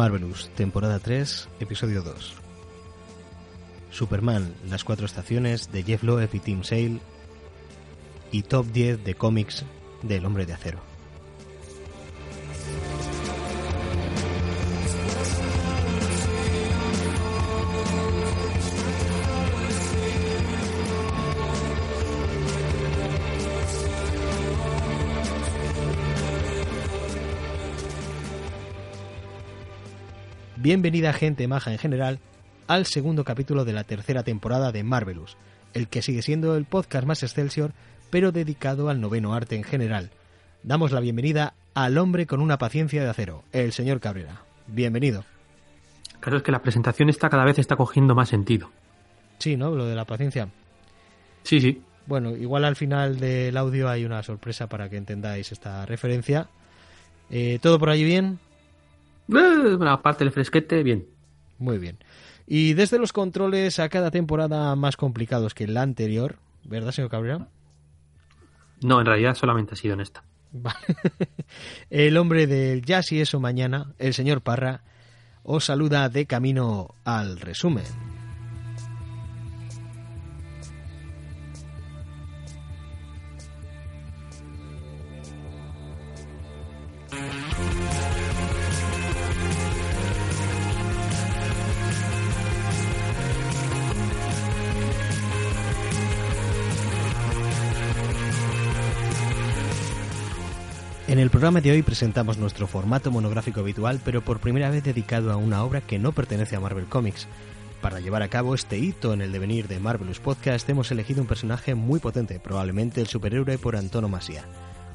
Marvelous, temporada 3, episodio 2. Superman, las cuatro estaciones de Jeff Loeb y Tim Sale y top 10 de cómics del Hombre de Acero. Bienvenida gente maja en general al segundo capítulo de la tercera temporada de Marvelous, el que sigue siendo el podcast más excelsior, pero dedicado al noveno arte en general. Damos la bienvenida al hombre con una paciencia de acero, el señor Cabrera. Bienvenido. Claro, es que la presentación está cada vez está cogiendo más sentido. Sí, ¿no? Lo de la paciencia. Sí, sí. Bueno, igual al final del audio hay una sorpresa para que entendáis esta referencia. Eh, ¿Todo por allí bien? Eh, aparte del fresquete, bien. Muy bien. Y desde los controles a cada temporada más complicados que la anterior, ¿verdad, señor Cabrera? No, en realidad solamente ha sido en esta. el hombre del jazz y eso mañana, el señor Parra, os saluda de camino al resumen. En el programa de hoy presentamos nuestro formato monográfico habitual, pero por primera vez dedicado a una obra que no pertenece a Marvel Comics. Para llevar a cabo este hito en el devenir de Marvelous Podcast hemos elegido un personaje muy potente, probablemente el superhéroe por antonomasia,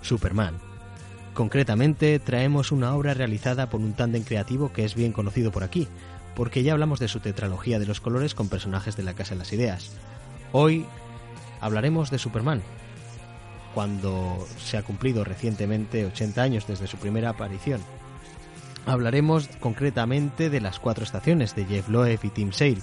Superman. Concretamente, traemos una obra realizada por un tándem creativo que es bien conocido por aquí, porque ya hablamos de su tetralogía de los colores con personajes de la Casa de las Ideas. Hoy hablaremos de Superman, cuando se ha cumplido recientemente 80 años desde su primera aparición. Hablaremos concretamente de las cuatro estaciones de Jeff Loeb y Tim Sale.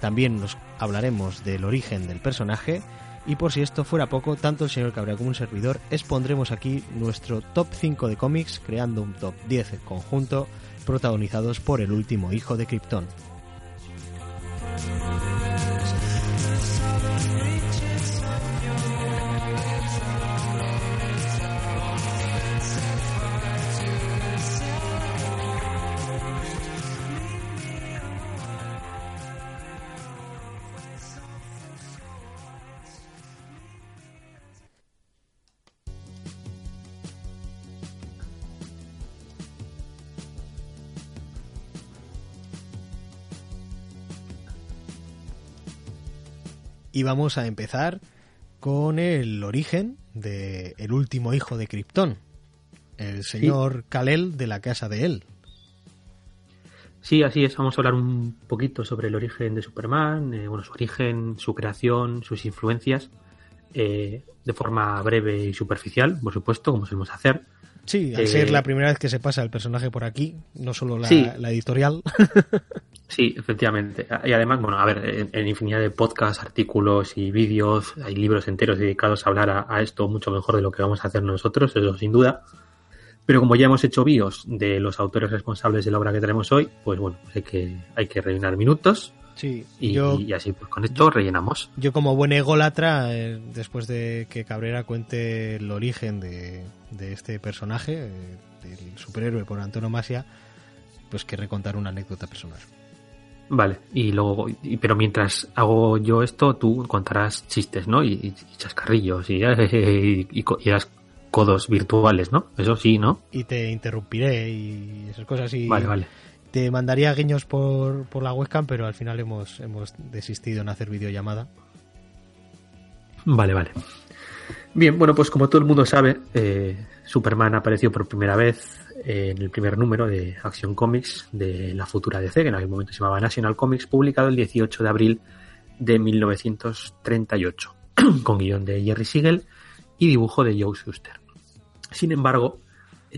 También nos hablaremos del origen del personaje y por si esto fuera poco, tanto el señor Cabrera como un servidor expondremos aquí nuestro top 5 de cómics creando un top 10 conjunto protagonizados por el último hijo de Krypton. Y vamos a empezar con el origen de el último hijo de Krypton, el señor Kal-El de la casa de él. Sí, así es. Vamos a hablar un poquito sobre el origen de Superman, eh, bueno, su origen, su creación, sus influencias, eh, de forma breve y superficial, por supuesto, como solemos hacer. Sí, al ser la primera vez que se pasa el personaje por aquí, no solo la, la editorial. Sí, efectivamente. Y además, bueno, a ver, en, infinidad de podcasts, artículos y vídeos, hay libros enteros dedicados a hablar a, esto mucho mejor de lo que vamos a hacer nosotros, eso sin duda. Pero como ya hemos hecho bios de los autores responsables de la obra que tenemos hoy, pues bueno, hay que, hay que rellenar minutos. Sí, y, y así pues con esto rellenamos. Yo como buen ególatra, eh, después de que Cabrera cuente el origen de, de este personaje, eh, del superhéroe por antonomasia, pues que recontar una anécdota personal. Vale, y luego, pero mientras hago yo esto, tú contarás chistes, ¿no? Y, chascarrillos y, y, y, codos virtuales, ¿no? Eso sí, ¿no? Y te interrumpiré y esas cosas y vale, vale. Te mandaría guiños por, por la webcam, pero al final hemos, hemos desistido en hacer videollamada. Vale, vale. Bien, bueno, pues como todo el mundo sabe, eh, Superman apareció por primera vez en el primer número de Action Comics de la futura DC, que en aquel momento se llamaba National Comics, publicado el 18 de abril de 1938, con guion de Jerry Siegel y dibujo de Joe Shuster. Sin embargo,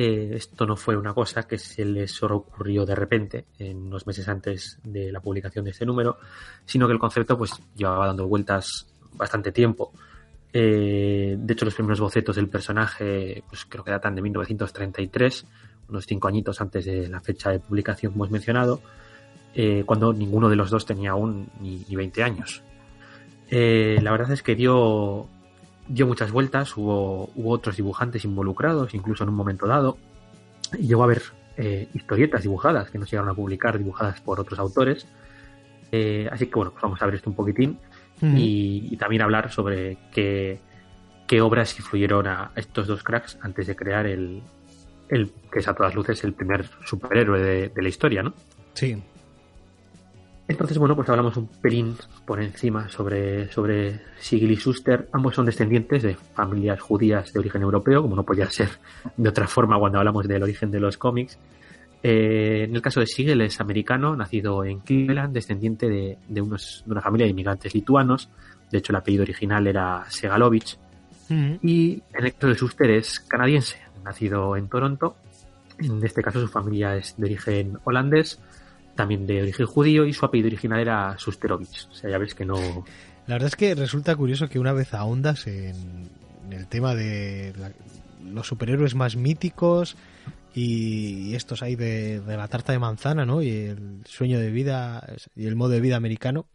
eh, esto no fue una cosa que se les ocurrió de repente, en unos meses antes de la publicación de este número, sino que el concepto pues llevaba dando vueltas bastante tiempo. Eh, de hecho, los primeros bocetos del personaje, pues creo que datan de 1933, unos cinco añitos antes de la fecha de publicación que hemos mencionado, eh, cuando ninguno de los dos tenía aún ni, ni 20 años. La verdad es que dio, dio muchas vueltas, hubo, hubo otros dibujantes involucrados, incluso en un momento dado. Y llegó a haber eh, historietas dibujadas que no se llegaron a publicar, dibujadas por otros autores. Eh, así que bueno, pues vamos a ver esto un poquitín y también hablar sobre qué, qué obras influyeron a estos dos cracks antes de crear el, el que es a todas luces el primer superhéroe de, de la historia, ¿no? Sí. Entonces, bueno, pues hablamos un pelín por encima sobre, sobre Sigil y Schuster. Ambos son descendientes de familias judías de origen europeo, como no podía ser de otra forma cuando hablamos del origen de los cómics. Eh, en el caso de Sigel es americano, nacido en Cleveland, descendiente de, de, unos, de una familia de inmigrantes lituanos. De hecho, el apellido original era Segalovich. Ujú. Y en el caso de Schuster es canadiense, nacido en Toronto. En este caso su familia es de origen holandés, también de origen judío y su apellido original era Susterovich. O sea, ya ves que no... La verdad es que resulta curioso que una vez ahondas en, en el tema de los superhéroes más míticos y, y estos ahí de, de la tarta de manzana, ¿no? Y el sueño de vida y el modo de vida americano.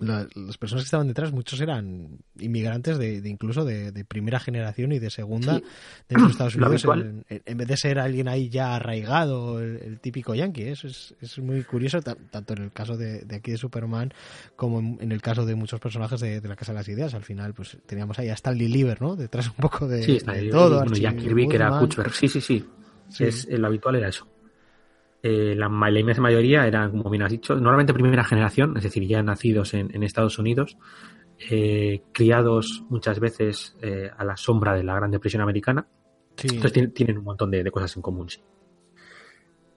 La- las personas que estaban detrás, muchos eran inmigrantes de, de incluso de, de primera generación y de segunda Sí. de Estados Lo Unidos, en, en vez de ser alguien ahí ya arraigado, el, el típico yankee. Eso es, es muy curioso, ta- tanto en el caso de, de aquí de Superman como en, en el caso de muchos personajes de, la Casa de las Ideas. Al final, pues teníamos ahí a Stanley Lieber, ¿no? Detrás un poco de, sí, ahí. todo. Bueno, Archie Jack Kirby, que era. Butcher. Sí, sí, sí. Sí. Es, eh, lo habitual era eso. Eh, la, la inmensa mayoría eran, como bien has dicho, normalmente primera generación, es decir, ya nacidos en, en Estados Unidos, eh, criados muchas veces eh, a la sombra de la Gran Depresión americana. Sí. Entonces tienen, un montón de, de cosas en común, sí.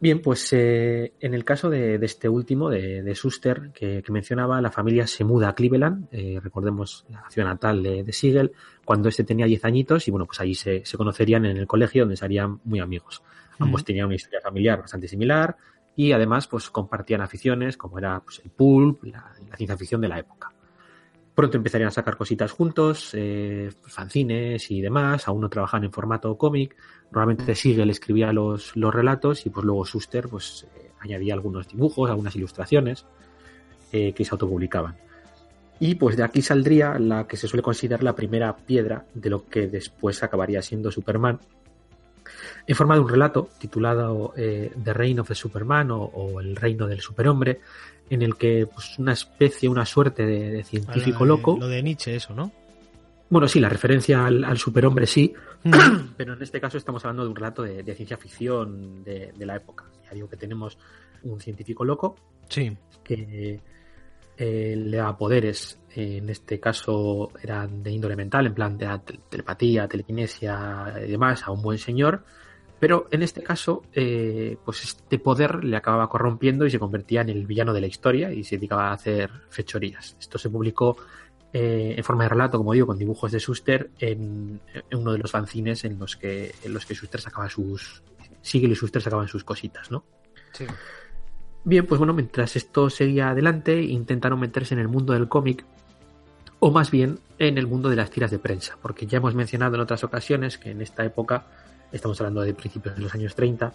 Bien, pues eh, en el caso de, de este último, de, de Schuster, que, que mencionaba, la familia se muda a Cleveland, eh, recordemos la ciudad natal de, de Siegel, cuando este tenía 10 añitos y bueno, pues ahí se, se conocerían en el colegio donde serían muy amigos. Ambos tenían una historia familiar bastante similar y además pues compartían aficiones como era pues, el pulp, la, la ciencia ficción de la época. Pronto empezarían a sacar cositas juntos, eh, fanzines y demás. Aún no trabajaban en formato cómic. Normalmente Siegel escribía los, los relatos y pues luego Schuster pues eh, añadía algunos dibujos, algunas ilustraciones eh, que se autopublicaban. Y pues de aquí saldría la que se suele considerar la primera piedra de lo que después acabaría siendo Superman, en forma de un relato titulado eh, The Reign of the Superman o, o El Reino del Superhombre, en el que pues, una especie, una suerte de, de científico de- loco. Lo de Nietzsche, eso, ¿no? Bueno, sí, la referencia al, al superhombre sí, Ujú. pero en este caso estamos hablando de un relato de, de ciencia ficción de, de la época. Ya digo que tenemos un científico loco sí. que eh, le da poderes, en este caso eran de índole mental, en plan de telepatía, telequinesia y demás, a un buen señor, pero en este caso, eh, pues este poder le acababa corrompiendo y se convertía en el villano de la historia y se dedicaba a hacer fechorías. Esto se publicó eh, en forma de relato, como digo, con dibujos de Schuster en, uno de los fanzines en los que, en los que Schuster sacaba sus. Siegel y Schuster sacaban sus cositas, ¿no? Sí. Bien, pues bueno, mientras esto seguía adelante, intentaron meterse en el mundo del cómic, o más bien en el mundo de las tiras de prensa, porque ya hemos mencionado en otras ocasiones que en esta época, estamos hablando de principios de los años 30,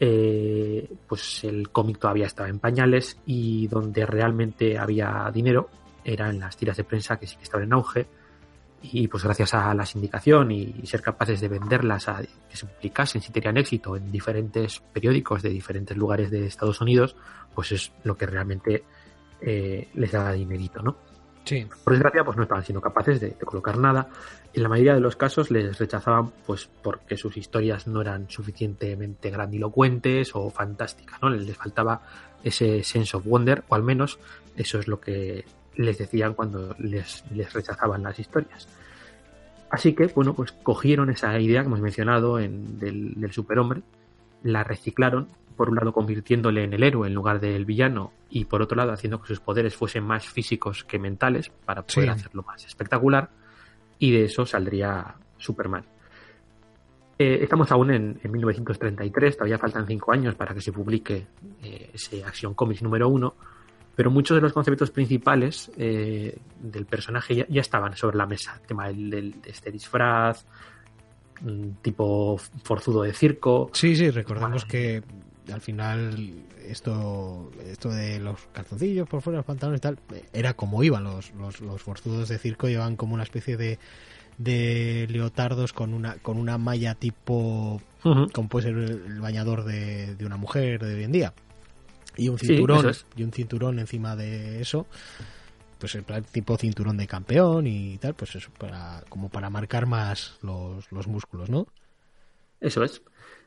eh, pues el cómic todavía estaba en pañales y donde realmente había dinero eran las tiras de prensa que sí que estaban en auge y pues gracias a la sindicación y, ser capaces de venderlas a que se publicasen si tenían éxito en diferentes periódicos de diferentes lugares de Estados Unidos pues es lo que realmente eh, les daba dinerito ¿no? Sí. por desgracia pues no estaban siendo capaces de, de colocar nada en la mayoría de los casos les rechazaban pues porque sus historias no eran suficientemente grandilocuentes o fantásticas no les faltaba ese sense of wonder o al menos eso es lo que les decían cuando les, les rechazaban las historias. Así que, bueno, pues cogieron esa idea que hemos mencionado en, del, del superhombre, la reciclaron, por un lado convirtiéndole en el héroe en lugar del villano y por otro lado haciendo que sus poderes fuesen más físicos que mentales para poder Sí. hacerlo más espectacular y de eso saldría Superman. Eh, estamos aún en, en 1933, todavía faltan cinco años para que se publique eh, ese Action Comics número uno, pero muchos de los conceptos principales eh, del personaje ya, ya estaban sobre la mesa. El tema del, del- de este disfraz, tipo forzudo de circo. Sí, sí, recordamos que al final esto esto de los calzoncillos por fuera, los pantalones y tal, era como iban los, los, los forzudos de circo, llevaban como una especie de de leotardos con una con una malla tipo como puede ser el bañador de, de, una mujer de hoy en día y un cinturón y un cinturón encima de eso pues el tipo cinturón de campeón y tal pues eso para como para marcar más los, los músculos no eso es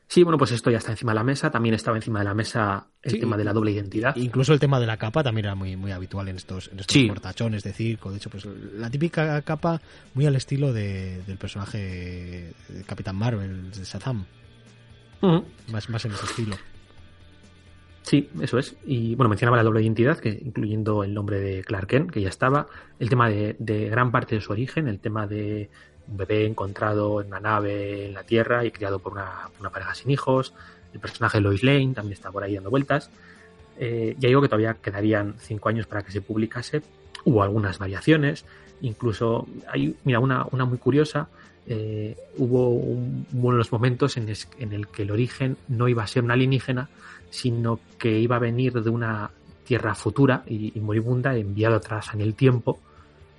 Sí, bueno, pues esto ya está encima de la mesa. También estaba encima de la mesa el tema de la doble identidad. Incluso el tema de la capa también era muy, muy habitual en estos, en estos portachones de circo. De hecho, pues la típica capa muy al estilo de, del personaje de Capitán Marvel, de Shazam. más, más en ese estilo. Sí, eso es. Y bueno, mencionaba la doble identidad, que incluyendo el nombre de Clark Kent, que ya estaba, el tema de, gran parte de su origen, el tema de un bebé encontrado en una nave en la Tierra y criado por una, pareja sin hijos. El personaje de Lois Lane también está por ahí dando vueltas. Eh, ya digo que todavía quedarían cinco años para que se publicase. Hubo algunas variaciones. Incluso hay, mira, una, una muy curiosa. Eh, hubo un, uno de los momentos en, en, el que el origen no iba a ser una alienígena, sino que iba a venir de una tierra futura y, y moribunda, enviado atrás en el tiempo,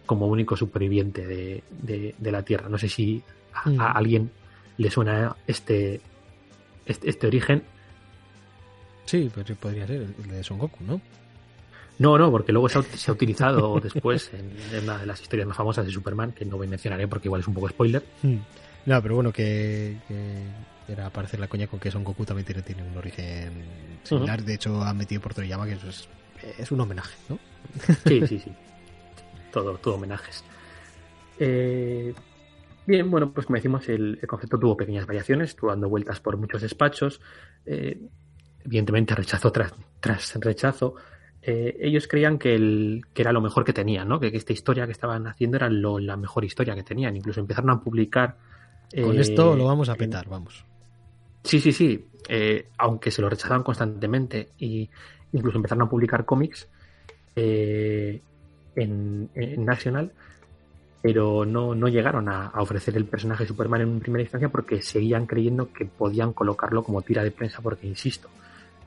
como único superviviente de, la Tierra. No sé si a, mm. alguien le suena este, este, este, origen. Sí, pues podría ser el de Son Goku, ¿no? No, no, porque luego se ha, utilizado después en, una de las historias más famosas de Superman, que no mencionaré porque igual es un poco spoiler. Mm. No, pero bueno, que, era parecer la coña con que Son Goku también tiene, tiene un origen similar. De hecho, han metido por Toriyama que eso es, es un homenaje, ¿no? Sí, sí, sí todo, homenajes. Eh, bien, bueno, pues como decimos, el, concepto tuvo pequeñas variaciones, estuvo dando vueltas por muchos despachos. Eh, evidentemente, rechazo tras, tras rechazo. Eh, ellos creían que, el, que era lo mejor que tenían, ¿no? que, esta historia que estaban haciendo era la mejor historia que tenían. Incluso empezaron a publicar. Con esto lo vamos a petar, vamos. Sí, sí, sí. aunque se lo rechazaban constantemente y incluso empezaron a publicar cómics, eh, en, National, pero no, no llegaron a, ofrecer el personaje Superman en primera instancia porque seguían creyendo que podían colocarlo como tira de prensa porque, insisto,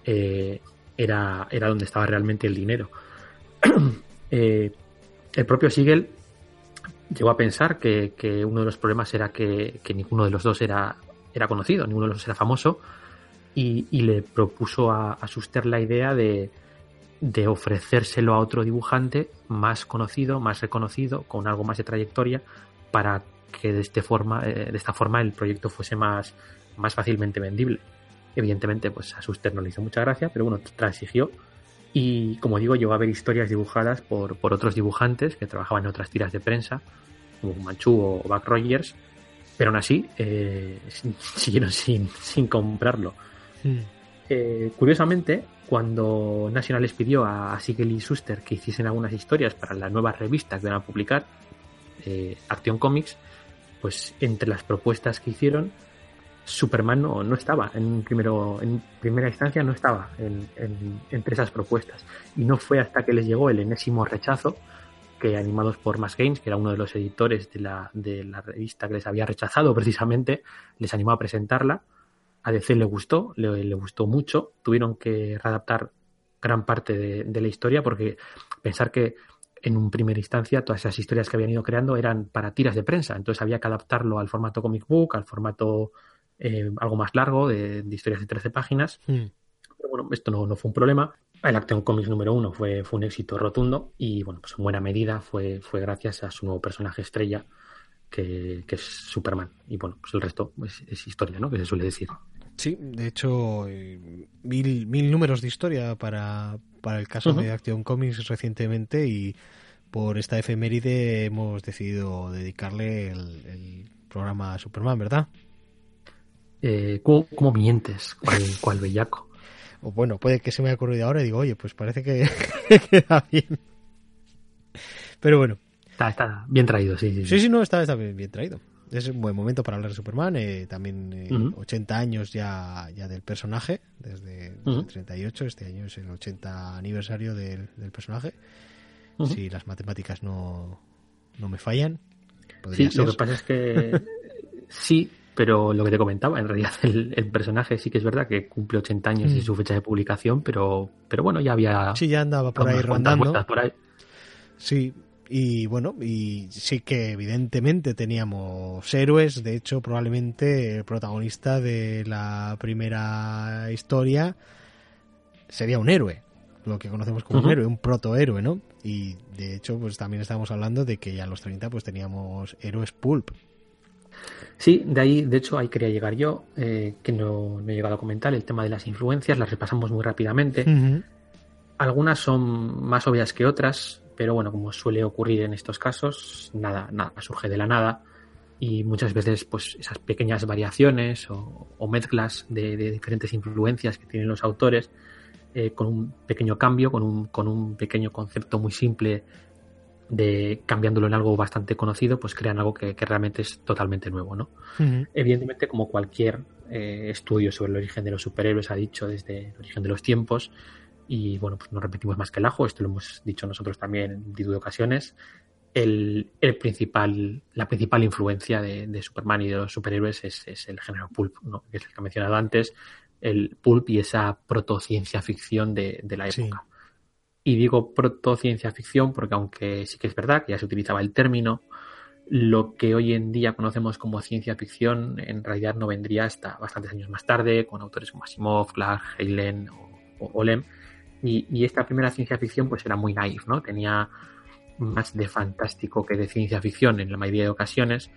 eh, era, era donde estaba realmente el dinero. Eh, el propio Siegel llegó a pensar que, uno de los problemas era que, ninguno de los dos era, era conocido, ninguno de los era famoso, y, le propuso a, Suster la idea de, ofrecérselo a otro dibujante más conocido, más reconocido, con algo más de trayectoria, para que de, este eh, esta forma el proyecto fuese más, más fácilmente vendible. Evidentemente, pues a Suster no le hizo mucha gracia, pero bueno, transigió. Y como digo, llegó a ver historias dibujadas por, por otros dibujantes que trabajaban en otras tiras de prensa, como Manchu o Buck Rogers, pero aún así eh, siguieron sin, sin comprarlo. Hmm. Eh, curiosamente, cuando National les pidió a, Sigel y Suster que hiciesen algunas historias para las nuevas revistas que van a publicar, eh, Action Comics, pues entre las propuestas que hicieron, Superman no, no estaba en primero en primera instancia no estaba en, entre esas propuestas y no fue hasta que les llegó el enésimo rechazo que animados por Mass Games que era uno de los editores de la, de la revista que les había rechazado precisamente les animó a presentarla a DC le gustó, le, gustó mucho. Tuvieron que readaptar gran parte de, la historia porque pensar que en un primera instancia todas esas historias que habían ido creando eran para tiras de prensa. Entonces había que adaptarlo al formato comic book, al formato eh, algo más largo de, historias de 13 páginas. Hmm. Pero bueno, esto no, fue un problema. El Action Comics número uno fue, fue un éxito rotundo y bueno, pues en buena medida fue, fue gracias a su nuevo personaje estrella, que, es Superman. Y bueno, pues el resto es, historia, ¿no? Que se suele decir. Sí, de hecho, eh, mil, mil números de historia para, para el caso de Action Comics recientemente y por esta efeméride hemos decidido dedicarle el, programa a Superman, ¿verdad? Eh, ¿cómo, mientes? ¿Cuál, cuál bellaco? O bueno, puede que se me haya ocurrido ahora y digo, oye, pues parece que queda bien. Pero bueno, Está, bien traído, sí. Sí, sí, sí, no, está, está bien, traído. Es un buen momento para hablar de Superman. Eh, también 80 eh, años ya, ya del personaje, desde, el 38. Este año es el 80 aniversario del, personaje. Si las matemáticas no, no me fallan. Sí, lo que pasa es que sí, pero lo que te comentaba, en realidad el, personaje sí que es verdad que cumple 80 años y mm. su fecha de publicación, pero, pero bueno, ya había... Sí, ya andaba por ahí rondando. Sí, y bueno, y sí que evidentemente teníamos héroes, de hecho probablemente el protagonista de la primera historia sería un héroe, lo que conocemos como un héroe, un protohéroe, ¿no? Y de hecho, pues también estamos hablando de que ya a los 30 pues teníamos héroes pulp. Sí, de ahí, de hecho, ahí quería llegar yo, eh, que no, he llegado a comentar, el tema de las influencias, las repasamos muy rápidamente. Algunas son más obvias que otras, pero bueno, como suele ocurrir en estos casos, nada, nada surge de la nada y muchas veces pues esas pequeñas variaciones o, mezclas de, diferentes influencias que tienen los autores eh, con un pequeño cambio, con un, con un pequeño concepto muy simple de cambiándolo en algo bastante conocido, pues crean algo que, realmente es totalmente nuevo, ¿no? Evidentemente, como cualquier eh, estudio sobre el origen de los superhéroes ha dicho desde el origen de los tiempos, y bueno, pues no repetimos más que el ajo, esto lo hemos dicho nosotros también en multitud de ocasiones. El, principal, la principal influencia de, Superman y de los superhéroes es, el género pulp, ¿no? que es el que he mencionado antes, el pulp y esa protociencia ficción de, la época. Y digo protociencia ficción porque aunque sí que es verdad que ya se utilizaba el término, lo que hoy en día conocemos como ciencia ficción en realidad no vendría hasta bastantes años más tarde, con autores como Asimov, Clark, Heinlein o, o Olem, y, esta primera ciencia ficción pues era muy naif, ¿no? Tenía más de fantástico que de ciencia ficción en la mayoría de ocasiones.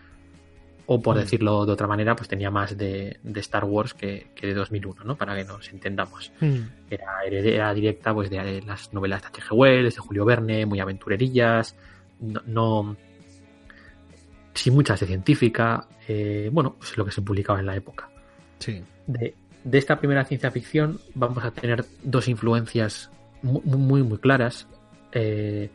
O por mm. decirlo de otra manera, pues tenía más de, Star Wars que, de 2001, ¿no? Para que nos entendamos. Mm. Era heredera directa pues de las novelas de H.G. Wells, de Julio Verne, muy aventurerillas, no, sin mucha de científica, eh, bueno, pues es lo que se publicaba en la época. Sí. De, de esta primera ciencia ficción vamos a tener dos influencias muy, muy, claras. Eh,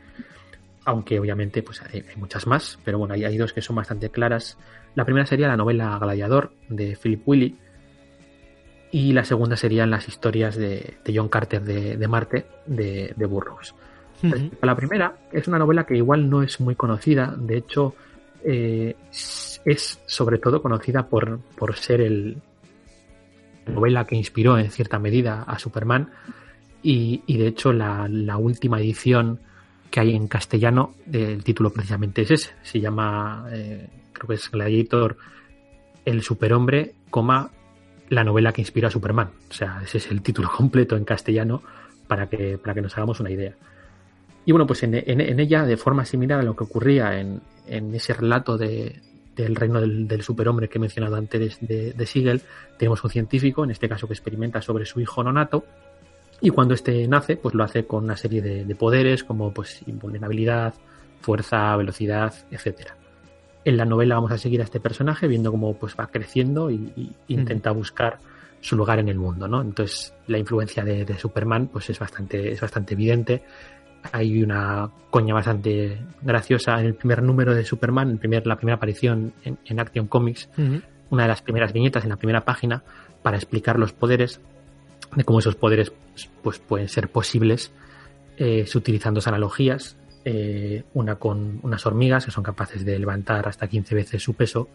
aunque obviamente pues hay, muchas más, pero bueno, hay, hay, dos que son bastante claras. La primera sería la novela Gladiador de Philip Willy y la segunda serían las historias de, John Carter de, Marte de, Burroughs. La primera es una novela que igual no es muy conocida, de hecho eh, es sobre todo conocida por, por ser el, novela que inspiró en cierta medida a Superman y, de hecho la, última edición que hay en castellano, el título precisamente es ese, se llama, eh, creo que es Gladiator, el superhombre, coma, la novela que inspiró a Superman. O sea, ese es el título completo en castellano para que, para que nos hagamos una idea. Y bueno, pues en, ella, de forma similar a lo que ocurría en, en ese relato de, del reino del, superhombre que he mencionado antes de, de Siegel, tenemos un científico, en este caso que experimenta sobre su hijo nonato, y cuando este nace, pues lo hace con una serie de, poderes como pues invulnerabilidad, fuerza, velocidad, etcétera. En la novela vamos a seguir a este personaje viendo cómo pues va creciendo y, intenta buscar su lugar en el mundo, ¿no? Entonces la influencia de, de, Superman pues es bastante, es bastante evidente. Hay una coña bastante graciosa en el primer número de Superman, el primer, la primera aparición en, Action Comics, una de las primeras viñetas en la primera página para explicar los poderes, de cómo esos poderes pues, pueden ser posibles eh, utilizando analogías, eh, una con unas hormigas que son capaces de levantar hasta 15 veces su peso,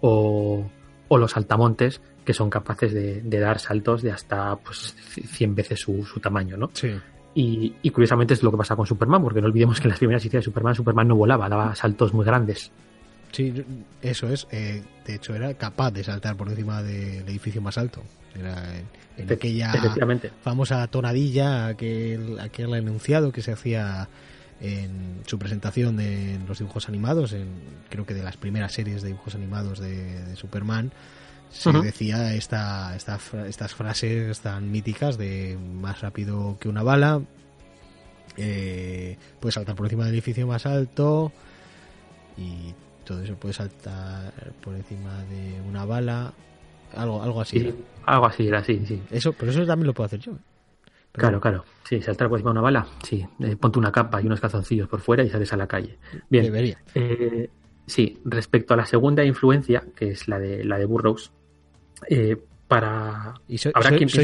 o, los altamontes que son capaces de, dar saltos de hasta pues, 100 veces su, su tamaño, ¿no? Sí. Y, curiosamente es lo que pasa con Superman, porque no olvidemos que en las primeras historias de Superman, Superman no volaba, daba saltos muy grandes. Sí, eso es. Eh, de hecho, era capaz de saltar por encima del edificio más alto. Era en, aquella famosa tonadilla, aquel, aquel enunciado que se hacía en su presentación de los dibujos animados, en, creo que de las primeras series de dibujos animados de Superman, se decía esta, estas frases tan míticas de más rápido que una bala, eh, puedes saltar por encima del edificio más alto y todo eso puede saltar por encima de una bala, algo, algo así. algo así, era así, sí. Eso, pero eso también lo puedo hacer yo. Claro, claro. Sí, saltar por encima de una bala, sí. Eh, ponte una capa y unos calzoncillos por fuera y sales a la calle. Bien. Debería. Eh, sí, respecto a la segunda influencia, que es la de la de Burroughs, eh, para... Y soy,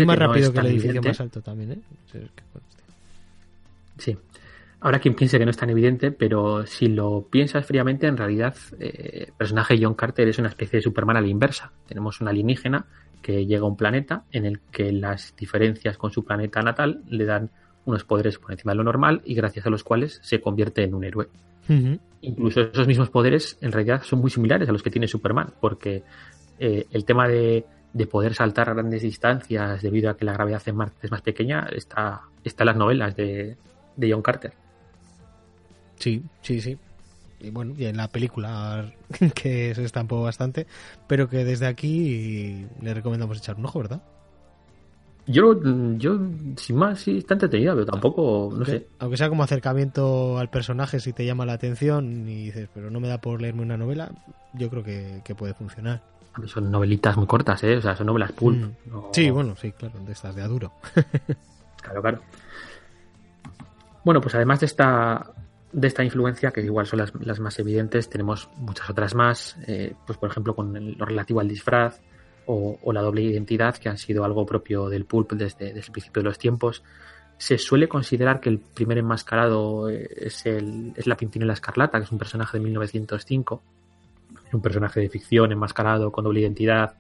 más rápido que el edificio más alto también, ¿eh? Sí. Habrá quien piense que no es tan evidente, pero si lo piensas fríamente, en realidad eh, el personaje John Carter es una especie de Superman a la inversa. Tenemos un alienígena que llega a un planeta en el que las diferencias con su planeta natal le dan unos poderes por encima de lo normal y gracias a los cuales se convierte en un héroe. Incluso esos mismos poderes en realidad son muy similares a los que tiene Superman, porque eh, el tema de, poder saltar a grandes distancias debido a que la gravedad en Marte es más pequeña está, está en las novelas de, de John Carter. Sí, sí, sí. Y bueno, y en la película que se estampó bastante, pero que desde aquí le recomendamos echar un ojo, ¿verdad? Yo, yo, sin más, sí, está entretenida, pero tampoco, no sé. Aunque sea como acercamiento al personaje, si te llama la atención y dices, pero no me da por leerme una novela, yo creo que, puede funcionar. Son novelitas muy cortas, ¿eh? O sea, son novelas pulp. Mm. Sí, bueno, sí, claro, de estas de Aduro. claro, claro. Bueno, pues además de esta de esta influencia, que igual son las, más evidentes, tenemos muchas otras más, eh, pues por ejemplo con lo relativo al disfraz, o, la doble identidad, que han sido algo propio del pulp desde, el principio de los tiempos. Se suele considerar que el primer enmascarado eh, es, el, es la Pintinela Escarlata, que es un personaje de 1905, un personaje de ficción enmascarado con doble identidad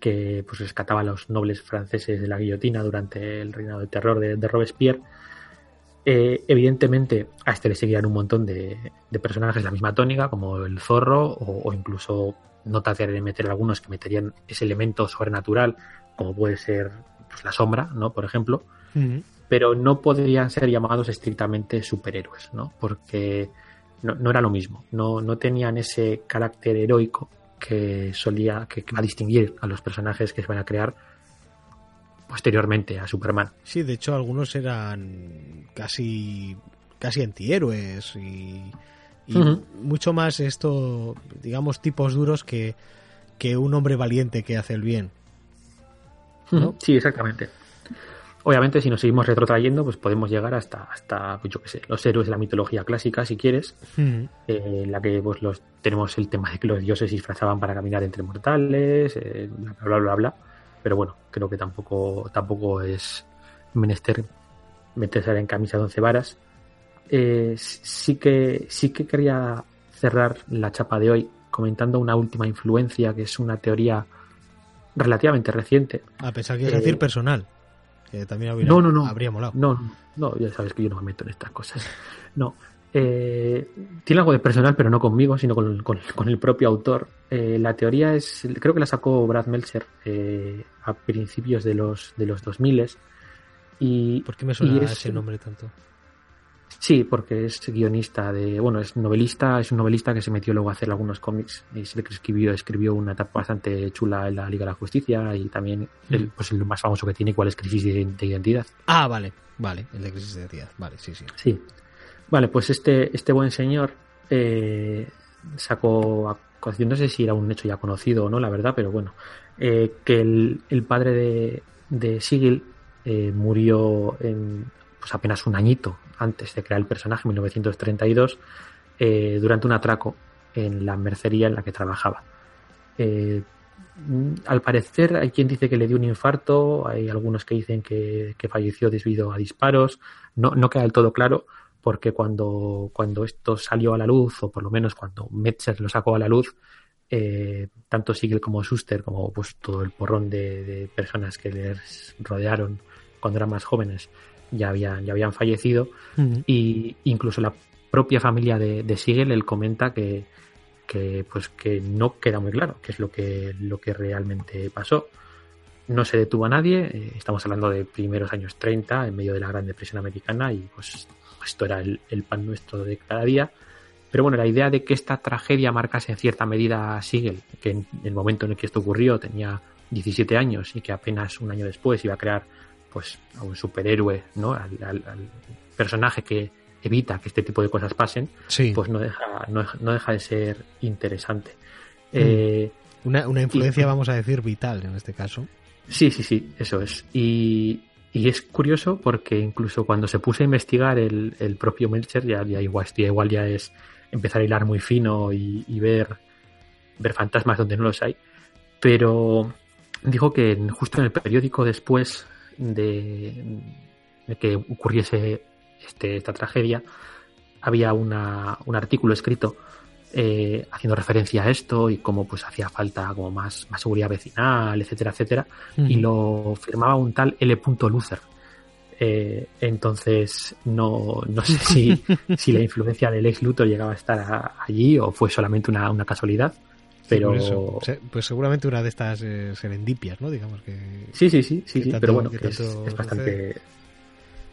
que pues rescataba a los nobles franceses de la guillotina durante el reinado de terror de, Robespierre. Eh, evidentemente, a este le seguían un montón de, personajes de la misma tónica, como el zorro o, o incluso no tardarían en meter algunos que meterían ese elemento sobrenatural, como puede ser pues, la sombra, ¿no? Por ejemplo. Pero no podrían ser llamados estrictamente superhéroes, ¿no? Porque no, era lo mismo. No, no tenían ese carácter heroico que solía, que, va a distinguir a los personajes que se van a crear posteriormente a Superman. Sí, de hecho algunos eran casi casi antihéroes y y mucho más esto, digamos, tipos duros que, un hombre valiente que hace el bien. Sí, exactamente. Obviamente, si nos seguimos retrotrayendo, pues podemos llegar hasta, hasta pues yo qué sé, los héroes de la mitología clásica, si quieres, en eh, la que pues los tenemos el tema de que los dioses disfrazaban para caminar entre mortales, eh, bla, bla, bla, bla, Pero bueno, creo que tampoco, tampoco es menester meterse en camisa de once varas eh, sí, que, sí que quería cerrar la chapa de hoy comentando una última influencia que es una teoría relativamente reciente. A pesar que es decir eh, personal. Que también habría, no, no, no, habría molado. No, no, ya sabes que yo no me meto en estas cosas. No. Eh, tiene algo de personal, pero no conmigo, sino con, el propio autor. la teoría es, creo que la sacó Brad Meltzer a principios de los, de los 2000 y, ¿Por qué me suena ese nombre tanto? Sí, porque es guionista de, bueno, es novelista, es un novelista que se metió luego a hacer algunos cómics y se escribió, escribió una etapa bastante chula en la Liga de la Justicia y también el, mm. pues el más famoso que tiene, cuál es Crisis de, Identidad. Ah, vale, vale, el de Crisis de Identidad, vale, sí, sí. Sí. Vale, pues este, este buen señor eh, sacó, no sé si era un hecho ya conocido o no, la verdad, pero bueno, eh, que el, el, padre de, de Sigil eh, murió en, pues apenas un añito antes de crear el personaje, en 1932, eh, durante un atraco en la mercería en la que trabajaba. Al parecer hay quien dice que le dio un infarto, hay algunos que dicen que, falleció debido a disparos, no, no, queda del todo claro porque cuando, cuando esto salió a la luz, o por lo menos cuando Metzer lo sacó a la luz, eh, tanto Siegel como Schuster, como pues todo el porrón de, de personas que les rodearon cuando eran más jóvenes, ya habían, ya habían fallecido y incluso la propia familia de, de Siegel él comenta que, que, pues que no queda muy claro qué es lo que, lo que realmente pasó. No se detuvo a nadie, eh, estamos hablando de primeros años 30, en medio de la Gran Depresión Americana, y pues esto era el, pan nuestro de cada día. Pero bueno, la idea de que esta tragedia marcase en cierta medida a Siegel, que en el momento en el que esto ocurrió tenía 17 años y que apenas un año después iba a crear pues a un superhéroe, ¿no? Al, personaje que evita que este tipo de cosas pasen, pues no deja, no, deja de ser interesante. Mm. Eh, una, una, influencia, vamos a decir, vital en este caso. Sí, sí, sí, eso es. Y, y es curioso porque incluso cuando se puso a investigar el, el propio Melcher, ya, ya igual, igual ya es empezar a hilar muy fino y, ver, ver fantasmas donde no los hay. Pero dijo que justo en el periódico después de, que ocurriese este, esta tragedia, había una, un artículo escrito eh, haciendo referencia a esto y cómo pues hacía falta como más, más seguridad vecinal, etcétera, etcétera, y lo firmaba un tal L. Luther. Eh, entonces no, no sé si, si la influencia del ex Luthor llegaba a estar allí o fue solamente una, una casualidad. Pero... pues seguramente una de estas eh, serendipias, ¿no? Digamos que... Sí, sí, sí, sí, pero bueno, es, bastante...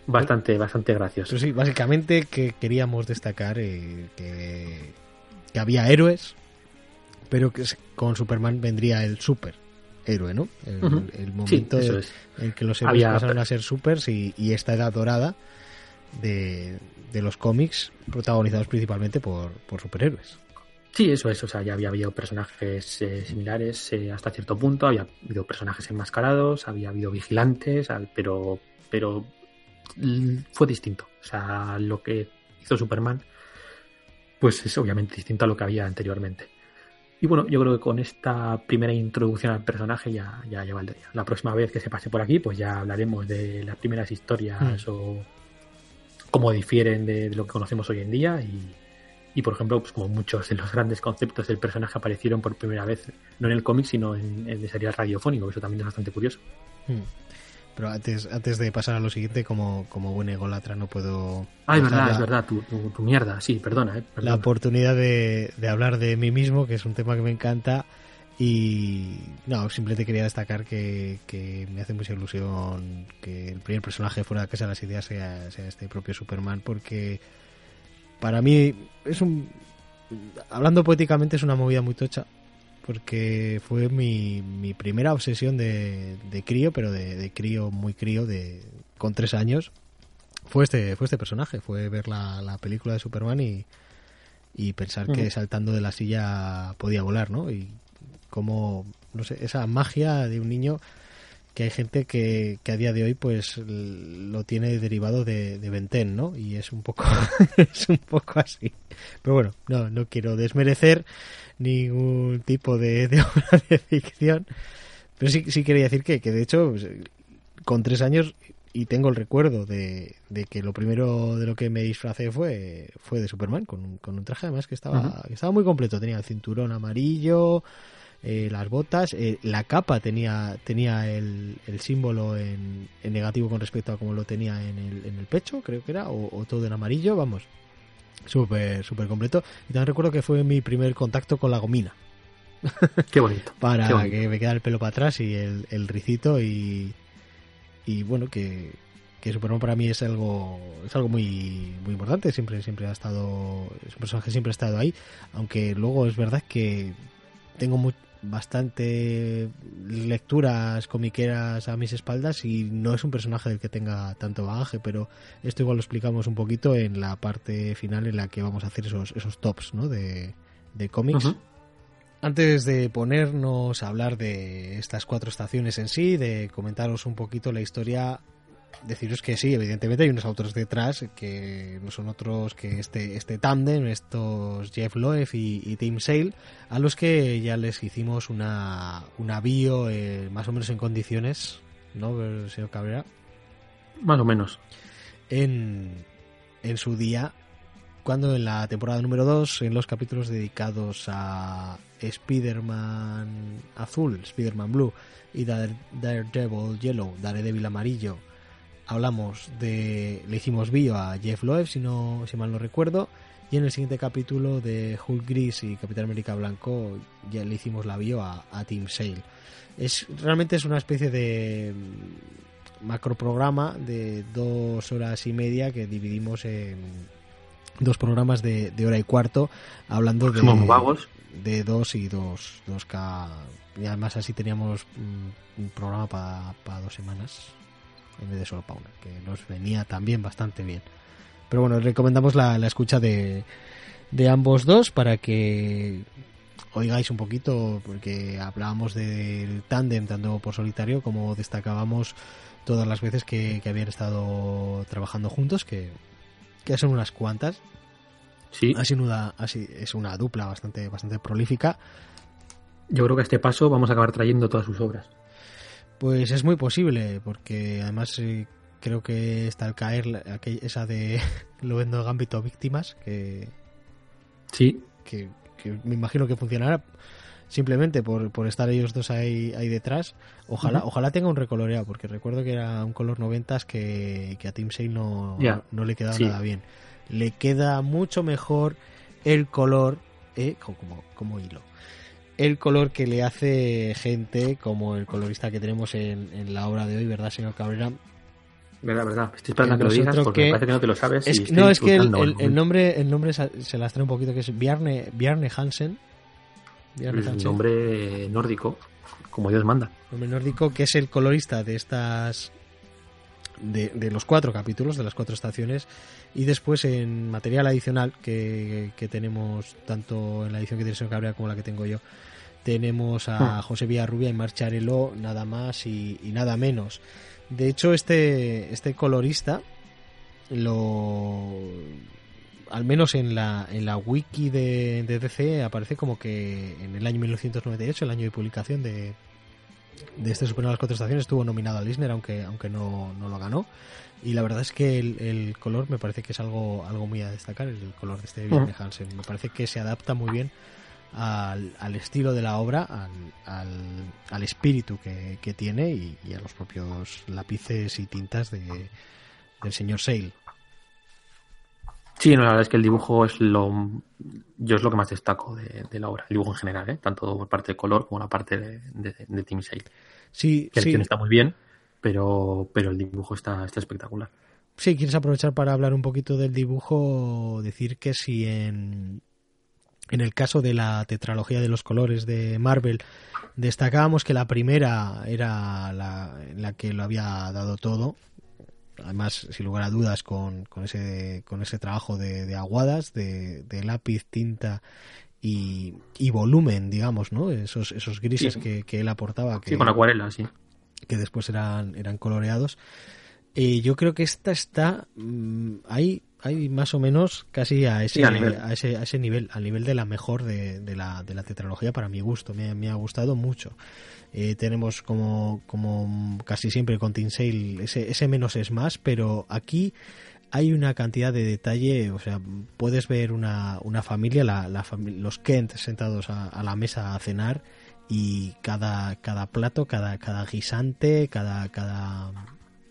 Bastante, bastante gracioso. Pero sí, básicamente que queríamos destacar eh, que, que había héroes, pero que con Superman vendría el super héroe, ¿no? El, momento en que los héroes pasaron a ser supers y, esta edad dorada de, los cómics protagonizados principalmente por, superhéroes. Sí, eso es. O sea, ya había habido personajes eh, similares eh, hasta cierto punto. Había habido personajes enmascarados, había habido vigilantes, pero, pero fue distinto. O sea, lo que hizo Superman, pues es obviamente distinto a lo que había anteriormente. Y bueno, yo creo que con esta primera introducción al personaje ya, ya, ya valdría. La próxima vez que se pase por aquí, pues ya hablaremos de las primeras historias mm. o cómo difieren de, lo que conocemos hoy en día y, y por ejemplo, pues como muchos de los grandes conceptos del personaje aparecieron por primera vez, no en el cómic, sino en el serial radiofónico, eso también es bastante curioso. Mm. Pero antes, antes de pasar a lo siguiente, como, como buen ególatra, no puedo. Ah, es verdad, es verdad, tu, tu, mierda, sí, perdona, eh, La oportunidad de, de, hablar de mí mismo, que es un tema que me encanta. Y no, simplemente quería destacar que, que me hace mucha ilusión que el primer personaje fuera de casa de las ideas sea, sea este propio Superman, porque para mí es un. Hablando poéticamente, es una movida muy tocha porque fue mi, mi primera obsesión de, de crío, pero de, de, crío muy crío, de con tres años. Fue este, fue este personaje, fue ver la, la película de Superman y, y pensar que saltando de la silla podía volar, ¿no? Y como, no sé, esa magia de un niño que hay gente que, que a día de hoy pues lo tiene derivado de, de Benten, ¿no? Y es un poco es un poco así. Pero bueno, no, no quiero desmerecer ningún tipo de, obra de ficción. Pero sí, sí quería decir que, que de hecho, pues, con tres años, y tengo el recuerdo de, de, que lo primero de lo que me disfracé fue, fue de Superman, con un, con un traje además que estaba, que estaba muy completo. Tenía el cinturón amarillo, eh, las botas, eh, la capa tenía, tenía el, el símbolo en, en, negativo con respecto a como lo tenía en el, en el pecho, creo que era, o, o todo en amarillo, vamos, Súper, súper completo. Y también recuerdo que fue mi primer contacto con la gomina. Qué bonito. para que me quedara el pelo para atrás y el, el ricito y, y bueno, que, que Superman para mí es algo es algo muy muy importante siempre siempre ha estado es un personaje siempre ha estado ahí aunque luego es verdad que tengo muy, bastante lecturas comiqueras a mis espaldas y no es un personaje del que tenga tanto bagaje, pero esto igual lo explicamos un poquito en la parte final en la que vamos a hacer esos, esos tops ¿no? de, de cómics. Antes de ponernos a hablar de estas cuatro estaciones en sí, de comentaros un poquito la historia deciros que sí, evidentemente hay unos autores detrás que no son otros que este, este tándem, estos Jeff Loeb y, Tim Sale, a los que ya les hicimos una, una bio eh, más o menos en condiciones, ¿no, señor Cabrera? Más o menos. En, en su día, cuando en la temporada número 2, en los capítulos dedicados a Spider-Man azul, Spider-Man blue y Daredevil yellow, Daredevil amarillo, hablamos de. Le hicimos bio a Jeff Loeb, si, no, si mal no recuerdo. Y en el siguiente capítulo de Hulk Gris y Capitán América Blanco ya le hicimos la bio a, Team Sale. Es, realmente es una especie de macro programa de dos horas y media que dividimos en dos programas de, hora y cuarto hablando de, de dos y dos, dos K. Y además así teníamos un programa para dos semanas en vez de solo Paula, que nos venía también bastante bien. Pero bueno, recomendamos la, escucha de, de ambos dos para que oigáis un poquito, porque hablábamos del tándem tanto por solitario como destacábamos todas las veces que, habían estado trabajando juntos, que, que son unas cuantas. Sí. Ha sido una, es una dupla bastante, bastante prolífica. Yo creo que a este paso vamos a acabar trayendo todas sus obras. Pues es muy posible, porque además eh, creo que está el caer, esa de lo vendo Gambito Víctimas, que. Sí. Que, me imagino que funcionará simplemente por, por estar ellos dos ahí, ahí detrás. Ojalá, ojalá tenga un recoloreado, porque recuerdo que era un color noventas que, que a Team Sale no, no le quedaba nada bien. Le queda mucho mejor el color, eh, como, como hilo el color que le hace gente como el colorista que tenemos en, la obra de hoy, ¿verdad, señor Cabrera? Verdad, verdad. Estoy esperando que lo digas porque me parece que no te lo sabes. no, es que el, nombre, el nombre se las trae un poquito, que es Bjarne, Bjarne Hansen. Bjarne nombre nórdico, como Dios manda. Nombre nórdico, que es el colorista de estas... De, de los cuatro capítulos, de las cuatro estaciones, y después en material adicional que, que tenemos tanto en la edición que tiene señor Cabrera como la que tengo yo, tenemos a hmm. José Villarrubia y Marcharelo, nada más y, nada menos. De hecho, este, este colorista lo al menos en la, en la wiki de, DC aparece como que en el año 1998, el año de publicación de, de este Superman las cuatro estaciones, estuvo nominado al Eisner, aunque, aunque no, no, lo ganó. Y la verdad es que el, color me parece que es algo, algo muy a destacar, el color de este Bjarne Hansen. Me parece que se adapta muy bien al, estilo de la obra, al, al, espíritu que, tiene y, a los propios lápices y tintas de, del señor Sale. Sí, la verdad es que el dibujo es lo. Yo es lo que más destaco de, la obra, el dibujo en general, ¿eh? tanto por parte de color como la parte de, de, Tim Sale. Sí, que sí. está muy bien, pero, pero el dibujo está, está espectacular. Sí, quieres aprovechar para hablar un poquito del dibujo, decir que si en, en el caso de la tetralogía de los colores de Marvel, destacábamos que la primera era la, la que lo había dado todo. Además, sin lugar a dudas, con, con ese, con ese trabajo de, aguadas, de, lápiz, tinta y, y, volumen, digamos, ¿no? Esos, esos grises que, que, él aportaba. Que, sí, con acuarela, sí. Que después eran, eran coloreados. Y yo creo que esta está mm, ahí hay más o menos casi a ese, a, ese, a ese nivel, al nivel de la mejor de, de, la, de la tetralogía para mi gusto, me, me ha gustado mucho. Eh, tenemos como, como casi siempre con Tinsale ese, ese menos es más, pero aquí hay una cantidad de detalle, o sea, puedes ver una, una familia, la, la los Kent sentados a, a, la mesa a cenar y cada, cada plato, cada, cada guisante, cada, cada,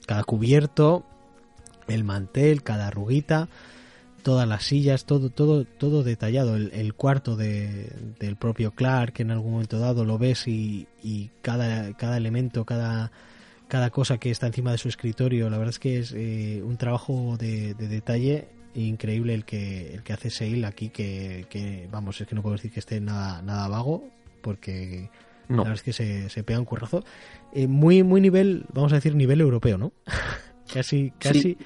cada cubierto el mantel, cada arruguita, todas las sillas, todo, todo, todo detallado. El, cuarto de, del propio Clark, que en algún momento dado lo ves y, y cada, cada elemento, cada, cada cosa que está encima de su escritorio, la verdad es que es eh, un trabajo de, detalle increíble el que, el que hace Seil aquí, que, que, vamos, es que no puedo decir que esté nada, nada vago, porque la verdad es que se, se pega un currazo. Eh, muy, muy nivel, vamos a decir, nivel europeo, ¿no? Casi, casi,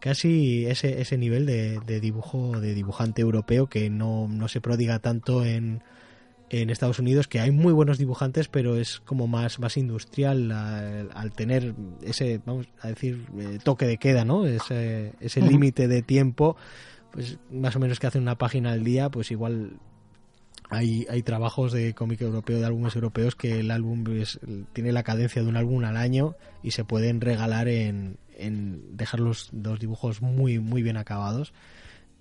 casi ese, ese nivel de, dibujo, de dibujante europeo que no, no se prodiga tanto en, en Estados Unidos, que hay muy buenos dibujantes, pero es como más, más industrial al, tener ese, vamos a decir, eh, toque de queda, ¿no? Ese, ese límite de tiempo, pues más o menos que hace una página al día, pues igual hay, hay trabajos de cómic europeo, de álbumes europeos, que el álbum tiene la cadencia de un álbum al año y se pueden regalar en, en dejar los, dos dibujos muy, muy bien acabados.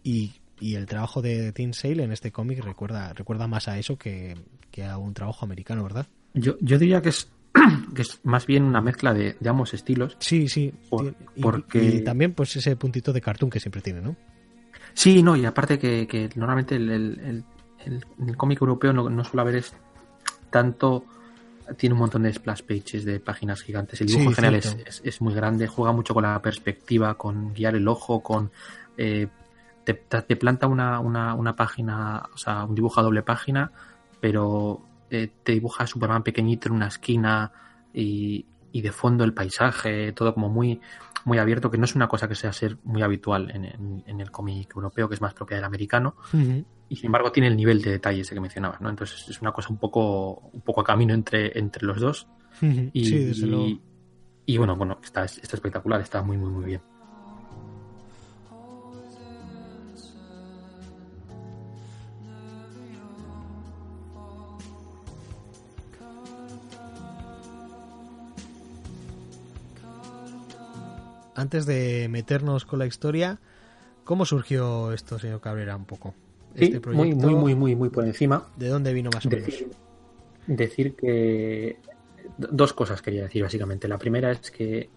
Y, y el trabajo de Tim Sale en este cómic recuerda, recuerda más a eso que, a un trabajo americano, ¿verdad? Yo, yo diría que es que es más bien una mezcla de, ambos estilos. Sí, sí. y, porque... también pues ese puntito de cartoon que siempre tiene, ¿no? Sí, no, y aparte que, normalmente el, el, cómic europeo no, no, suele haber es tanto tiene un montón de splash pages de páginas gigantes. El dibujo en general es, es, muy grande, juega mucho con la perspectiva, con guiar el ojo, con eh, te, te, planta una, una, una, página, o sea, un dibujo a doble página, pero eh, te dibuja a Superman pequeñito en una esquina y, y de fondo el paisaje, todo como muy, muy abierto, que no es una cosa que sea ser muy habitual en, en, el cómic europeo, que es más propia del americano, y sin embargo tiene el nivel de detalle ese que mencionabas, ¿no? Entonces es una cosa un poco, un poco a camino entre, entre los dos. y, y, bueno, bueno, está, está espectacular, está muy, muy, muy bien. antes de meternos con la historia, ¿cómo surgió esto, señor Cabrera, un poco? Este muy, muy, muy, muy, muy por encima. ¿De dónde vino más o menos? Decir, decir que dos cosas quería decir básicamente. La primera es que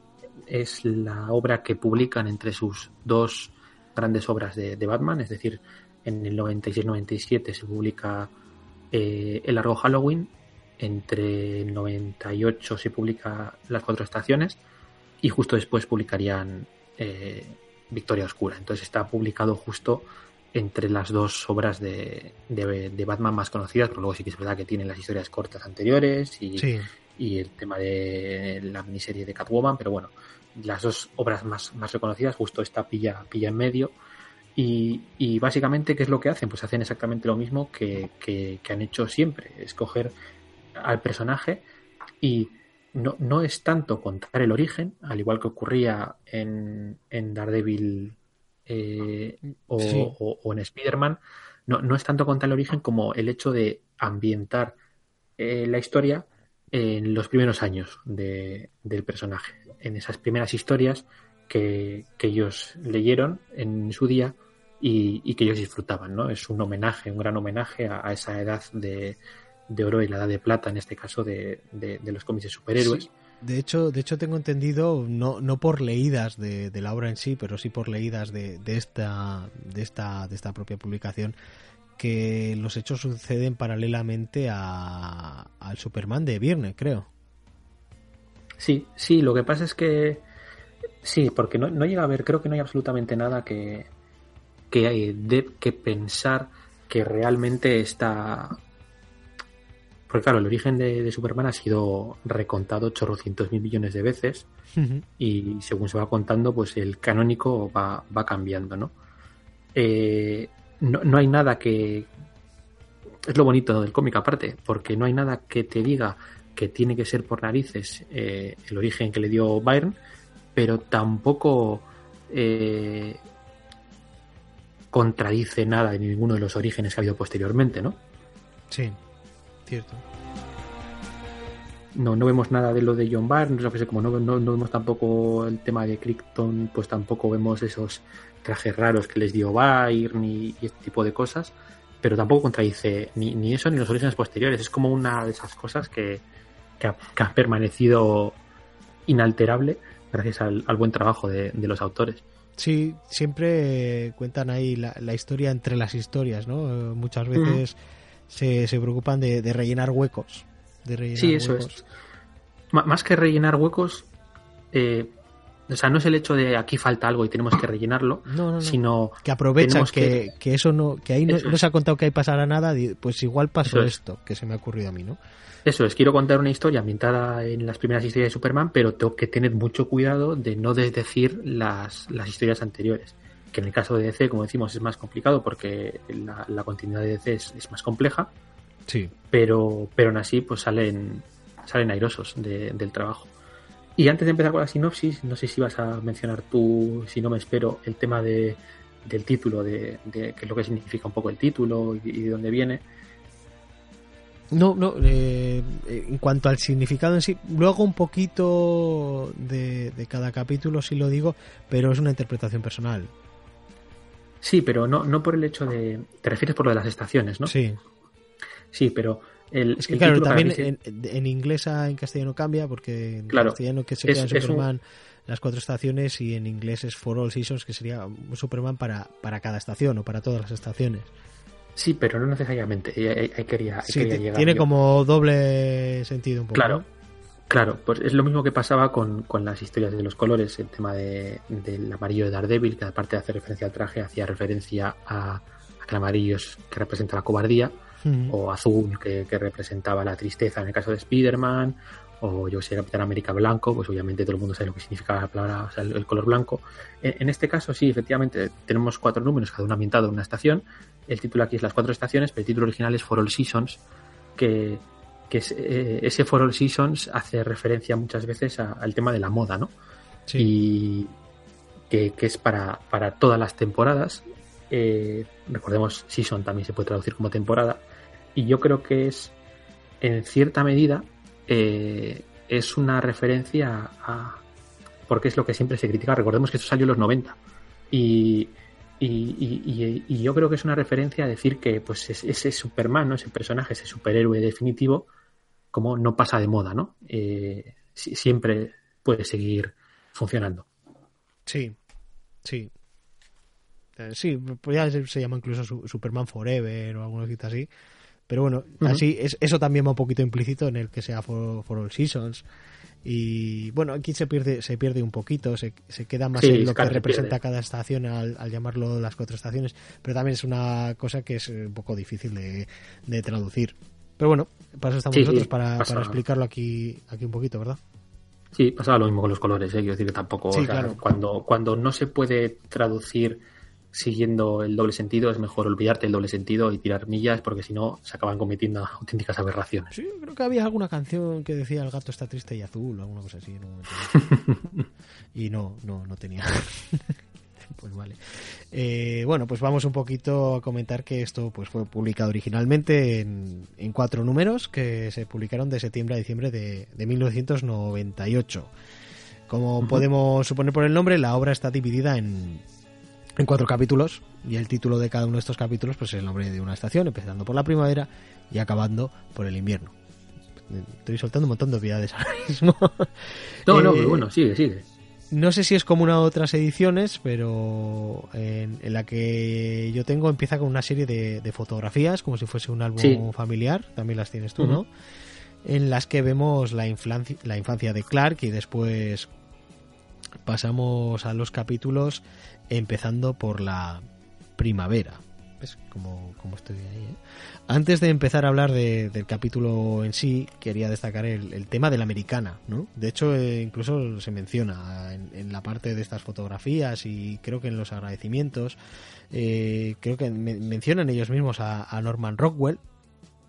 es la obra que publican entre sus dos grandes obras de, Batman, es decir, en el 96-97 se publica eh, El largo Halloween, entre el 98 se publica Las cuatro estaciones y justo después publicarían eh, Victoria Oscura. Entonces está publicado justo entre las dos obras de, de, Batman más conocidas, pero luego sí que es verdad que tienen las historias cortas anteriores y, y el tema de la miniserie de Catwoman, pero bueno, las dos obras más, más reconocidas, justo esta pilla, pilla en medio. Y, y, básicamente, ¿qué es lo que hacen? Pues hacen exactamente lo mismo que, que, han hecho siempre, escoger al personaje y no, no, es tanto contar el origen, al igual que ocurría en, en Daredevil eh, o, o, en Spider-Man, no, no, es tanto contar el origen como el hecho de ambientar eh, la historia en los primeros años de, del personaje, en esas primeras historias que, ellos leyeron en su día y, que ellos disfrutaban, ¿no? Es un homenaje, un gran homenaje a, esa edad de, de, oro y la edad de plata, en este caso, de, de, los cómics de superhéroes. De hecho, de hecho tengo entendido, no, no por leídas de, la obra en sí, pero sí por leídas de, esta, de, esta, de esta propia publicación, que los hechos suceden paralelamente a, al Superman de viernes, creo. Sí, sí, lo que pasa es que sí, porque no, llega a haber, creo que no hay absolutamente nada que, que, que pensar que realmente está... Porque claro, el origen de, Superman ha sido recontado 800 mil millones de veces y según se va contando, pues el canónico va, va cambiando, ¿no? Eh, no, no hay nada que... Es lo bonito del cómic aparte, porque no hay nada que te diga que tiene que ser por narices eh, el origen que le dio Byrne, pero tampoco eh, contradice nada en ninguno de los orígenes que ha habido posteriormente, ¿no? Sí, cierto. No, no vemos nada de lo de John Byrne, como no, no, no, vemos tampoco el tema de Crichton, pues tampoco vemos esos trajes raros que les dio Byrne y, este tipo de cosas, pero tampoco contradice ni, ni, eso ni los orígenes posteriores. Es como una de esas cosas que, que, ha, permanecido inalterable gracias al, buen trabajo de, los autores. Sí, siempre cuentan ahí la, historia entre las historias, ¿no? Muchas veces se, se, preocupan de, rellenar huecos. De rellenar sí, eso es. más que rellenar huecos, eh, o sea, no es el hecho de aquí falta algo y tenemos que rellenarlo, sino que aprovechan que, que, eso no, que ahí no, se ha contado que ahí pasará nada, pues igual pasó esto, que se me ha ocurrido a mí, ¿no? Eso es, quiero contar una historia ambientada en las primeras historias de Superman, pero tengo que tener mucho cuidado de no desdecir las, las historias anteriores. Que en el caso de DC, como decimos, es más complicado porque la, continuidad de DC es, más compleja. Sí. Pero, pero aún así, pues salen, salen airosos del trabajo. Y antes de empezar con la sinopsis, no sé si vas a mencionar tú, si no me espero, el tema de, del título, de, qué es lo que significa un poco el título y, de dónde viene. No, no, eh, en cuanto al significado en sí, luego un poquito de, cada capítulo, si lo digo, pero es una interpretación personal. Sí, pero no, no por el hecho de... Te refieres por lo de las estaciones, ¿no? Sí. Sí, pero es que claro, también en, inglés a en castellano cambia porque en castellano que sería Superman las cuatro estaciones y en inglés es For All Seasons que sería Superman para, para cada estación o para todas las estaciones. Sí, pero no necesariamente. Ahí, quería, Tiene como doble sentido un poco. Claro, claro. Pues es lo mismo que pasaba con, con las historias de los colores. El tema de, del amarillo de Daredevil, que aparte de hacer referencia al traje, hacía referencia a, a que el amarillo es, que representa la cobardía o azul que, representaba la tristeza en el caso de Spider-Man, o yo sé, Capitán América blanco, pues obviamente todo el mundo sabe lo que significa la palabra, el, color blanco. En, este caso, sí, efectivamente, tenemos cuatro números, cada uno ambientado en una estación. El título aquí es las cuatro estaciones, pero el título original es For All Seasons, que, eh, ese For All Seasons hace referencia muchas veces al tema de la moda, ¿no? Y que, es para, para todas las temporadas. Eh, recordemos, season también se puede traducir como temporada y yo creo que es, en cierta medida, eh, es una referencia a, porque es lo que siempre se critica. Recordemos que esto salió en los 90 y, y, yo creo que es una referencia a decir que pues ese Superman, ¿no? ese personaje, ese superhéroe definitivo, como no pasa de moda, ¿no? Eh, siempre puede seguir funcionando. Sí, sí. Eh, sí, pues ya se, llama incluso Superman Forever o alguna cosita así. Pero bueno, así es, eso también va un poquito implícito en el que sea for, All Seasons. Y bueno, aquí se pierde, se pierde un poquito, se, se queda más en lo que representa cada estación al, llamarlo las cuatro estaciones, pero también es una cosa que es un poco difícil de, de traducir. Pero bueno, para eso estamos nosotros, para, para, explicarlo aquí, aquí un poquito, ¿verdad? Sí, pasaba lo mismo con los colores, ¿eh? quiero decir que tampoco, cuando, cuando no se puede traducir siguiendo el doble sentido, es mejor olvidarte el doble sentido y tirar millas porque si no se acaban cometiendo auténticas aberraciones. Sí, creo que había alguna canción que decía el gato está triste y azul o alguna cosa así. y no, no, no tenía. pues vale. Eh, bueno, pues vamos un poquito a comentar que esto pues fue publicado originalmente en, cuatro números que se publicaron de septiembre a diciembre de, 1998. Como podemos suponer por el nombre, la obra está dividida en, en cuatro capítulos y el título de cada uno de estos capítulos pues es el nombre de una estación, empezando por la primavera y acabando por el invierno. Estoy soltando un montón de obviedades ahora mismo. No, no, eh, bueno, sigue, sigue. No sé si es como una otras ediciones, pero en, la que yo tengo empieza con una serie de, fotografías, como si fuese un álbum familiar, también las tienes tú, ¿no? En las que vemos la, la infancia de Clark y después pasamos a los capítulos empezando por la primavera. ¿Ves como, estoy ahí? Eh? Antes de empezar a hablar del capítulo en sí, quería destacar el, tema de la americana, ¿no? De hecho, eh, incluso se menciona en, la parte de estas fotografías y creo que en los agradecimientos, eh, creo que mencionan ellos mismos a, Norman Rockwell.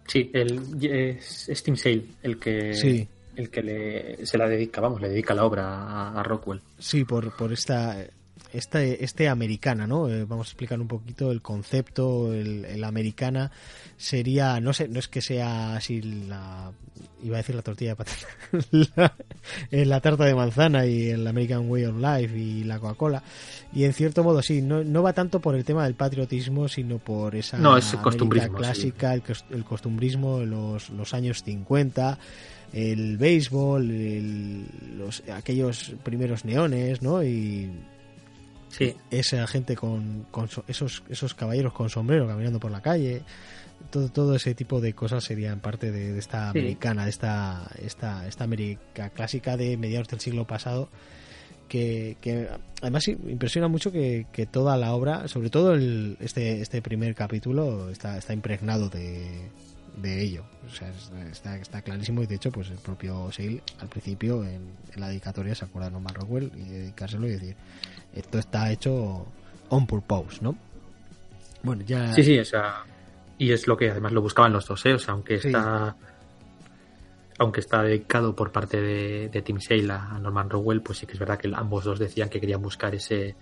Sí, el, es, Tim Sale el que, sí. el que le, se la dedica, vamos, le dedica la obra a, Rockwell. Sí, por, por esta este, este americana, ¿no? Eh, vamos a explicar un poquito el concepto, el, americana sería, no sé, no es que sea así la, iba a decir la tortilla de patata, la, eh, la, tarta de manzana y el American Way of Life y la Coca-Cola, y en cierto modo sí, no, no va tanto por el tema del patriotismo, sino por esa no, es costumbrismo, clásica, el, el, costumbrismo, los, los años 50, el béisbol, los, aquellos primeros neones, ¿no? Y Sí. Esa gente con, con, esos, esos caballeros con sombrero caminando por la calle. Todo, todo ese tipo de cosas serían parte de, esta americana, de esta, esta, esta América clásica de mediados del siglo pasado. Que, que además impresiona mucho que, que, toda la obra, sobre todo el, este, este primer capítulo, está, está impregnado de, de ello. O sea, está, está, clarísimo y de hecho, pues el propio Sale al principio en, la dedicatoria se acuerda de Norman Rockwell y dedicárselo y decir, esto está hecho on purpose, ¿no? Bueno, ya... Sí, sí, o sea, y es lo que además lo buscaban los dos, ¿eh? O sea, aunque está... Aunque está dedicado por parte de, de Tim Sale a Norman Rockwell, pues sí que es verdad que ambos dos decían que querían buscar ese...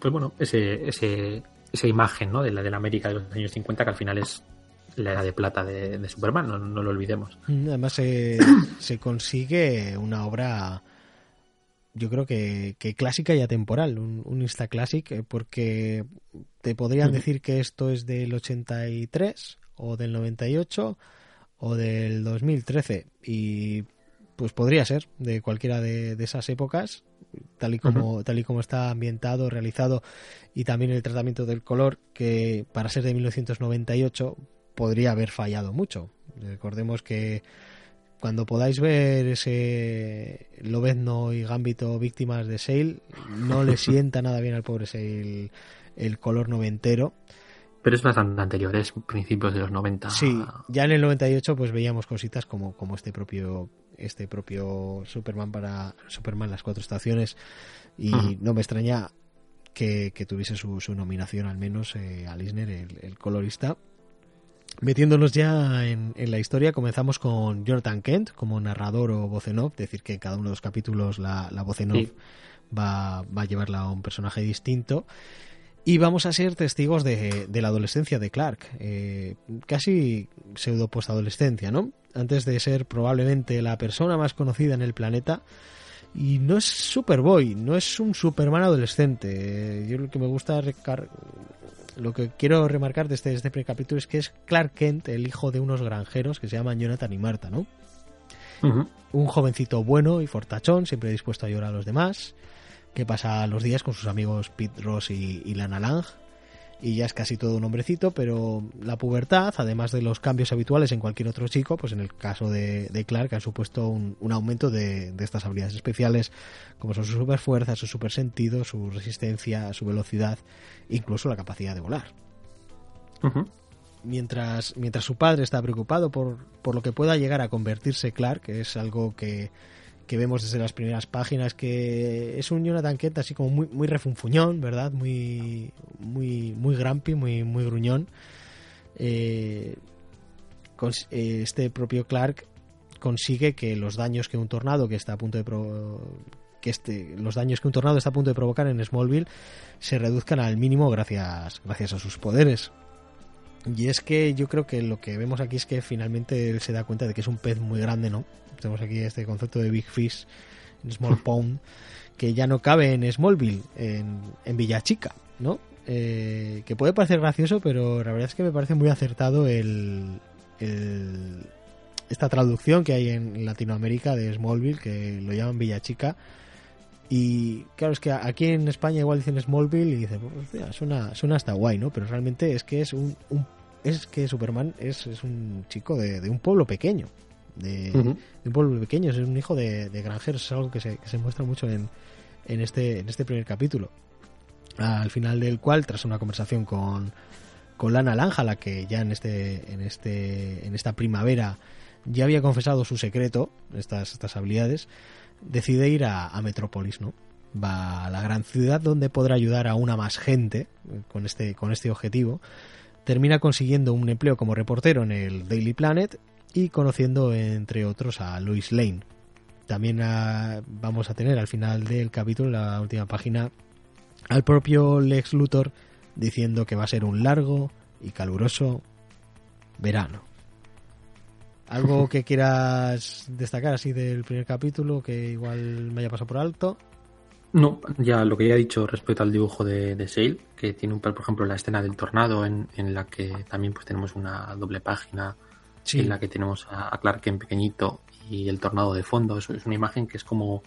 Pues bueno, ese, ese, esa imagen, ¿no? De la, de la América de los años 50, que al final es la era de plata de, Superman, no, lo olvidemos. Además se consigue una obra yo creo que, clásica y atemporal, un, un Insta Classic, eh, porque te podrían decir que esto es del 83 o del 98 o del 2013 y pues podría ser de cualquiera de, esas épocas tal y como tal y como está ambientado realizado y también el tratamiento del color que para ser de 1998 podría haber fallado mucho recordemos que cuando podáis ver ese Lobezno y Gambito víctimas de Sale, no le sienta nada bien al pobre Sale el color noventero. Pero es bastante anterior, es principios de los 90. Sí, ya en el 98 pues veíamos cositas como, como este propio este propio Superman para Superman las cuatro estaciones y no me extraña que, tuviese su, nominación al menos eh, a Lisner, el colorista, Metiéndonos ya en, la historia, comenzamos con Jonathan Kent como narrador o voz en off, decir, que en cada uno de los capítulos la, la voz en off va, a llevarla a un personaje distinto. Y vamos a ser testigos de, la adolescencia de Clark, eh, casi pseudo postadolescencia, ¿no? Antes de ser probablemente la persona más conocida en el planeta Y no es Superboy, no es un Superman adolescente. Yo lo que me gusta lo que quiero remarcar de este, este capítulo es que es Clark Kent, el hijo de unos granjeros que se llaman Jonathan y Marta, ¿no? Un jovencito bueno y fortachón, siempre dispuesto a ayudar a los demás, que pasa los días con sus amigos Pete Ross y, y Lana Lang, y ya es casi todo un hombrecito, pero la pubertad, además de los cambios habituales en cualquier otro chico, pues en el caso de, Clark ha supuesto un, aumento de, estas habilidades especiales, como son su superfuerza, su supersentido, su resistencia, su velocidad, incluso la capacidad de volar. Mientras, mientras su padre está preocupado por, por lo que pueda llegar a convertirse Clark, que es algo que, que vemos desde las primeras páginas, que es un Jonathan Kent así como muy, muy refunfuñón, ¿verdad? Muy, muy, muy grumpy, muy, muy gruñón. Eh, eh, este propio Clark consigue que los daños que un tornado que está a punto de que este, los daños que un tornado está a punto de provocar en Smallville se reduzcan al mínimo gracias, gracias a sus poderes. Y es que yo creo que lo que vemos aquí es que finalmente él se da cuenta de que es un pez muy grande, ¿no? Tenemos aquí este concepto de Big Fish, Small Pond, que ya no cabe en Smallville, en, en Villa Chica, ¿no? Eh, que puede parecer gracioso, pero la verdad es que me parece muy acertado el, esta traducción que hay en Latinoamérica de Smallville, que lo llaman Villa Chica. Y claro, es que aquí en España igual dicen Smallville y dicen, pues, suena, suena hasta guay, ¿no? Pero realmente es que es un, es que Superman es, es un chico de, de, un pueblo pequeño de, un pueblo pequeño, es un hijo de, granjeros, es algo que se, muestra mucho en, en, este, en este primer capítulo. Al final del cual, tras una conversación con, con Lana Lanja, la que ya en este, en este, en esta primavera ya había confesado su secreto, estas, estas habilidades, decide ir a, a Metrópolis, ¿no? Va a la gran ciudad donde podrá ayudar a una más gente con este, con este objetivo. Termina consiguiendo un empleo como reportero en el Daily Planet y conociendo entre otros a Lois Lane. También ah, vamos a tener al final del capítulo, la última página, al propio Lex Luthor diciendo que va a ser un largo y caluroso verano. ¿Algo que quieras destacar así del primer capítulo que igual me haya pasado por alto? No, ya lo que ya he dicho respecto al dibujo de, de Sale, que tiene un por ejemplo la escena del tornado en, en la que también pues tenemos una doble página en la que tenemos a, Clark en pequeñito y el tornado de fondo. Eso es una imagen que es como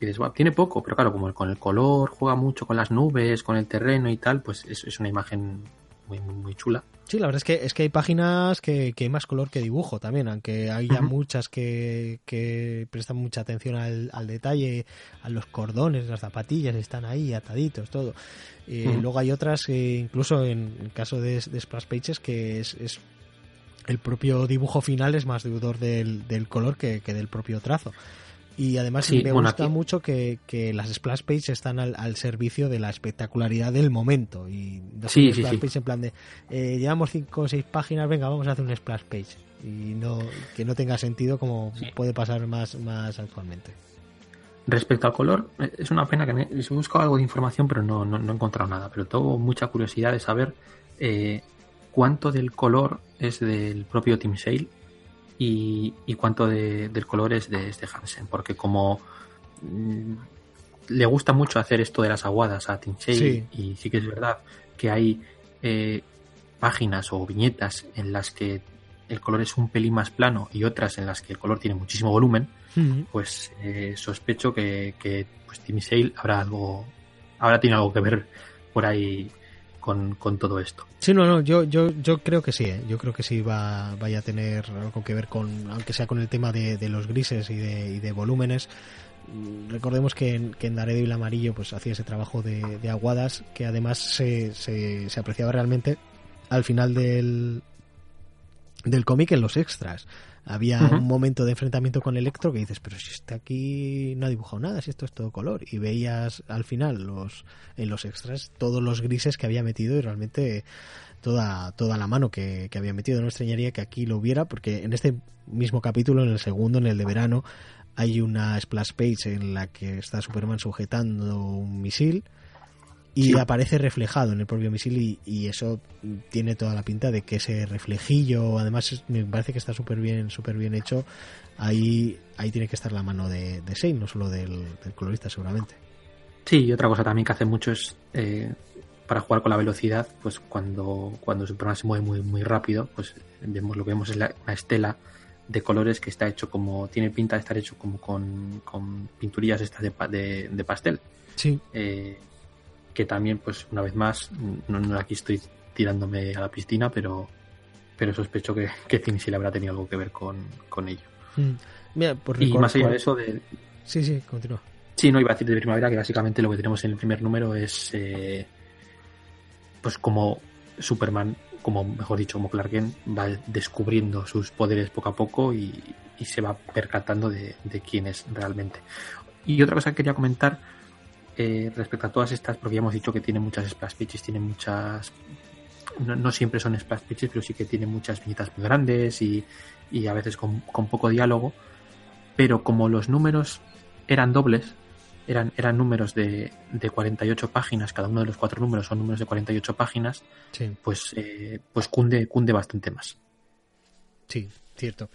dices, tiene poco, pero claro, como con el color juega mucho con las nubes, con el terreno y tal, pues es, una imagen muy, muy, chula. Sí, la verdad es que, es que hay páginas que, que hay más color que dibujo también, aunque hay ya muchas que, que, prestan mucha atención al, al, detalle, a los cordones, las zapatillas están ahí ataditos, todo. y Luego hay otras, que incluso en el caso de, de Splash Pages, que es, es el propio dibujo final es más deudor del, color que, del propio trazo. Y además me gusta mucho que, las splash pages están al, servicio de la espectacularidad del momento. Y no sí, sí, splash en plan de, eh, llevamos cinco o seis páginas, venga, vamos a hacer un splash page. Y no que no tenga sentido como puede pasar más, más actualmente. Respecto al color, eh, es una pena que he buscado algo de información, pero no, no, he encontrado nada. Pero tengo mucha curiosidad de saber eh, cuánto del color es del propio Tim Sale y, cuánto del color es de, este Hansen, porque como mm, le gusta mucho hacer esto de las aguadas a Tim Sale y sí que es verdad que hay eh, páginas o viñetas en las que el color es un pelín más plano y otras en las que el color tiene muchísimo volumen, pues eh, sospecho que, que pues, Tim Sale habrá algo, ahora tiene algo que ver por ahí con, todo esto. Sí, no, no, yo, yo, yo creo que sí, ¿eh? yo creo que sí va, vaya a tener algo que ver con, aunque sea con el tema de, los grises y de, volúmenes. Mm, recordemos que en, que en Daredevil Amarillo pues hacía ese trabajo de, aguadas que además se, se, se apreciaba realmente al final del, del cómic en los extras. Había un momento de enfrentamiento con Electro que dices, pero si está aquí no ha dibujado nada, si esto es todo color. Y veías al final los en los extras todos los grises que había metido y realmente toda, toda la mano que, había metido. No extrañaría que aquí lo hubiera, porque en este mismo capítulo, en el segundo, en el de verano, hay una splash page en la que está Superman sujetando un misil y aparece reflejado en el propio misil y, eso tiene toda la pinta de que ese reflejillo, además me parece que está súper bien, súper bien hecho, ahí, ahí tiene que estar la mano de, de no solo del, colorista seguramente. Sí, y otra cosa también que hace mucho es eh, para jugar con la velocidad, pues cuando, cuando Superman se mueve muy, muy rápido, pues vemos lo que vemos es la, una estela de colores que está hecho como, tiene pinta de estar hecho como con, con pinturillas estas de, de, pastel. Sí. Eh, que también, pues una vez más, no, aquí estoy tirándome a la piscina, pero, pero sospecho que, que le habrá tenido algo que ver con, ello. Mm. y más allá de eso, de... Sí, sí, continúa. Sí, no iba a decir de primavera que básicamente lo que tenemos en el primer número es eh, pues como Superman, como mejor dicho, como Clark Kent va descubriendo sus poderes poco a poco y, se va percatando de, de, quién es realmente. Y otra cosa que quería comentar eh, respecto a todas estas, porque ya hemos dicho que tiene muchas splash pitches, tiene muchas. No, siempre son splash pitches, pero sí que tiene muchas viñetas muy grandes y, a veces con, poco diálogo. Pero como los números eran dobles, eran, eran números de, de 48 páginas, cada uno de los cuatro números son números de 48 páginas, pues, eh, pues cunde, cunde bastante más. Sí, cierto.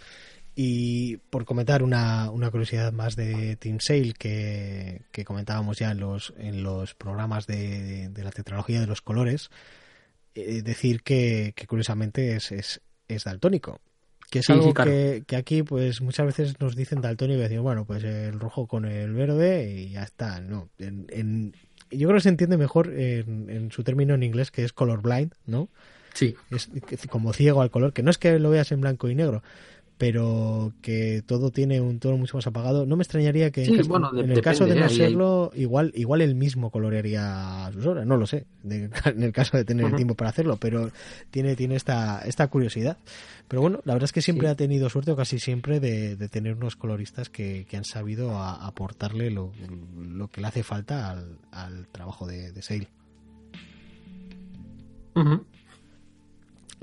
Y por comentar una, una curiosidad más de Team Sale que, comentábamos ya en los, en los programas de, la tetralogía de los colores, eh, decir que, curiosamente es, es, es daltónico que es algo que, aquí pues muchas veces nos dicen daltónico y decimos bueno pues el rojo con el verde y ya está no en, yo creo que se entiende mejor en, en, su término en inglés que es colorblind no sí. Es como ciego al color que no es que lo veas en blanco y negro pero que todo tiene un tono mucho más apagado. No me extrañaría que en, el caso de no serlo, igual, igual él mismo colorearía sus obras, no lo sé, en el caso de tener el tiempo para hacerlo, pero tiene, tiene esta, esta curiosidad. Pero bueno, la verdad es que siempre ha tenido suerte, o casi siempre, de, tener unos coloristas que, han sabido aportarle lo, que le hace falta al, trabajo de, de Sale.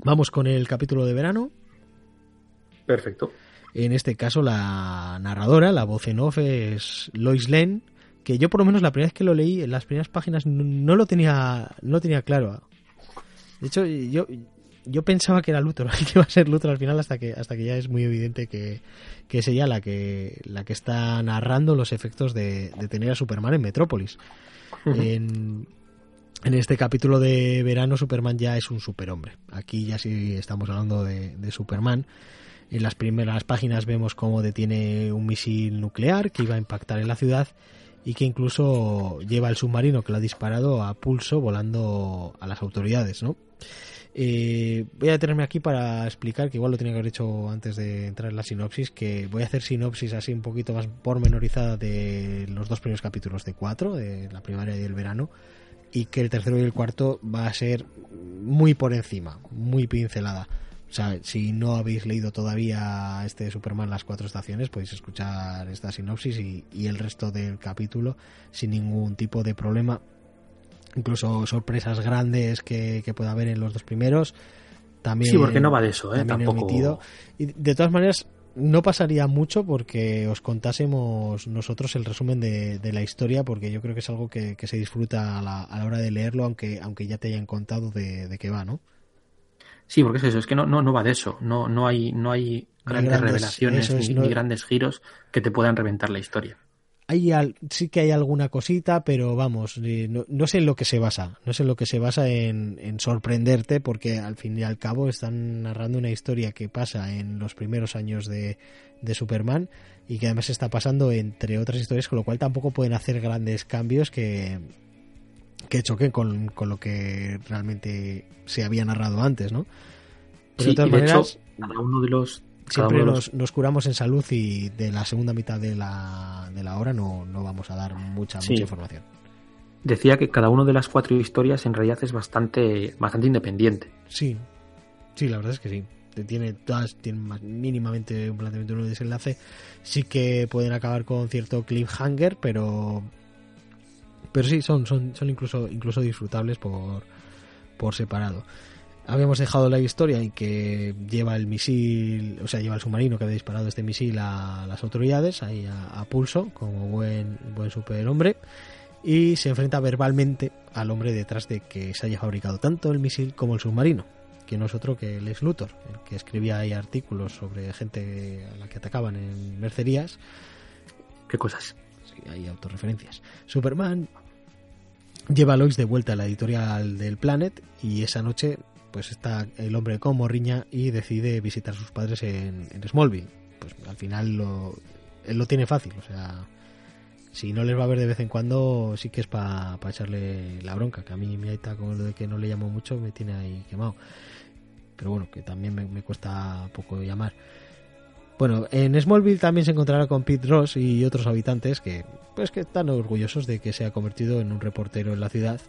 Vamos con el capítulo de verano. Perfecto. En este caso, la narradora, la voz en off es Lois Lane, que yo por lo menos la primera vez que lo leí, en las primeras páginas, no, lo tenía no tenía claro. De hecho, yo, yo pensaba que era Luthor, que iba a ser Luthor al final hasta que hasta que ya es muy evidente que, es ella la que la que está narrando los efectos de, tener a Superman en Metrópolis. en, este capítulo de verano Superman ya es un superhombre. Aquí ya sí estamos hablando de, de Superman. En las primeras páginas vemos cómo detiene un misil nuclear que iba a impactar en la ciudad y que incluso lleva el submarino que lo ha disparado a pulso volando a las autoridades, ¿no? Eh, voy a detenerme aquí para explicar que igual lo tenía que haber hecho antes de entrar en la sinopsis, que voy a hacer sinopsis así un poquito más pormenorizada de los dos primeros capítulos de cuatro, de la primaria y el verano, y que el tercero y el cuarto va a ser muy por encima, muy pincelada. O sea, si no habéis leído todavía este Superman Las Cuatro Estaciones, podéis escuchar esta sinopsis y, el resto del capítulo sin ningún tipo de problema. Incluso sorpresas grandes que, pueda haber en los dos primeros. También, sí, porque no va de eso, ¿eh? Tampoco... Y de todas maneras, no pasaría mucho porque os contásemos nosotros el resumen de, la historia, porque yo creo que es algo que, se disfruta a la, hora de leerlo, aunque, aunque ya te hayan contado de, de qué va, ¿no? Sí, porque es eso, es que no, no, no va de eso. No, no hay, no hay grandes, revelaciones ni, grandes giros que te puedan reventar la historia. Hay sí que hay alguna cosita, pero vamos, eh, no, sé en lo que se basa. No sé en lo que se basa en, sorprenderte, porque al fin y al cabo están narrando una historia que pasa en los primeros años de, de Superman y que además está pasando entre otras historias, con lo cual tampoco pueden hacer grandes cambios que, que choquen con, con, lo que realmente se había narrado antes, ¿no? Pero de todas maneras, uno de los siempre nos, curamos en salud y de la segunda mitad de la, de la hora no, no vamos a dar mucha, mucha información. Decía que cada una de las cuatro historias en realidad es bastante, bastante independiente. Sí, sí, la verdad es que sí. Tiene todas tienen mínimamente un planteamiento de un desenlace. Sí que pueden acabar con cierto cliffhanger, pero pero sí, son, son, son incluso, incluso disfrutables por, por separado. Habíamos dejado la historia en que lleva el misil, o sea, lleva el submarino que había disparado este misil a las autoridades, ahí a, pulso, como buen, buen superhombre. y se enfrenta verbalmente al hombre detrás de que se haya fabricado tanto el misil como el submarino, que no es otro que Lex Luthor, el que escribía ahí artículos sobre gente a la que atacaban en mercerías. ¿Qué cosas? Sí, hay autorreferencias. Superman lleva a Lois de vuelta a la editorial del Planet y esa noche pues está el hombre con morriña y decide visitar a sus padres en, en Smallville. Pues al final lo, él lo tiene fácil, o sea, si no les va a ver de vez en cuando, sí que es para echarle la bronca, que a mí mi aita con lo de que no le llamo mucho me tiene ahí quemado. Pero bueno, que también me, me cuesta poco llamar. Bueno, en Smallville también se encontrará con Pete Ross y otros habitantes que, pues, que están orgullosos de que se ha convertido en un reportero en la ciudad,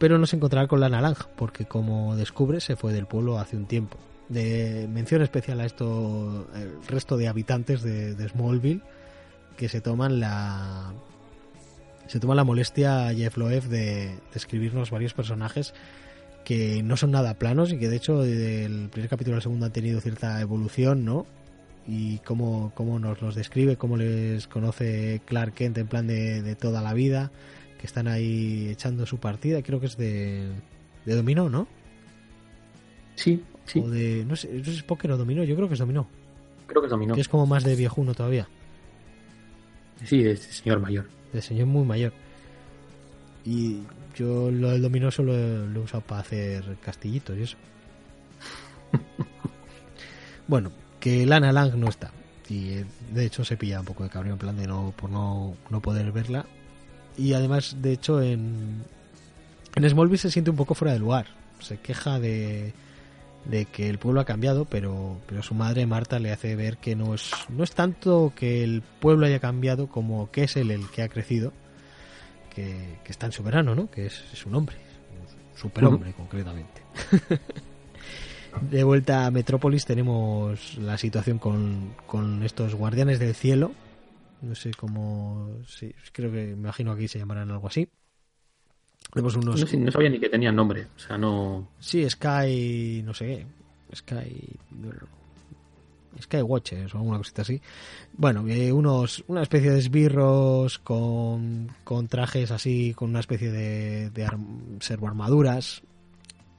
pero no se encontrará con la naranja, porque como descubre se fue del pueblo hace un tiempo. De mención especial a esto el resto de habitantes de, Smallville que se toman la se toman la molestia Jeff Loeb de, de escribirnos varios personajes que no son nada planos y que de hecho del primer capítulo al segundo han tenido cierta evolución, ¿no? Y cómo, cómo nos los describe, cómo les conoce Clark Kent en plan de, de, toda la vida, que están ahí echando su partida, creo que es de, de dominó, ¿no? Sí, sí. O de, no sé, no sé si es póker o dominó, yo creo que es dominó. Creo que es dominó. Que es como más de viejuno todavía. Sí, de señor mayor. De señor muy mayor. Y yo lo del dominó solo lo he usado para hacer castillitos y eso. bueno, que Lana Lang no está. Y eh, de hecho se pilla un poco de cabrón en plan de no por no, no poder verla. Y además, de hecho, en, en Smallville se siente un poco fuera de lugar. Se queja de, de que el pueblo ha cambiado, pero, pero su madre Marta le hace ver que no es, no es tanto que el pueblo haya cambiado como que es él el que ha crecido, que, que es tan soberano, ¿no? Que es, es un hombre, un superhombre uh -huh. concretamente. De vuelta a Metrópolis tenemos la situación con, con estos guardianes del cielo. No sé cómo. Sí, creo que me imagino aquí se llamarán algo así. Tenemos unos... no, no, sabía ni que tenían nombre. O sea, no. Sí, Sky. No sé qué. Sky. Sky Watchers o alguna cosita así. Bueno, eh, unos, una especie de esbirros con, con trajes así, con una especie de, de arm, servo armaduras,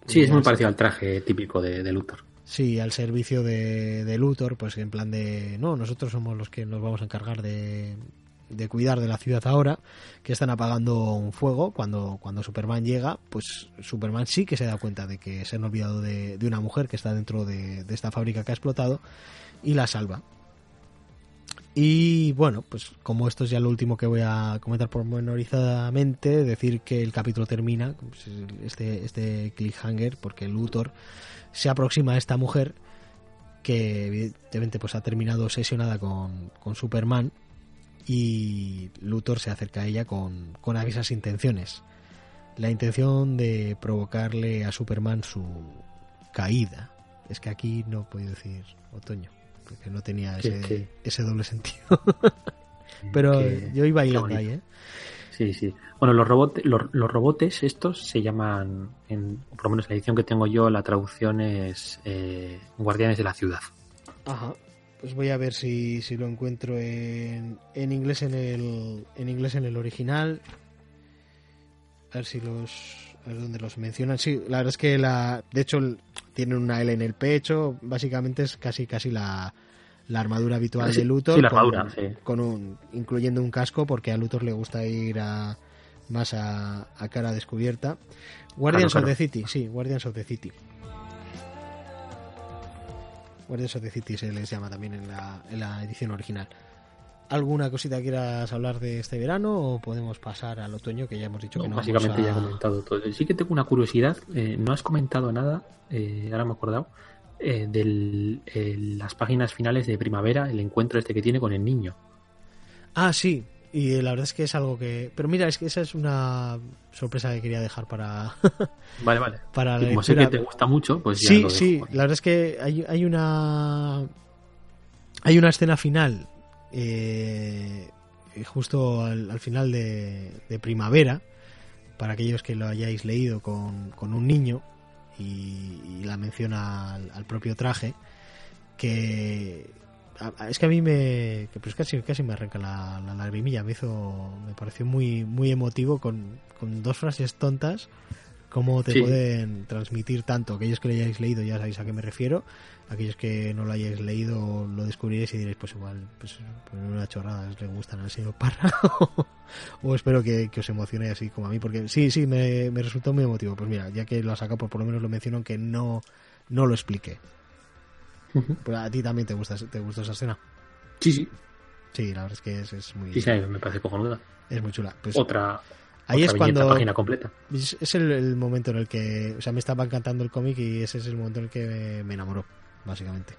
Sí, es muy parecido al traje típico de, de Luthor. Sí, al servicio de, de, Luthor, pues en plan de, no, nosotros somos los que nos vamos a encargar de, de, cuidar de la ciudad ahora, que están apagando un fuego. Cuando, cuando Superman llega, pues Superman sí que se da cuenta de que se han olvidado de, de una mujer que está dentro de, de esta fábrica que ha explotado y la salva. Y bueno, pues como esto es ya lo último que voy a comentar pormenorizadamente, decir que el capítulo termina, pues, este, este cliffhanger, porque Luthor se aproxima a esta mujer que evidentemente pues ha terminado obsesionada con, con Superman y Luthor se acerca a ella con, con avisas intenciones. La intención de provocarle a Superman su caída. Es que aquí no podido decir otoño que no tenía ese, ese doble sentido. Pero yo iba hilando ahí, ¿eh? Sí, sí. Bueno, los, robot, los, los, robotes estos se llaman, en, por lo menos en la edición que tengo yo, la traducción es eh, Guardianes de la Ciudad. Ajá. Pues voy a ver si, si lo encuentro en, en inglés en el en inglés en el original. A ver si los dónde los mencionan. Sí, la verdad es que la de hecho tienen una L en el pecho, básicamente es casi casi la, la armadura habitual sí, de Luthor sí, la armadura, con, sí. con un incluyendo un casco porque a Luthor le gusta ir a más a, a cara descubierta. Guardians claro, claro. of the City, sí, Guardians of the City. Guardians of the City se les llama también en la, en la edición original. ¿Alguna cosita quieras hablar de este verano o podemos pasar al otoño que ya hemos dicho no, que no Básicamente a... ya he comentado todo. Sí que tengo una curiosidad, eh, no has comentado nada, eh, ahora me he acordado, eh, de las páginas finales de primavera, el encuentro este que tiene con el niño. Ah, sí, y la verdad es que es algo que... Pero mira, es que esa es una sorpresa que quería dejar para... vale, vale. Para y como sé que te gusta mucho, pues ya Sí, lo sí, la verdad es que hay, hay una... Hay una escena final eh, justo al, al final de, de, primavera, para aquellos que lo hayáis leído con, con un niño, y, y la menciona al, al, propio traje, que es que a mí me pues casi casi me arranca la, la, lagrimilla me hizo me pareció muy muy emotivo con, con dos frases tontas cómo te pueden transmitir tanto aquellos que lo hayáis leído ya sabéis a qué me refiero aquellos que no lo hayáis leído lo descubriréis y diréis pues igual pues, pues una chorrada le gustan al señor Parra o espero que, os emocione así como a mí porque sí sí me, me resultó muy emotivo pues mira ya que lo ha sacado pues por lo menos lo menciono aunque no no lo explique pues a ti también te gusta, te gustó esa escena. Sí, sí. Sí, la verdad es que es, es muy. Sí, sí, me parece cojonuda. Es muy chula. Pues, otra. Ahí es cuando. página completa. Es, el, momento en el que. O sea, me estaba encantando el cómic y ese es el momento en el que me, enamoró, básicamente.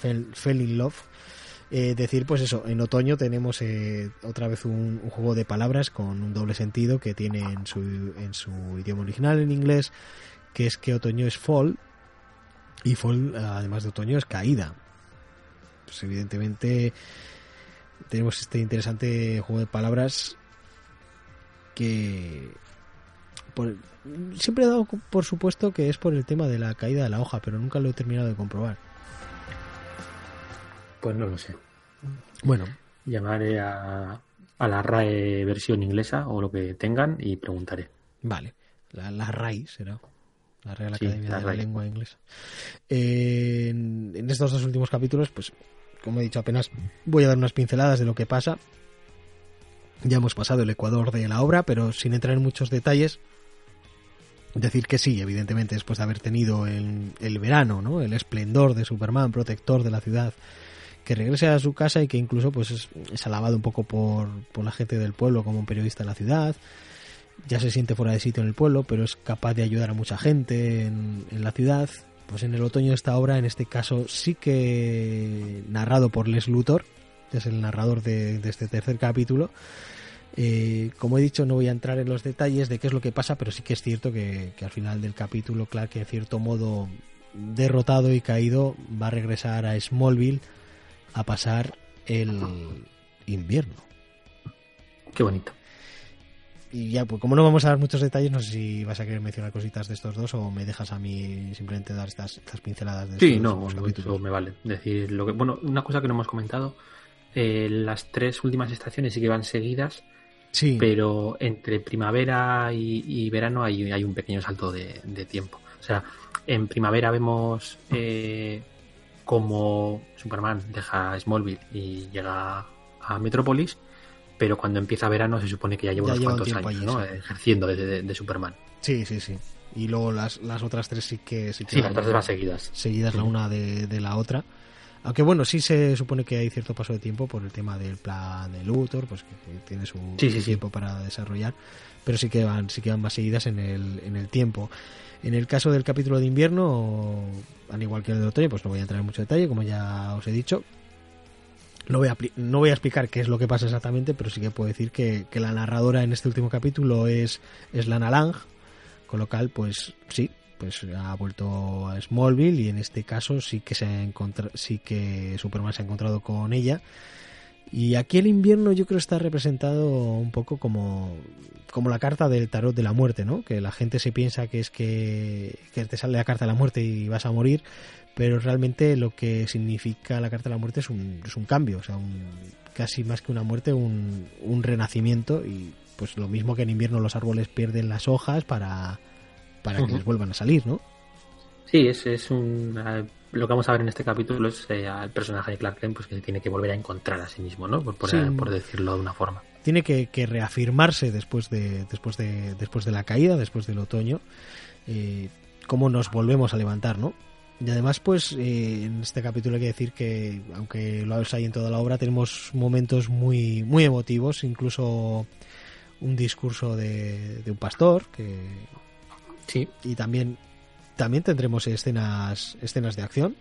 fell, in love. Eh, decir, pues eso, en otoño tenemos eh, otra vez un, un, juego de palabras con un doble sentido que tiene en su, en su idioma original, en inglés, que es que otoño es fall y Fall, además de otoño, es caída. Pues evidentemente tenemos este interesante juego de palabras que siempre he dado por supuesto que es por el tema de la caída de la hoja, pero nunca lo he terminado de comprobar. Pues no lo sé. Bueno. Llamaré a, a la RAE versión inglesa o lo que tengan y preguntaré. Vale. La, la RAI será la Real Academia de la Lengua Inglesa. en, estos dos últimos capítulos, pues, como he dicho, apenas voy a dar unas pinceladas de lo que pasa. Ya hemos pasado el ecuador de la obra, pero sin entrar en muchos detalles. Decir que sí, evidentemente, después de haber tenido el, el verano, ¿no? El esplendor de Superman, protector de la ciudad, que regrese a su casa y que incluso pues es, alabado un poco por, por la gente del pueblo como un periodista de la ciudad ya se siente fuera de sitio en el pueblo, pero es capaz de ayudar a mucha gente en, la ciudad. Pues en el otoño esta obra, en este caso sí que narrado por Les Luthor, que es el narrador de, este tercer capítulo. Eh, como he dicho, no voy a entrar en los detalles de qué es lo que pasa, pero sí que es cierto que, al final del capítulo, Clark, en cierto modo derrotado y caído, va a regresar a Smallville a pasar el invierno. Qué bonito y ya, pues como no vamos a dar muchos detalles, no sé si vas a querer mencionar cositas de estos dos o me dejas a mí simplemente dar estas, estas pinceladas de Sí, no, me vale. Decir lo que, bueno, una cosa que no hemos comentado, eh, las tres últimas estaciones sí que van seguidas, sí. pero entre primavera y, verano hay, hay un pequeño salto de, tiempo. O sea, en primavera vemos eh, como Superman deja Smallville y llega a Metrópolis pero cuando empieza verano se supone que ya lleva unos cuantos años ¿no? ejerciendo de, Superman. Sí, sí, sí. Y luego las, las otras tres sí que... Sí, sí las tres van seguidas. Seguidas la una de, la otra. Aunque bueno, sí se supone que hay cierto paso de tiempo por el tema del plan de Luthor, pues que, tiene su tiempo para desarrollar, pero sí que van, sí que van más seguidas en el, en el tiempo. En el caso del capítulo de invierno, al igual que el de otoño, pues no voy a entrar en mucho detalle, como ya os he dicho, no voy, a, no voy a explicar qué es lo que pasa exactamente, pero sí que puedo decir que, la narradora en este último capítulo es, es Lana Lang, con lo cual, pues sí, pues ha vuelto a Smallville y en este caso sí que se ha sí que Superman se ha encontrado con ella. Y aquí el invierno yo creo está representado un poco como, como la carta del tarot de la muerte, ¿no? Que la gente se piensa que es que, que te sale la carta de la muerte y vas a morir, pero realmente lo que significa la carta de la muerte es un, es un cambio, o sea, casi más que una muerte, un, un, renacimiento y pues lo mismo que en invierno los árboles pierden las hojas para, para que les vuelvan a salir, ¿no? Sí, es, es un... Lo que vamos a ver en este capítulo es eh, al personaje de Clark Kent pues, que tiene que volver a encontrar a sí mismo, ¿no? Por, por, decirlo de una forma. Tiene que, que, reafirmarse después de, después, de, después de la caída, después del otoño, eh, cómo nos volvemos a levantar, ¿no? Y además, pues eh, en este capítulo hay que decir que, aunque lo hay en toda la obra, tenemos momentos muy, muy emotivos, incluso un discurso de, un pastor, que sí, y también, también tendremos escenas, escenas de acción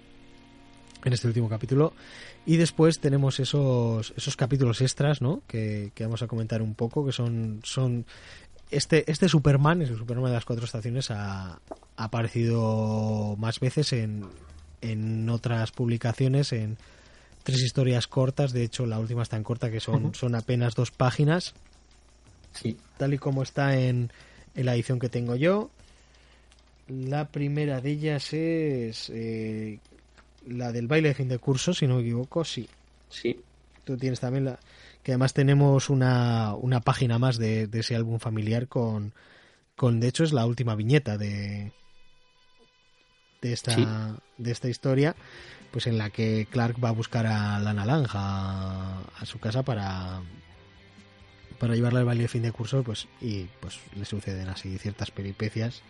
en este último capítulo. Y después tenemos esos, esos capítulos extras, ¿no? Que, que vamos a comentar un poco, que son, son este, este Superman, el Superman de las cuatro estaciones, ha, aparecido más veces en, en otras publicaciones, en tres historias cortas. De hecho, la última está en corta, que son, son apenas dos páginas. Sí. Tal y como está en, en la edición que tengo yo. La primera de ellas es eh, la del baile de fin de curso, si no me equivoco, sí. Sí. Tú tienes también la... Que además tenemos una, una página más de, de ese álbum familiar con, con... De hecho, es la última viñeta de, de esta, Sí. de esta historia, pues en la que Clark va a buscar a Lana Lang a, a su casa para para llevarla al baile de fin de curso, pues y pues le suceden así ciertas peripecias.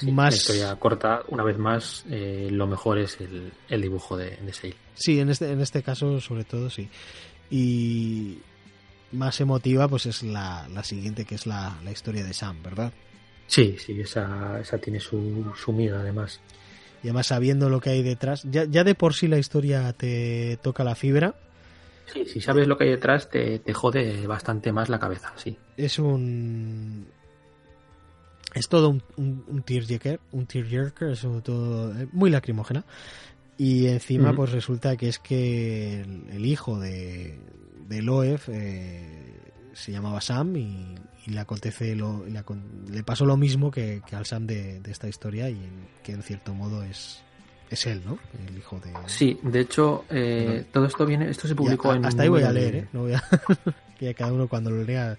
Sí, más La historia corta, una vez más, eh, lo mejor es el, el dibujo de, de Sale. Sí, en este, en este caso, sobre todo, sí. Y más emotiva, pues es la, la siguiente, que es la, la historia de Sam, ¿verdad? Sí, sí, esa, esa tiene su, su miga, además. Y además sabiendo lo que hay detrás, ya, ya de por sí la historia te toca la fibra. Sí, si sabes lo que hay detrás, te, te jode bastante más la cabeza, sí. Es un. Es todo un, un, un tearjerker, un tearjerker, es todo eh, muy lacrimógena. Y encima, Ujú. pues resulta que es que el, el hijo de, de Loef eh, se llamaba Sam y, y le acontece lo, le, le pasó lo mismo que, que al Sam de, de esta historia y que en cierto modo es, es él, ¿no? El hijo de. Sí, de hecho, eh, todo esto viene, esto se publicó a- en. hasta ahí voy a leer, ¿eh? No voy a... que ya cada uno cuando lo lea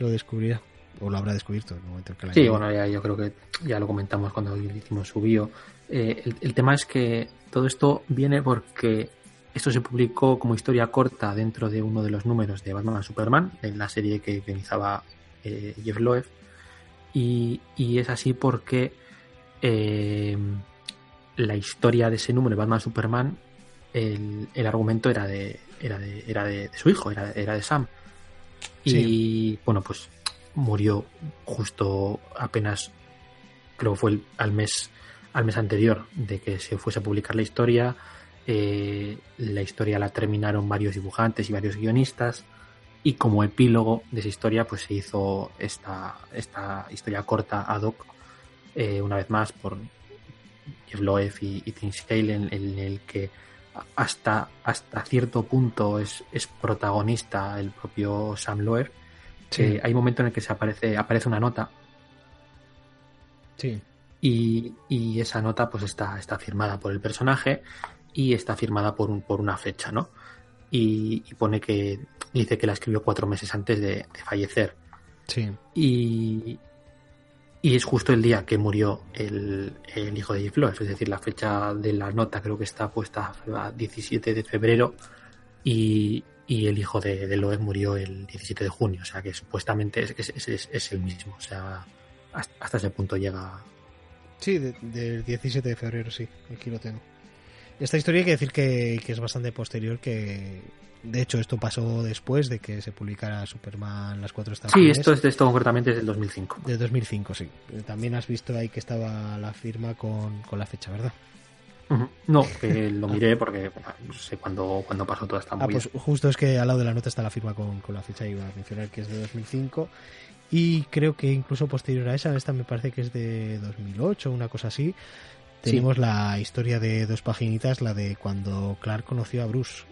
lo descubrirá. O lo habrá descubierto en el momento en que la Sí, bueno, ya, yo creo que ya lo comentamos cuando hicimos su bio. Eh, el, el tema es que todo esto viene porque esto se publicó como historia corta dentro de uno de los números de Batman a Superman, en la serie que guionizaba eh, Jeff Loeb. Y, y es así porque eh, la historia de ese número, Batman Superman, el, el argumento era de era de, era de, de su hijo, era, era de Sam. Y bueno, pues murió justo apenas, creo que fue al mes al mes anterior de que se fuese a publicar la historia. Eh, la historia la terminaron varios dibujantes y varios guionistas. Y como epílogo de esa historia, pues se hizo esta, esta historia corta ad hoc, eh, una vez más, por Jeff Loeb y, y Tim Scale, en, en el que hasta, hasta cierto punto es, es protagonista el propio Sam Loeb. Sí, Eh, hay un momento en el que se aparece, aparece una nota sí. y, y esa nota pues está, está firmada por el personaje y está firmada por, un, por una fecha, ¿no? Y, y pone que dice que la escribió cuatro meses antes de, de fallecer. Sí, Y, y es justo el día que murió el, el hijo de Jeff Loeb, es decir, la fecha de la nota creo que está puesta a 17 de febrero y, y el hijo de, de Loeb murió el 17 de junio, o sea que supuestamente es, es, es- es el mismo, o sea, hasta, hasta ese punto llega. sí, de- del 17 de febrero, sí, aquí lo tengo. Esta historia hay que decir que, que es bastante posterior, que de hecho esto pasó después de que se publicara Superman Las Cuatro Sí, Estaciones. esto es de esto concretamente es del 2005. De 2005, sí. También has visto ahí que estaba la firma con, con la fecha, ¿verdad? No, que lo miré porque bueno, no sé cuándo, cuándo pasó toda esta Ah, movida. pues justo es que al lado de la nota está la firma con, con la fecha, iba a mencionar que es de 2005. Y creo que incluso posterior a esa, esta me parece que es de 2008, una cosa así. Tenemos la historia de dos paginitas, la de cuando Clark conoció a Bruce.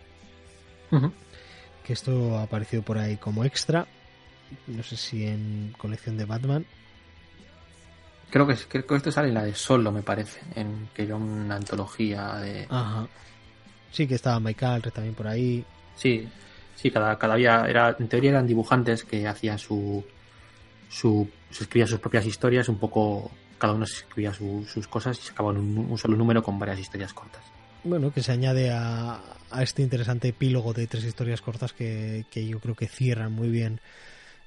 Que esto apareció por ahí como extra. No sé si en colección de Batman. Creo que, creo que esto sale en la de Solo, me parece, en que era una antología de... Ajá. Sí, que estaba Mike Alred también por ahí. Sí, sí, cada, cada día era, en teoría eran dibujantes que hacían su, su, se escribían sus propias historias, un poco, cada uno se escribía su- sus cosas y se acababa en un, un solo número con varias historias cortas. Bueno, que se añade a, a este interesante epílogo de tres historias cortas que, que yo creo que cierran muy bien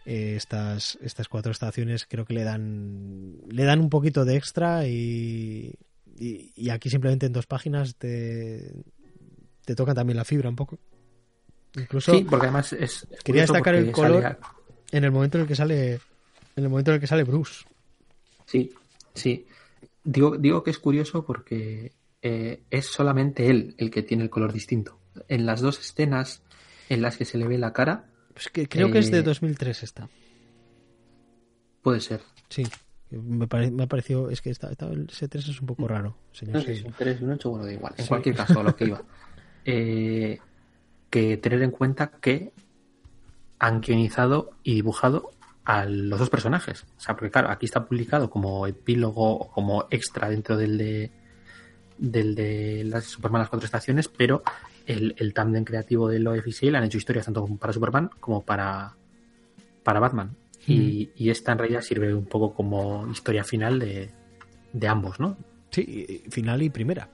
eh, estas, estas cuatro estaciones. Creo que le dan, le dan un poquito de extra y, y, y aquí simplemente en dos páginas te, te tocan también la fibra un poco. Incluso sí, porque además es... quería destacar el color. en el momento en el que sale en el momento en el que sale Bruce. Sí, sí. Digo, digo que es curioso porque eh, es solamente él el que tiene el color distinto. En las dos escenas en las que se le ve la cara, Pues que creo que es de Eh, 2003 esta. puede ser. Sí. Me, pare- me ha parecido, es que esta, esta- el S3 es un poco raro, señor. No un 3, un 8, bueno, da igual. En Sí. cualquier caso, a lo que iba. Eh, que tener en cuenta que han guionizado y dibujado a los dos personajes. O sea, porque claro, aquí está publicado como epílogo o como extra dentro del de del de las Superman las cuatro estaciones, pero el, el tándem creativo de lo le han hecho historias tanto para Superman como para, para Batman. Y, y, esta en realidad sirve un poco como historia final de, de ambos, ¿no? Sí, final y primera.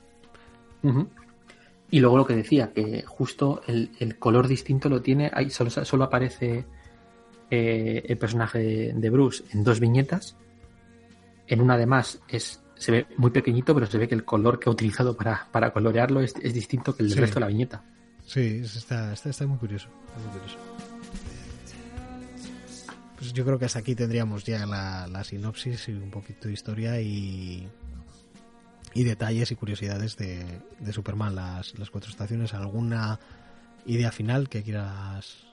Y luego lo que decía, que justo el, el color distinto lo tiene, ahí solo, solo aparece eh, el personaje de, Bruce en dos viñetas. En una además es se ve muy pequeñito, pero se ve que el color que ha utilizado para, para colorearlo es, es, distinto que el del resto de la viñeta. Sí, está, está, está muy curioso. Está muy curioso. Pues yo creo que hasta aquí tendríamos ya la, la sinopsis y un poquito de historia y, y detalles y curiosidades de, de Superman, las, las, cuatro estaciones. ¿Alguna idea final que quieras,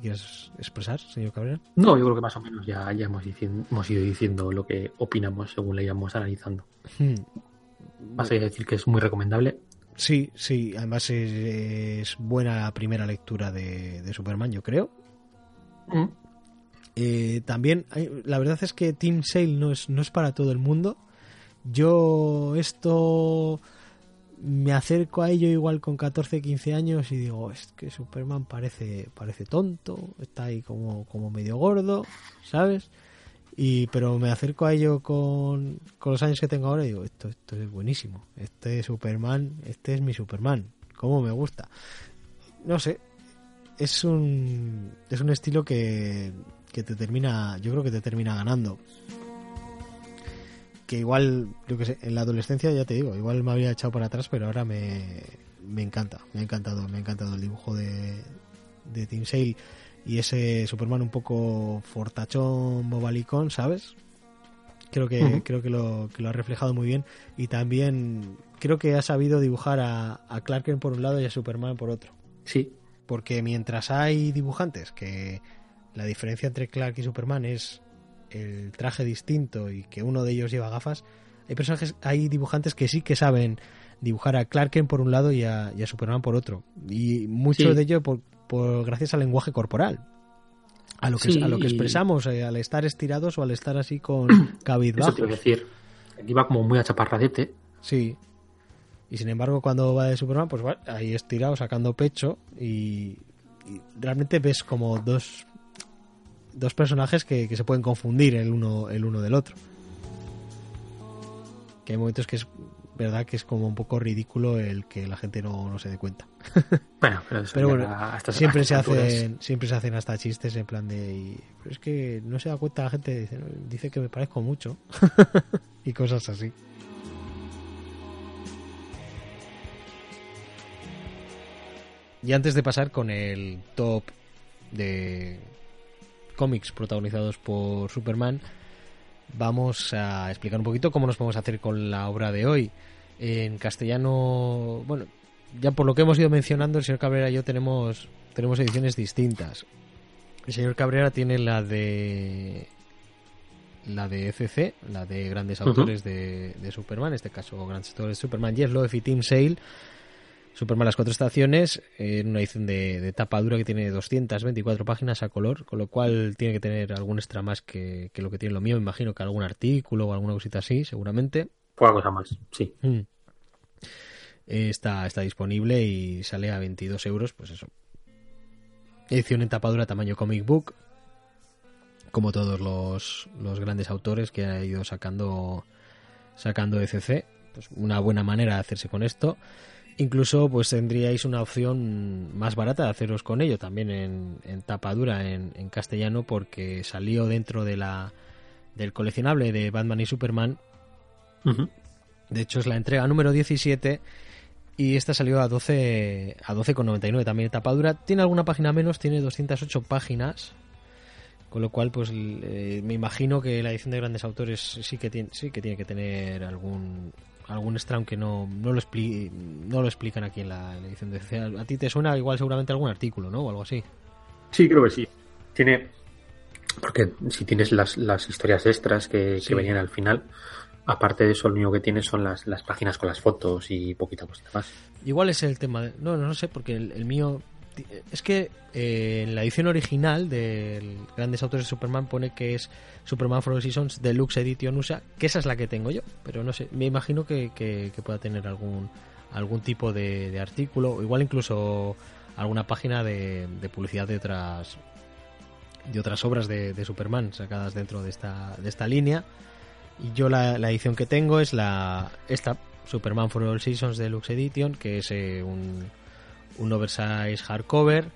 quieras expresar, señor Cabrera? No, yo creo que más o menos ya, ya hemos, diciendo, hemos ido diciendo lo que opinamos según le íbamos analizando. Hmm. Vas a decir que es muy recomendable. Sí, sí, además es, es buena la primera lectura de, de Superman, yo creo. Mm. Eh, también, la verdad es que Team Sale no es, no es para todo el mundo. Yo esto me acerco a ello igual con 14, 15 años y digo, es que Superman parece, parece tonto, está ahí como, como medio gordo, ¿sabes? Y, pero me acerco a ello con, con los años que tengo ahora y digo, esto, esto es buenísimo. Este Superman, este es mi Superman. Cómo me gusta. No sé, es un, es un estilo que, que te termina, yo creo que te termina ganando. Que igual, yo que sé, en la adolescencia ya te digo, igual me había echado para atrás, pero ahora me, me encanta, me ha encantado, me ha encantado el dibujo de, de Tim Sale y ese Superman un poco fortachón, bobalicón, ¿sabes? Creo que, creo que lo, que lo ha reflejado muy bien y también creo que ha sabido dibujar a, a Clark Kent por un lado y a Superman por otro. Sí. Porque mientras hay dibujantes que la diferencia entre Clark y Superman es el traje distinto y que uno de ellos lleva gafas. Hay personajes, hay dibujantes que sí que saben dibujar a Clark Kent por un lado y a, Superman por otro. Y mucho de ello por, gracias al lenguaje corporal. A lo que, a lo que expresamos, eh, al estar estirados o al estar así con cabizbajos. Eso te decir. Iba como muy achaparradete. Sí. Y sin embargo, cuando va de Superman, pues va ahí estirado, sacando pecho y realmente ves como dos dos personajes que, se pueden confundir el uno, el uno del otro. Que hay momentos que es verdad que es como un poco ridículo el que la gente no, se dé cuenta. Bueno, pero, bueno, siempre se hacen siempre se hacen hasta chistes en plan de pero es que no se da cuenta la gente dice, dice que me parezco mucho y cosas así. Y antes de pasar con el top de cómics protagonizados por Superman, vamos a explicar un poquito cómo nos podemos hacer con la obra de hoy. En castellano, bueno, ya por lo que hemos ido mencionando, el señor Cabrera y yo tenemos, tenemos ediciones distintas. El señor Cabrera tiene la de la de FC, la de grandes autores de, Superman, en este caso grandes autores de Superman, Jeff Loeb y Tim Sale, Superman las cuatro estaciones en una edición de, tapa dura que tiene 224 páginas a color, con lo cual tiene que tener algún extra más que, lo que tiene lo mío. Me imagino que algún artículo o alguna cosita así, seguramente. Poca cosa más, sí. Mm. Está, está disponible y sale a 22 euros, pues eso. Edición en tapa dura tamaño comic book, como todos los, los grandes autores que ha ido sacando sacando ECC. Pues una buena manera de hacerse con esto. Incluso pues tendríais una opción más barata de haceros con ello también en, en tapa dura en, castellano porque salió dentro de la del coleccionable de Batman y Superman. De hecho es la entrega número 17 y esta salió a 12 a 12,99 también en tapa dura. Tiene alguna página menos, tiene 208 páginas. Con lo cual, pues eh, me imagino que la edición de grandes autores sí que tiene, sí que tiene que tener algún algún extra aunque no, no, lo, no lo explican aquí en la, edición de CC. A ti te suena igual seguramente algún artículo, ¿no? O algo así. Sí, creo que sí. Tiene... Porque si tienes las, las historias extras que, venían al final, aparte de eso, lo único que tienes son las, páginas con las fotos y poquita cosita más. Igual es el tema. De... No, no, sé, porque el, mío es que eh, en la edición original del Grandes Autores de Superman pone que es Superman for All Seasons Deluxe Edition USA, que esa es la que tengo yo, pero no sé, me imagino que, que, pueda tener algún algún tipo de, artículo, o igual incluso alguna página de, publicidad de otras de otras obras de, Superman sacadas dentro de esta, de esta línea. Y yo la, la edición que tengo es la esta Superman for All Seasons Deluxe Edition, que es eh, un, un oversize hardcover.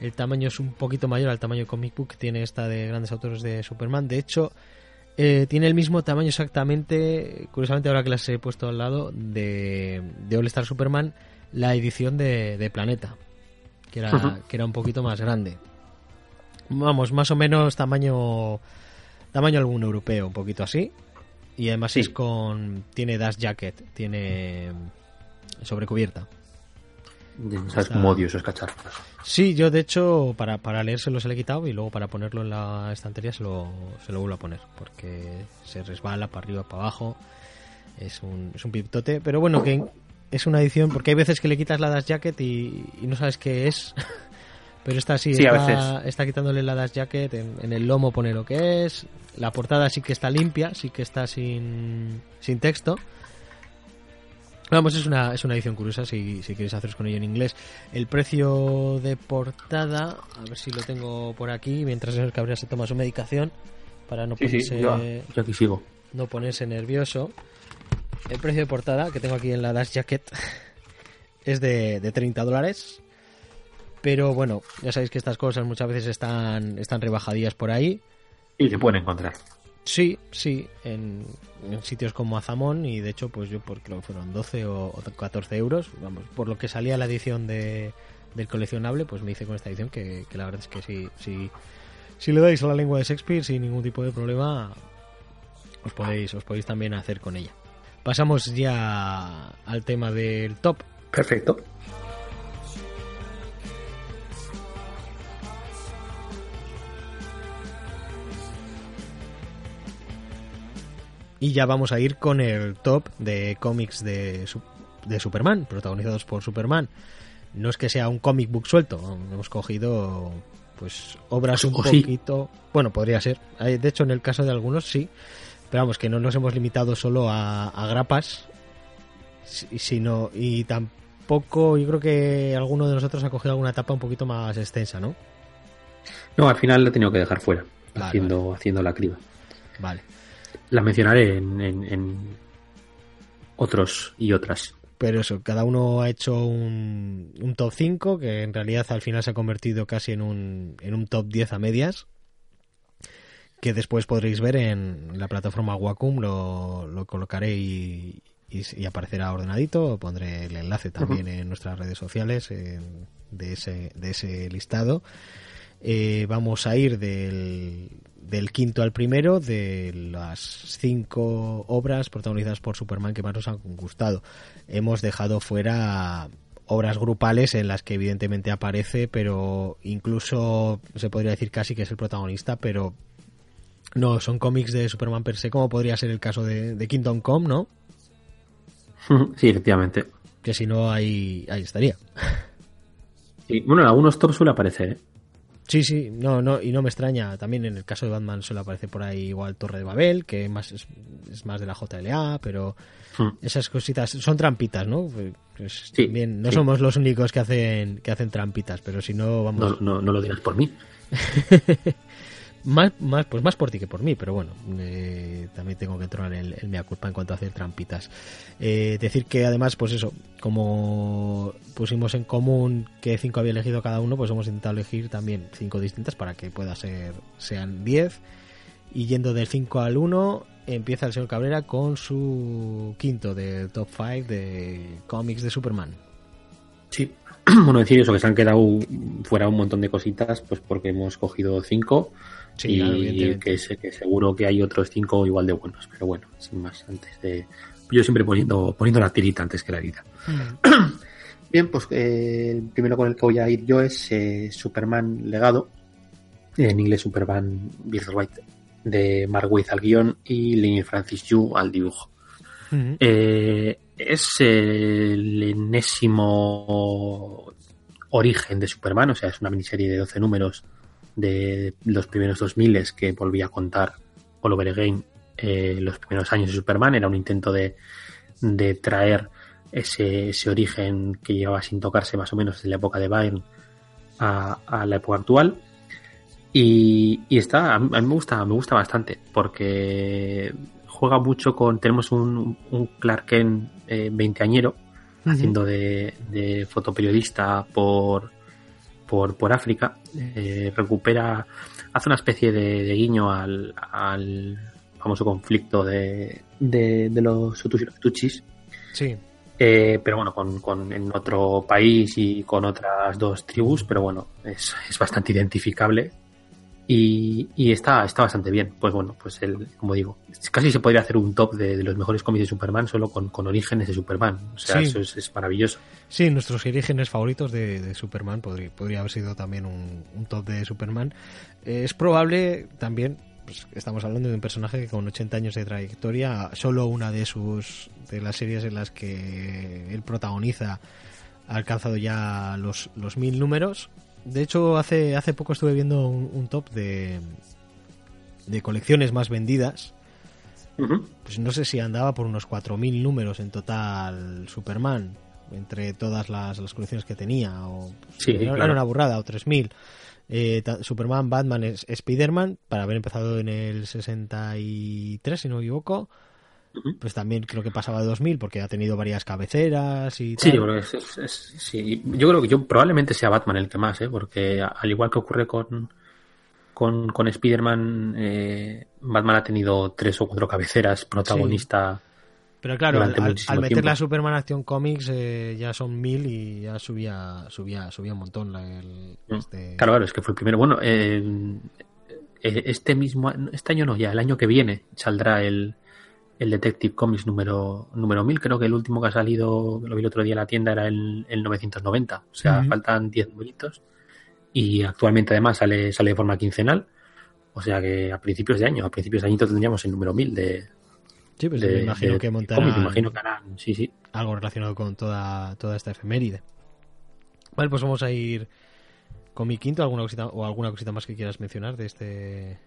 El tamaño es un poquito mayor al tamaño comic book que tiene esta de grandes autores de Superman. De hecho, eh, tiene el mismo tamaño exactamente, curiosamente ahora que las he puesto al lado, de, de All Star Superman, la edición de, Planeta, que era, que era un poquito más grande. Vamos, más o menos tamaño tamaño algún europeo, un poquito así. Y además es con. Tiene dash jacket, tiene sobrecubierta. ¿Sabes cómo odio esos cacharros? Sí, yo de hecho para, para leérselo se lo he quitado y luego para ponerlo en la estantería se lo, se lo vuelvo a poner porque se resbala para arriba, para abajo. Es un, es un piptote, pero bueno, que es una edición porque hay veces que le quitas la dash jacket y, no sabes qué es. pero esta sí, está, está, quitándole la dash jacket, en, el lomo pone lo que es, la portada sí que está limpia, sí que está sin, sin texto Vamos, es una, es una edición curiosa si, si queréis haceros con ello en inglés. El precio de portada, a ver si lo tengo por aquí, mientras el Cabrera se toma su medicación, para no ponerse, aquí sigo. no ponerse nervioso. El precio de portada, que tengo aquí en la Dash Jacket, es de, de 30 dólares. Pero bueno, ya sabéis que estas cosas muchas veces están, están rebajadillas por ahí. Y se pueden encontrar. Sí, sí, en, sitios como Azamón y de hecho pues yo por, creo que fueron 12 o, 14 euros, vamos, por lo que salía la edición de, del coleccionable, pues me hice con esta edición que, la verdad es que sí, sí, si le dais a la lengua de Shakespeare sin ningún tipo de problema, os podéis, os podéis también hacer con ella. Pasamos ya al tema del top. Perfecto. Y ya vamos a ir con el top de cómics de, de Superman, protagonizados por Superman. No es que sea un comic book suelto, hemos cogido pues obras un poquito... Bueno, podría ser. De hecho, en el caso de algunos sí. Pero vamos, que no nos hemos limitado solo a, grapas, sino... Y tampoco, yo creo que alguno de nosotros ha cogido alguna etapa un poquito más extensa, ¿no? No, al final lo he tenido que dejar fuera, haciendo, haciendo la criba. Vale la mencionaré en, otros y otras. Pero eso, cada uno ha hecho un, un, top 5 que en realidad al final se ha convertido casi en un, en un top 10 a medias que después podréis ver en la plataforma Wacom, lo, lo colocaré y, y, aparecerá ordenadito, pondré el enlace también en nuestras redes sociales de, ese, de ese listado. Eh, vamos a ir del, del quinto al primero de las cinco obras protagonizadas por Superman que más nos han gustado. Hemos dejado fuera obras grupales en las que evidentemente aparece, pero incluso se podría decir casi que es el protagonista, pero no, son cómics de Superman per se, como podría ser el caso de, Kingdom Come, ¿no? Sí, efectivamente. Que si no, ahí, ahí estaría. Sí, bueno, en algunos tops suele aparecer, ¿eh? Sí, sí, no, no, y no me extraña. También en el caso de Batman suele aparecer por ahí igual Torre de Babel, que más es, más de la JLA, pero hmm. esas cositas son trampitas, ¿no? Pues, bien, no somos los únicos que hacen que hacen trampitas, pero si no vamos. No, no, no lo dirás por mí. más, más, pues más por ti que por mí, pero bueno, eh, también tengo que entrar el, mea culpa en cuanto a hacer trampitas. Eh, decir que además, pues eso, como pusimos en común que cinco había elegido cada uno, pues hemos intentado elegir también cinco distintas para que pueda ser, sean 10. Y yendo del 5 al 1, empieza el señor Cabrera con su quinto de top 5 de cómics de Superman. Sí, bueno, decir eso, que se han quedado fuera un montón de cositas, pues porque hemos cogido cinco y que, sé, que seguro que hay otros cinco igual de buenos, pero bueno, sin más, antes de... Yo siempre poniendo, poniendo la tirita antes que la herida. Mm. Bien, pues eh, el primero con el que voy a ir yo es eh, Superman Legado, en inglés Superman Birthright, de Mark Waid al guion y Lenny Francis Yu al dibujo. Eh, es el enésimo origen de Superman, o sea, es una miniserie de 12 números de los primeros 2000 que volvía a contar Oliver Again eh, los primeros años de Superman. Era un intento de, de traer ese, ese, origen que llevaba sin tocarse más o menos desde la época de Byrne a, a la época actual. Y, y, está, a mí me gusta, me gusta bastante porque juega mucho con, tenemos un, un Clark Kent eh, veinteañero haciendo de, de, fotoperiodista por, por, por África, eh, recupera, hace una especie de, guiño al, al, famoso conflicto de, de, de los Tutsis. Sí. Eh, pero bueno, con, con, en otro país y con otras dos tribus, pero bueno, es, es bastante identificable y, y, está, está bastante bien. Pues bueno, pues el, como digo, casi se podría hacer un top de, de los mejores cómics de Superman solo con, con, orígenes de Superman. O sea, sí. eso es, es, maravilloso. Sí, nuestros orígenes favoritos de, de Superman podría, podría, haber sido también un, un top de Superman. Eh, es probable también, pues estamos hablando de un personaje que con 80 años de trayectoria, solo una de sus de las series en las que él protagoniza ha alcanzado ya los, los mil números de hecho, hace, hace poco estuve viendo un, un top de, de colecciones más vendidas. Uh -huh. Pues no sé si andaba por unos 4.000 números en total Superman, entre todas las, las colecciones que tenía. O, sí, era, claro. una burrada, o 3.000. Eh, Superman, Batman, Spider-Man, para haber empezado en el 63, si no me equivoco pues también creo que pasaba de 2000 porque ha tenido varias cabeceras y sí. Yo creo que es, es, sí, yo creo que yo probablemente sea Batman el que más, ¿eh? porque al igual que ocurre con con, con Spider-Man, eh, Batman ha tenido tres o cuatro cabeceras, protagonista. Sí. Pero claro, al, al, al meterle a Superman Action Comics eh, ya son mil y ya subía subía subía un montón la, el, este... Claro, claro, es que fue el primero. Bueno, eh, este mismo, este año no, ya el año que viene saldrá el, el Detective Comics número, número 1000. Creo que el último que ha salido, lo vi el otro día en la tienda, era el, el 990. O sea, uh -huh. faltan 10 numeritos. Y actualmente además sale, sale de forma quincenal. O sea que a principios de año, a principios de año tendríamos el número 1000 de... Sí, pues de, me imagino de, que montarán cómics, me imagino que harán, sí, sí. algo relacionado con toda, toda esta efeméride. Vale, pues vamos a ir con mi quinto alguna cosita, o alguna cosita más que quieras mencionar de este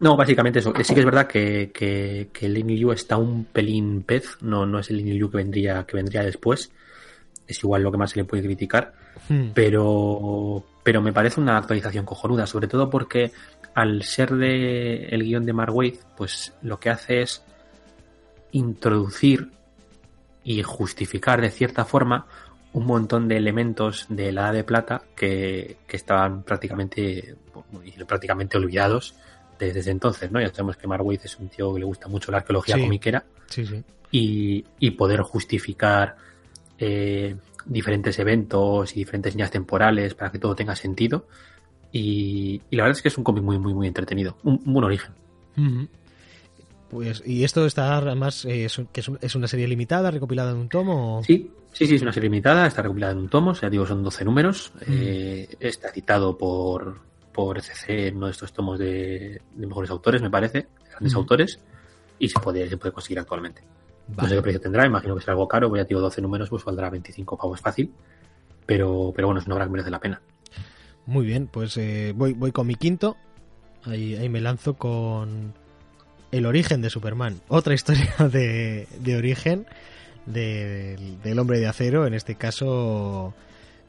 no, básicamente eso. Sí que es verdad que, que, que el está un pelín pez, no, no es el Lin Liu que vendría, que vendría después. Es igual lo que más se le puede criticar. Hmm. Pero, pero me parece una actualización cojonuda, sobre todo porque al ser de el guion de Mark Waid, pues lo que hace es introducir y justificar de cierta forma un montón de elementos de la Edad de Plata que, que estaban prácticamente, prácticamente olvidados desde entonces, ¿no? Ya sabemos que Mark Waid es un tío que le gusta mucho la arqueología sí. comiquera. Sí, sí. Y, y, poder justificar eh, diferentes eventos y diferentes líneas temporales para que todo tenga sentido. Y, y la verdad es que es un cómic muy, muy, muy entretenido. Un, un buen origen. Uh -huh. Pues, y esto está además, eh, es, que es una serie limitada, recopilada en un tomo. ¿o? Sí, sí, sí, es una serie limitada, está recopilada en un tomo, o sea, digo, son 12 números. Uh -huh. eh, está editado por, por ECC en uno de estos tomos de, de mejores autores, me parece, grandes autores, y se puede, se puede conseguir actualmente. Vale. No sé qué precio tendrá, imagino que será algo caro, voy a digo 12 números, pues valdrá 25 pavos fácil, pero, pero bueno, es una obra que merece la pena. Muy bien, pues eh, voy, voy con mi quinto, ahí, ahí me lanzo con el origen de Superman, otra historia de, de origen de, del hombre de acero, en este caso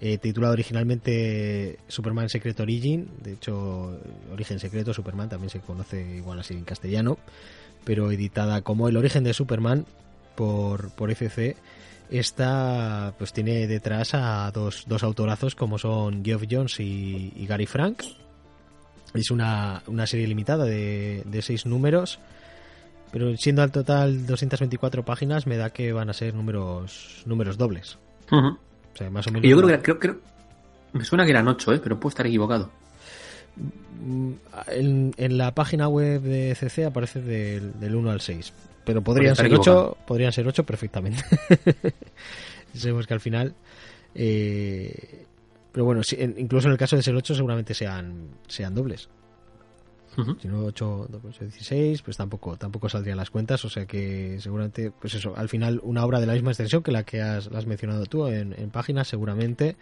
eh, titulado originalmente Superman Secret Origin, de hecho Origen Secreto Superman también se conoce igual así en castellano, pero editada como El origen de Superman por, por FC, esta pues tiene detrás a dos, dos autorazos como son Geoff Jones y, Gary Frank. Es una, una serie limitada de, de seis números, pero siendo al total 224 páginas me da que van a ser números, números dobles. Uh. O sea, más o menos. Yo creo que creo, creo, me suena que eran 8, ¿eh? pero puedo estar equivocado. En, en, la página web de CC aparece del, del 1 al 6. Pero podrían ser, 8, podrían ser 8 perfectamente. Sabemos que al final. Eh, pero bueno, incluso en el caso de ser 8, seguramente sean, sean dobles. Uh -huh. Si no 8, 8, 16, pues tampoco, tampoco saldrían las cuentas. O sea que seguramente, pues eso, al final una obra de la misma extensión que la que has, has mencionado tú en, en páginas, seguramente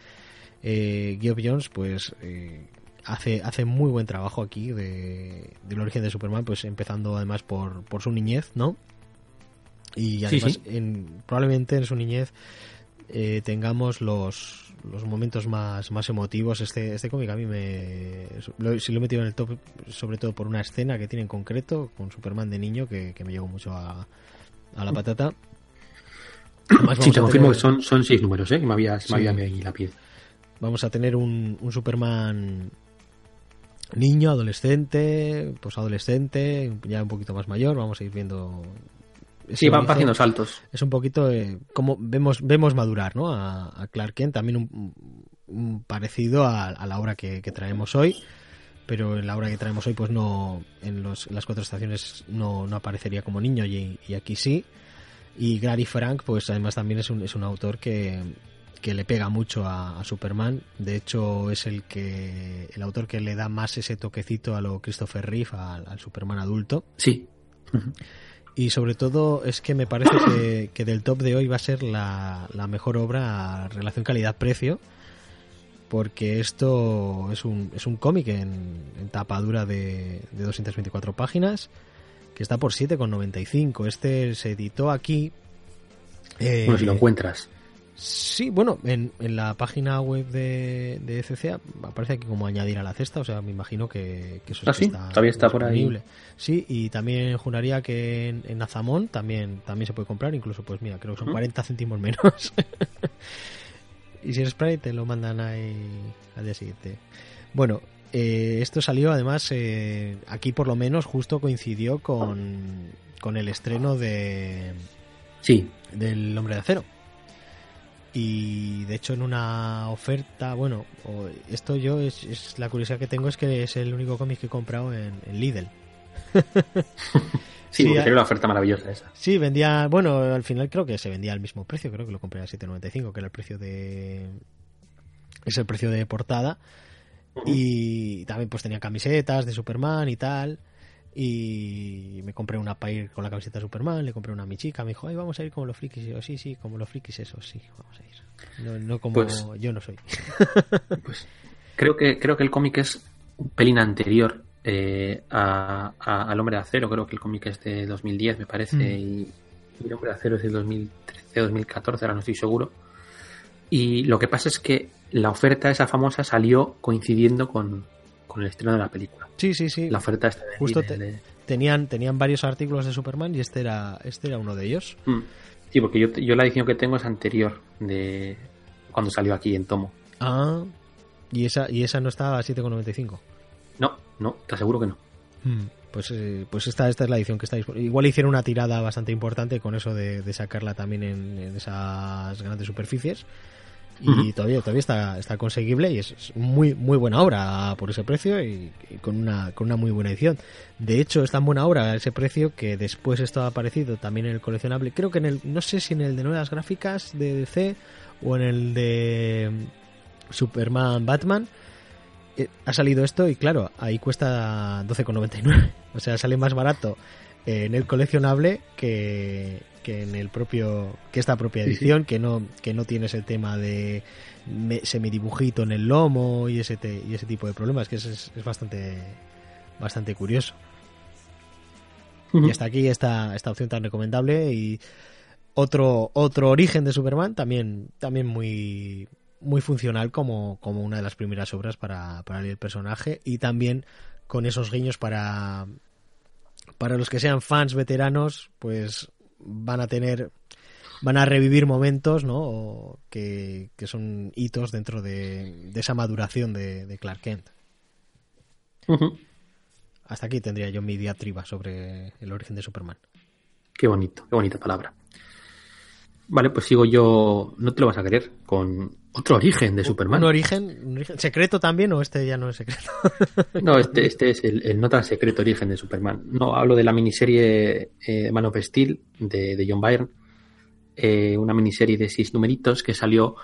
eh, Geoff Jones, pues eh, hace, hace muy buen trabajo aquí de, del origen de Superman, pues empezando además por, por su niñez, ¿no? Y además, En, probablemente en su niñez eh, tengamos los, los momentos más, más emotivos. Este, este cómic a mí me. Lo, si lo he metido en el top, sobre todo por una escena que tiene en concreto con Superman de niño que, me llegó mucho a, a la patata. sí, te confirmo que son, son seis números, ¿eh? Que me había, me había la piel. Vamos a tener un, un Superman niño, adolescente, pues adolescente, ya un poquito más mayor, vamos a ir viendo. Sí, van haciendo saltos. Es un poquito eh, como vemos vemos madurar, ¿no? A, Clark Kent, también un, parecido a, la obra que, traemos hoy, pero en la obra que traemos hoy, pues no, en, los, las cuatro estaciones no, no aparecería como niño y, aquí sí. Y Gary Frank, pues además también es un, es un autor que, que le pega mucho a, Superman. De hecho, es el que el autor que le da más ese toquecito a lo Christopher Reeve, al, Superman adulto. Sí. Y sobre todo es que me parece que, del top de hoy va a ser la, mejor obra relación calidad-precio. Porque esto es un, es un cómic en, en tapa dura de, de 224 páginas que está por 7,95. Este se editó aquí. bueno, si lo eh, encuentras. Sí, bueno, en, en la página web de, de FCA aparece aquí como añadir a la cesta, o sea, me imagino que, eso ¿Ah, sí? está, todavía está por ahí. Sí, y también juraría que en, en, Azamón también, también se puede comprar, incluso, pues mira, creo que son 40 céntimos menos. y si eres spray te lo mandan ahí al día siguiente. Bueno, eh, esto salió además, eh, aquí por lo menos justo coincidió con, con el estreno de... Sí. Del Hombre de Acero y de hecho en una oferta, bueno, esto yo es, la curiosidad que tengo es que es el único cómic que he comprado en, Lidl. sí, porque era una oferta maravillosa esa. Sí, vendía, bueno, al final creo que se vendía al mismo precio, creo que lo compré a 7.95, que era el precio de es el precio de portada. Y también pues tenía camisetas de Superman y tal y me compré una para ir con la camiseta de Superman, le compré una a mi chica, me dijo, ay, vamos a ir como los frikis. Y yo, sí, sí, como los frikis, eso, sí, vamos a ir. No, como pues yo no soy. pues creo que, creo que el cómic es un pelín anterior eh, a, al Hombre de Acero, creo que el cómic es de 2010, me parece, mm. y, el Hombre de Acero es de 2013 2014, ahora no estoy seguro. Y lo que pasa es que la oferta esa famosa salió coincidiendo con, con el estreno de la película. Sí, sí, sí. La oferta está de Justo tenían, tenían varios artículos de Superman y este era, este era uno de ellos. Mm. Sí, porque yo, yo la edición que tengo es anterior de cuando salió aquí en tomo. Ah, y esa, y esa no estaba a 7,95. No, no, te aseguro que no. Mm, pues, eh, pues esta, esta es la edición que está disponible. Igual hicieron una tirada bastante importante con eso de, sacarla también en, en, esas grandes superficies y todavía todavía está, está conseguible y es muy muy buena obra por ese precio y, con una con una muy buena edición. De hecho es tan buena obra ese precio que después esto ha aparecido también en el coleccionable. Creo que en el no sé si en el de nuevas gráficas de DC o en el de Superman Batman eh, ha salido esto y claro ahí cuesta 12,99 o sea sale más barato en el coleccionable que, que en el propio que esta propia edición que no que no tiene ese tema de semidibujito en el lomo y ese y ese tipo de problemas que es, es, bastante bastante curioso. Y hasta aquí esta esta opción tan recomendable y otro otro origen de Superman también también muy muy funcional como, como una de las primeras obras para, para el personaje y también con esos guiños para para los que sean fans veteranos, pues van a tener van a revivir momentos ¿no? que, son hitos dentro de, esa maduración de, Clark Kent. Hasta aquí tendría yo mi diatriba sobre el origen de Superman. Qué bonito, qué bonita palabra. Vale, pues sigo yo, no te lo vas a querer, con otro origen de Superman. ¿Un origen, secreto también o este ya no es secreto? no, este, este es el, no tan secreto origen de Superman. No, hablo de la miniserie eh, Man of Steel de, John Byrne, eh, una miniserie de seis numeritos que salió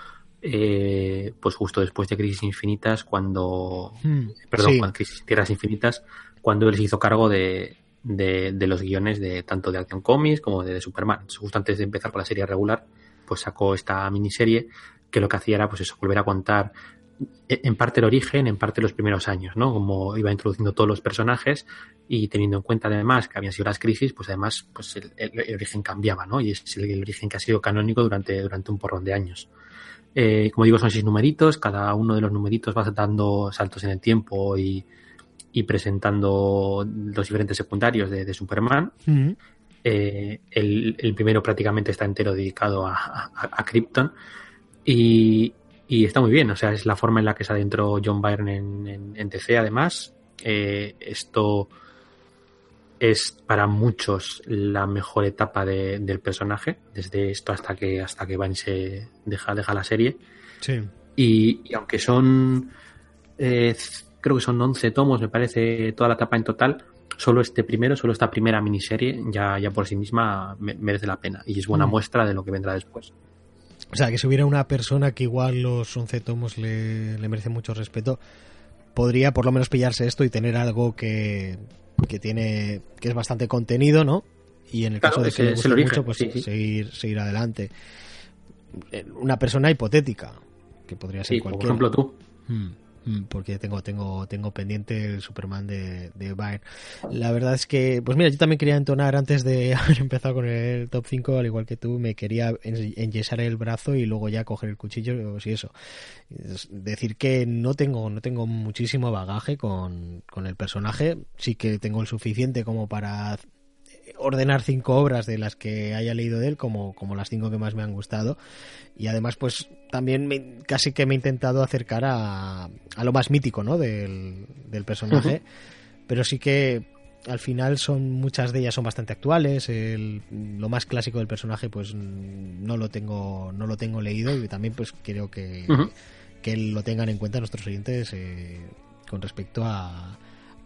eh, pues justo después de Crisis Infinitas, cuando... Hmm, perdón, cuando Crisis Tierras Infinitas, cuando él se hizo cargo de, de, los guiones de tanto de Action Comics como de, Superman. Justo antes de empezar con la serie regular, pues sacó esta miniserie que lo que hacía era pues eso, volver a contar e, en parte el origen, en parte los primeros años, ¿no? Como iba introduciendo todos los personajes y teniendo en cuenta además que habían sido las crisis, pues además pues el, origen cambiaba, ¿no? Y es el, origen que ha sido canónico durante, durante un porrón de años. Eh, como digo, son seis numeritos, cada uno de los numeritos va dando saltos en el tiempo y, y presentando los diferentes secundarios de, Superman. Eh, el, primero prácticamente está entero dedicado a, a, Krypton y, está muy bien, o sea, es la forma en la que se adentró John Byrne en, en, DC además. Eh, esto es para muchos la mejor etapa del personaje, desde esto hasta que hasta que Van se deja, deja la serie. Sí. Y, aunque son eh, creo que son 11 tomos, me parece, toda la etapa en total, solo este primero, solo esta primera miniserie, ya, ya por sí misma merece la pena y es buena mm. muestra de lo que vendrá después. O sea, que si hubiera una persona que igual los 11 tomos le, merece mucho respeto, podría por lo menos pillarse esto y tener algo que, que tiene que es bastante contenido, ¿no? Y en el caso de que, le guste mucho, pues Seguir, seguir adelante. Eh, una persona hipotética, que podría ser cualquier. Por ejemplo, tú. Hmm. Mm, porque tengo tengo tengo pendiente el Superman de, de. La verdad es que, pues mira, yo también quería entonar antes de haber empezado con el top 5, al igual que tú, me quería enyesar el brazo y luego ya coger el cuchillo, y eso. Es decir que no tengo no tengo muchísimo bagaje con, con el personaje, sí que tengo el suficiente como para ordenar cinco obras de las que haya leído de él como, como las cinco que más me han gustado. Y además pues también casi que me he intentado acercar a, a lo más mítico ¿no? del, del personaje. Pero sí que al final son muchas de ellas son bastante actuales. El, lo más clásico del personaje pues no lo tengo no lo tengo leído y también pues creo que, que lo tengan en cuenta nuestros oyentes eh, con respecto a,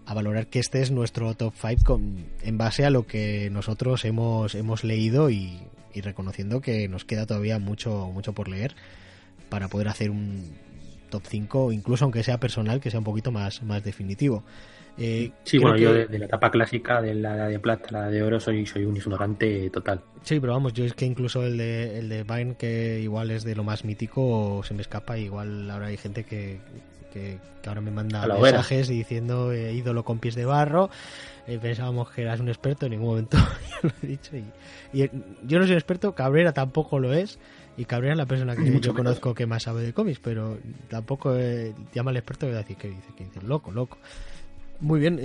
a valorar que este es nuestro top 5 en base a lo que nosotros hemos, hemos leído y, reconociendo que nos queda todavía mucho, mucho por leer para poder hacer un top 5, incluso aunque sea personal, que sea un poquito más, más definitivo. Eh, sí, bueno, yo de, la etapa clásica, de la de plata, la de oro, soy, soy un ignorante total. Sí, pero vamos, yo es que incluso el de, el de Vine, que igual es de lo más mítico, se me escapa. Igual ahora hay gente que, que, ahora me manda mensajes diciendo eh, ídolo con pies de barro. Eh, pensábamos que eras un experto, en ningún momento lo he dicho. Y, eh, yo no soy experto, Cabrera tampoco lo es. Y Cabrera es la persona que yo conozco que más sabe de cómics, pero tampoco llama al experto y va a decir que dice, que dice, loco, loco. Muy bien,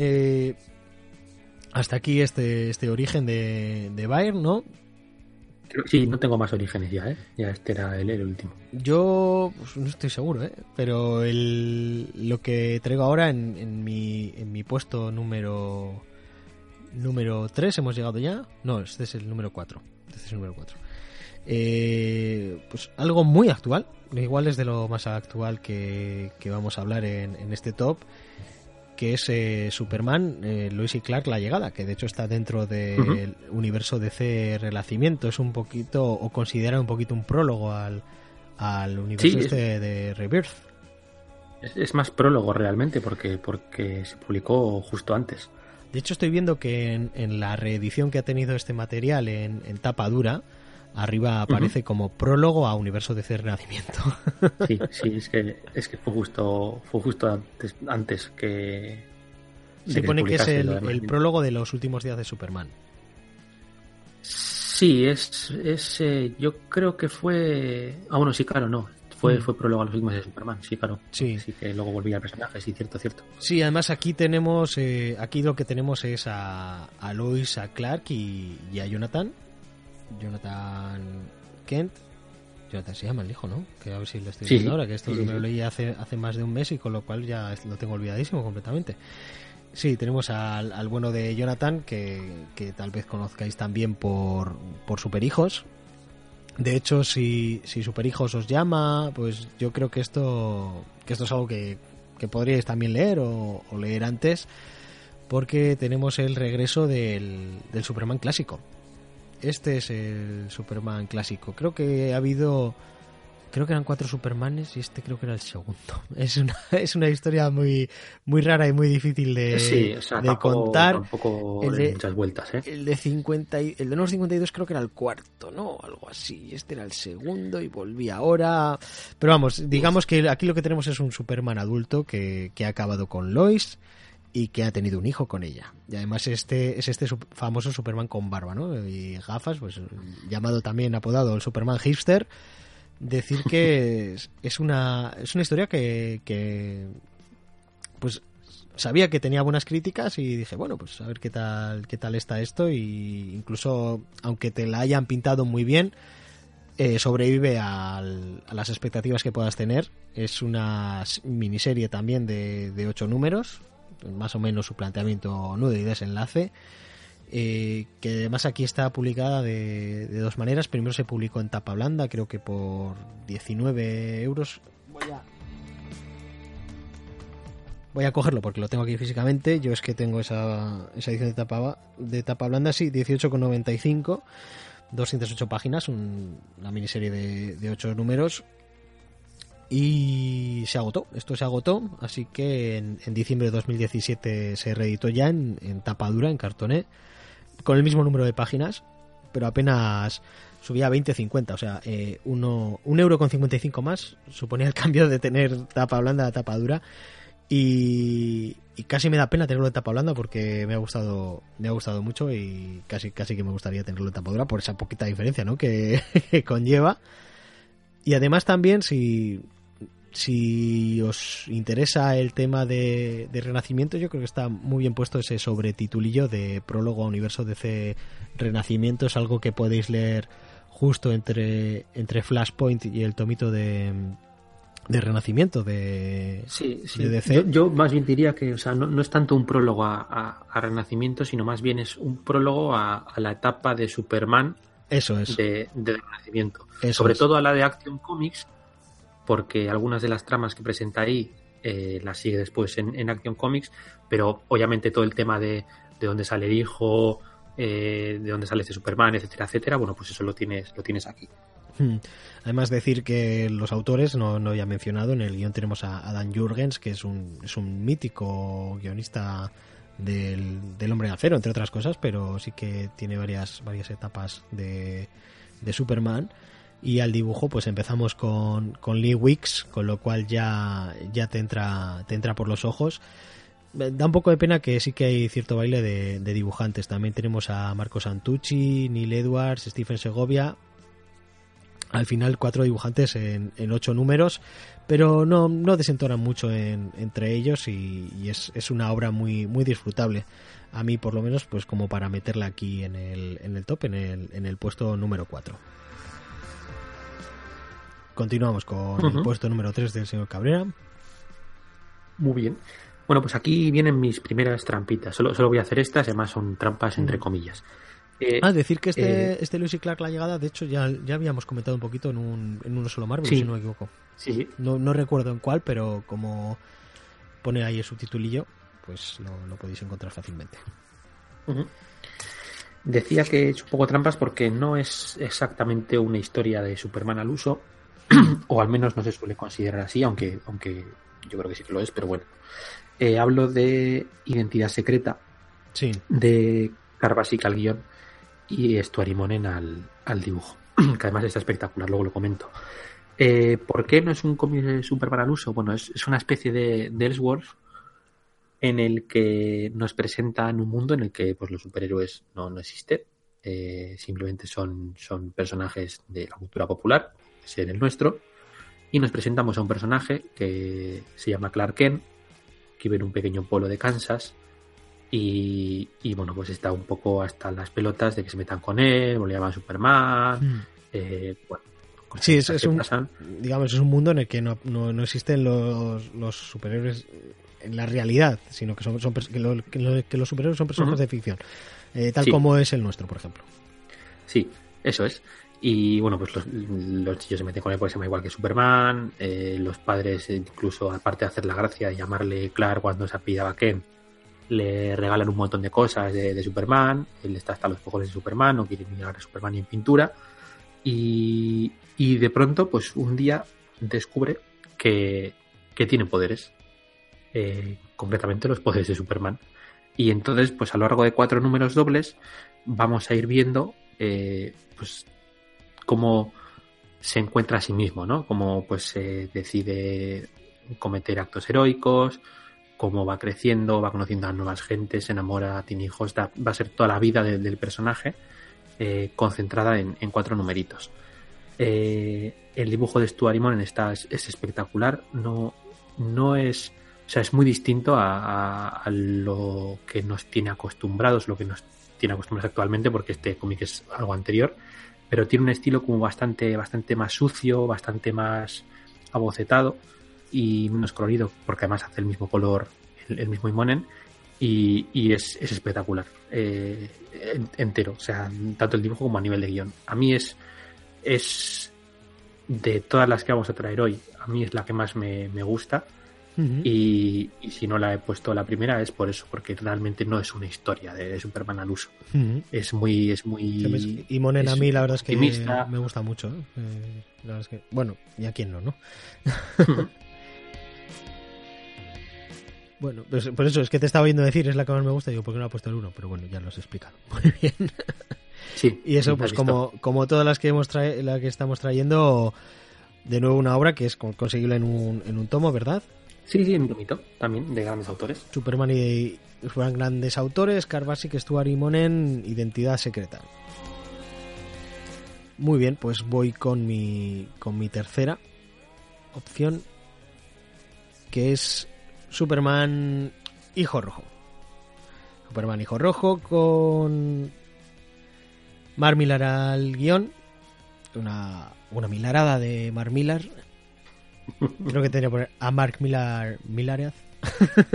hasta aquí este, este origen de, de Bayern, ¿no? Sí, no tengo más orígenes ya, ¿eh? Ya este era el, último. Yo pues, no estoy seguro, ¿eh? Pero el, lo que traigo ahora en, en, mi, en mi puesto número número 3, ¿hemos llegado ya? No, este es el número 4. Este es el número 4. Eh, pues algo muy actual, igual es de lo más actual que, vamos a hablar en este top que es eh, Superman, eh, Lois y Clark, la llegada, que de hecho está dentro del universo DC Renacimiento. Es un poquito, o considera un poquito un prólogo al, al universo este de Rebirth. Es, más prólogo realmente, porque, porque se publicó justo antes. De hecho, estoy viendo que en, la reedición que ha tenido este material en, en tapa dura, arriba aparece como prólogo a Universo de Renacimiento. Sí, sí, es que, es que fue justo, fue justo antes, antes que. Se pone que es el, prólogo de los últimos días de Superman. Sí, es, es eh, yo creo que fue. Ah, bueno, sí, claro, no. Fue, mm. fue prólogo a los últimos de Superman, sí, claro. Sí. Así que luego volvía al personaje, sí, cierto, cierto. Sí, además aquí tenemos, eh, aquí lo que tenemos es a, a Lois, a Clark y a Jonathan Jonathan Kent. Jonathan se llama el hijo, ¿no? Que a ver si lo estoy viendo ahora, que esto me lo leí hace, hace más de un mes y con lo cual ya lo tengo olvidadísimo completamente. Sí, tenemos al, bueno de Jonathan, que, tal vez conozcáis también por, por Superhijos. De hecho, si, si Superhijos os llama, pues yo creo que esto, que esto es algo que, que podríais también leer o, leer antes, porque tenemos el regreso del, del Superman clásico este es el Superman clásico. Creo que ha habido creo que eran cuatro Supermanes y este creo que era el segundo. Es una, es una historia muy, muy rara y muy difícil de, de contar. el de, muchas vueltas, ¿eh? El de 50 y, el de los 52 creo que era el cuarto, ¿no? Algo así. Este era el segundo y volví ahora. Pero vamos, digamos que aquí lo que tenemos es un Superman adulto que, que ha acabado con Lois y que ha tenido un hijo con ella. Y además este es este famoso Superman con barba, ¿no? Y gafas, pues llamado también apodado el Superman hipster. Decir que es, una es una historia que, pues sabía que tenía buenas críticas y dije, bueno, pues a ver qué tal qué tal está esto y incluso aunque te la hayan pintado muy bien, eh, sobrevive a las expectativas que puedas tener. Es una miniserie también de, de ocho números, más o menos su planteamiento nudo y desenlace. Eh, que además aquí está publicada de, dos maneras. Primero se publicó en tapa blanda, creo que por 19 euros. Voy a, voy a cogerlo porque lo tengo aquí físicamente. Yo es que tengo esa, esa edición de tapa, de tapa blanda, sí, 18,95. 208 páginas, una miniserie de, de 8 números y se agotó, esto se agotó, así que en, diciembre de 2017 se reeditó ya en, en tapa dura, en cartoné, con el mismo número de páginas, pero apenas subía a 20-50, o sea, eh, uno, un euro con 55 más suponía el cambio de tener tapa blanda a tapa dura y, casi me da pena tenerlo en tapa blanda porque me ha gustado me ha gustado mucho y casi casi que me gustaría tenerlo en tapa dura por esa poquita diferencia ¿no? que conlleva y además también si si os interesa el tema de, Renacimiento, yo creo que está muy bien puesto ese sobretitulillo de prólogo a Universo DC Renacimiento. Es algo que podéis leer justo entre, entre Flashpoint y el tomito de, de Renacimiento de, sí, DC. Yo, más bien diría que o sea, no, es tanto un prólogo a, Renacimiento, sino más bien es un prólogo a, la etapa de Superman. Eso es. De, Renacimiento. Sobre todo a la de Action Comics, porque algunas de las tramas que presenta ahí eh, las sigue después en, Action Comics, pero obviamente todo el tema de, de dónde sale el hijo, eh, de dónde sale este Superman, etcétera, etcétera, bueno, pues eso lo tienes, lo tienes aquí. Hmm. Además decir que los autores, no, no había mencionado, en el guion tenemos a, Dan Jurgens, que es un, es un mítico guionista del, del Hombre de Acero, entre otras cosas, pero sí que tiene varias, varias etapas de, de Superman y al dibujo pues empezamos con, con Lee Wicks, con lo cual ya, ya te, entra, te entra por los ojos. Eh, da un poco de pena que sí que hay cierto baile de, dibujantes. También tenemos a Marco Santucci, Neil Edwards, Stephen Segovia. Al final cuatro dibujantes en, en ocho números, pero no, no desentonan mucho entre ellos y, es, es, una obra muy, muy disfrutable. A mí por lo menos pues como para meterla aquí en el, en el top, en el, en el puesto número 4. Continuamos con el puesto número 3 del señor Cabrera. Muy bien. Bueno, pues aquí vienen mis primeras trampitas. Solo, solo voy a hacer estas, además son trampas entre comillas. Eh, ah, decir que este, eh, este Luis y Clark, la llegada, de hecho, ya, ya habíamos comentado un poquito en, un, en uno solo Marvel, si no me equivoco. Sí, No, no recuerdo en cuál, pero como pone ahí el subtitulillo, pues lo, podéis encontrar fácilmente. Decía que he hecho un poco trampas porque no es exactamente una historia de Superman al uso, o al menos no se suele considerar así, aunque, aunque yo creo que sí que lo es, pero bueno. Eh, hablo de Identidad Secreta, sí. de Carbasic al guion y Stuarimonen al, al dibujo, que además está espectacular, luego lo comento. Eh, ¿Por qué no es un cómic super para el uso? Bueno, es, una especie de, de Ellsworth en el que nos presentan un mundo en el que pues, los superhéroes no, no existen, eh, simplemente son, son personajes de la cultura popular ser el nuestro, y nos presentamos a un personaje que se llama Clark Kent, que vive en un pequeño pueblo de Kansas, y, bueno, pues está un poco hasta las pelotas de que se metan con él, o le llaman Superman, mm. eh, bueno, Sí, es, un, digamos, es un mundo en el que no, no, existen los, los, superhéroes en la realidad, sino que, son, son que, los superhéroes son personajes de ficción, eh, tal como es el nuestro, por ejemplo. Sí, eso es. Y bueno, pues los, los chillos se meten con él porque se llama igual que Superman. Eh, los padres, incluso aparte de hacer la gracia de llamarle Clark cuando se apellidaba Ken, le regalan un montón de cosas de, Superman. Él está hasta los cojones de Superman, no quiere mirar a Superman ni en pintura. Y, y de pronto, pues un día descubre que, que tiene poderes, eh, concretamente los poderes de Superman. Y entonces, pues a lo largo de cuatro números dobles, vamos a ir viendo eh, pues cómo se encuentra a sí mismo, ¿no? Cómo pues se decide cometer actos heroicos, cómo va creciendo, va conociendo a nuevas gentes, se enamora, tiene hijos, va a ser toda la vida del personaje eh, concentrada en, cuatro numeritos. Eh, el dibujo de Stuart Immonen está es, espectacular, no, no es, o sea, es muy distinto a, lo que nos tiene acostumbrados, lo que nos tiene acostumbrados actualmente, porque este cómic es algo anterior, pero tiene un estilo como bastante, bastante más sucio, bastante más abocetado y menos colorido, porque además hace el mismo color, el, mismo Imonen, y, es, espectacular, eh, entero, o sea, tanto el dibujo como a nivel de guion. A mí es, es de todas las que vamos a traer hoy, a mí es la que más me, gusta. y, si no la he puesto la primera es por eso, porque realmente no es una historia de, Superman al uso. Es muy, es muy. y Monen a mí la verdad es que me gusta mucho. ¿eh? bueno, y a quién no, ¿no? Bueno, pues por eso es que te estaba oyendo decir, es la que más me gusta, digo, ¿por qué no ha puesto el 1? Pero bueno, ya lo has explicado. Muy bien. Sí. y eso, pues como, como todas las que, hemos trae, la que estamos trayendo, de nuevo una obra que es conseguible en un, en un tomo, ¿verdad? Sí, sí, en un tomito, también, de grandes autores. Superman y Superman grandes autores, Carvasic, Stuart y Monen, Identidad Secreta. Muy bien, pues voy con mi, con mi tercera opción, que es Superman Hijo Rojo. Superman Hijo Rojo con Mar Millar al guion. Una, una milarada de Mar Millar. Creo que tendría que poner a Mark Millar Milaraz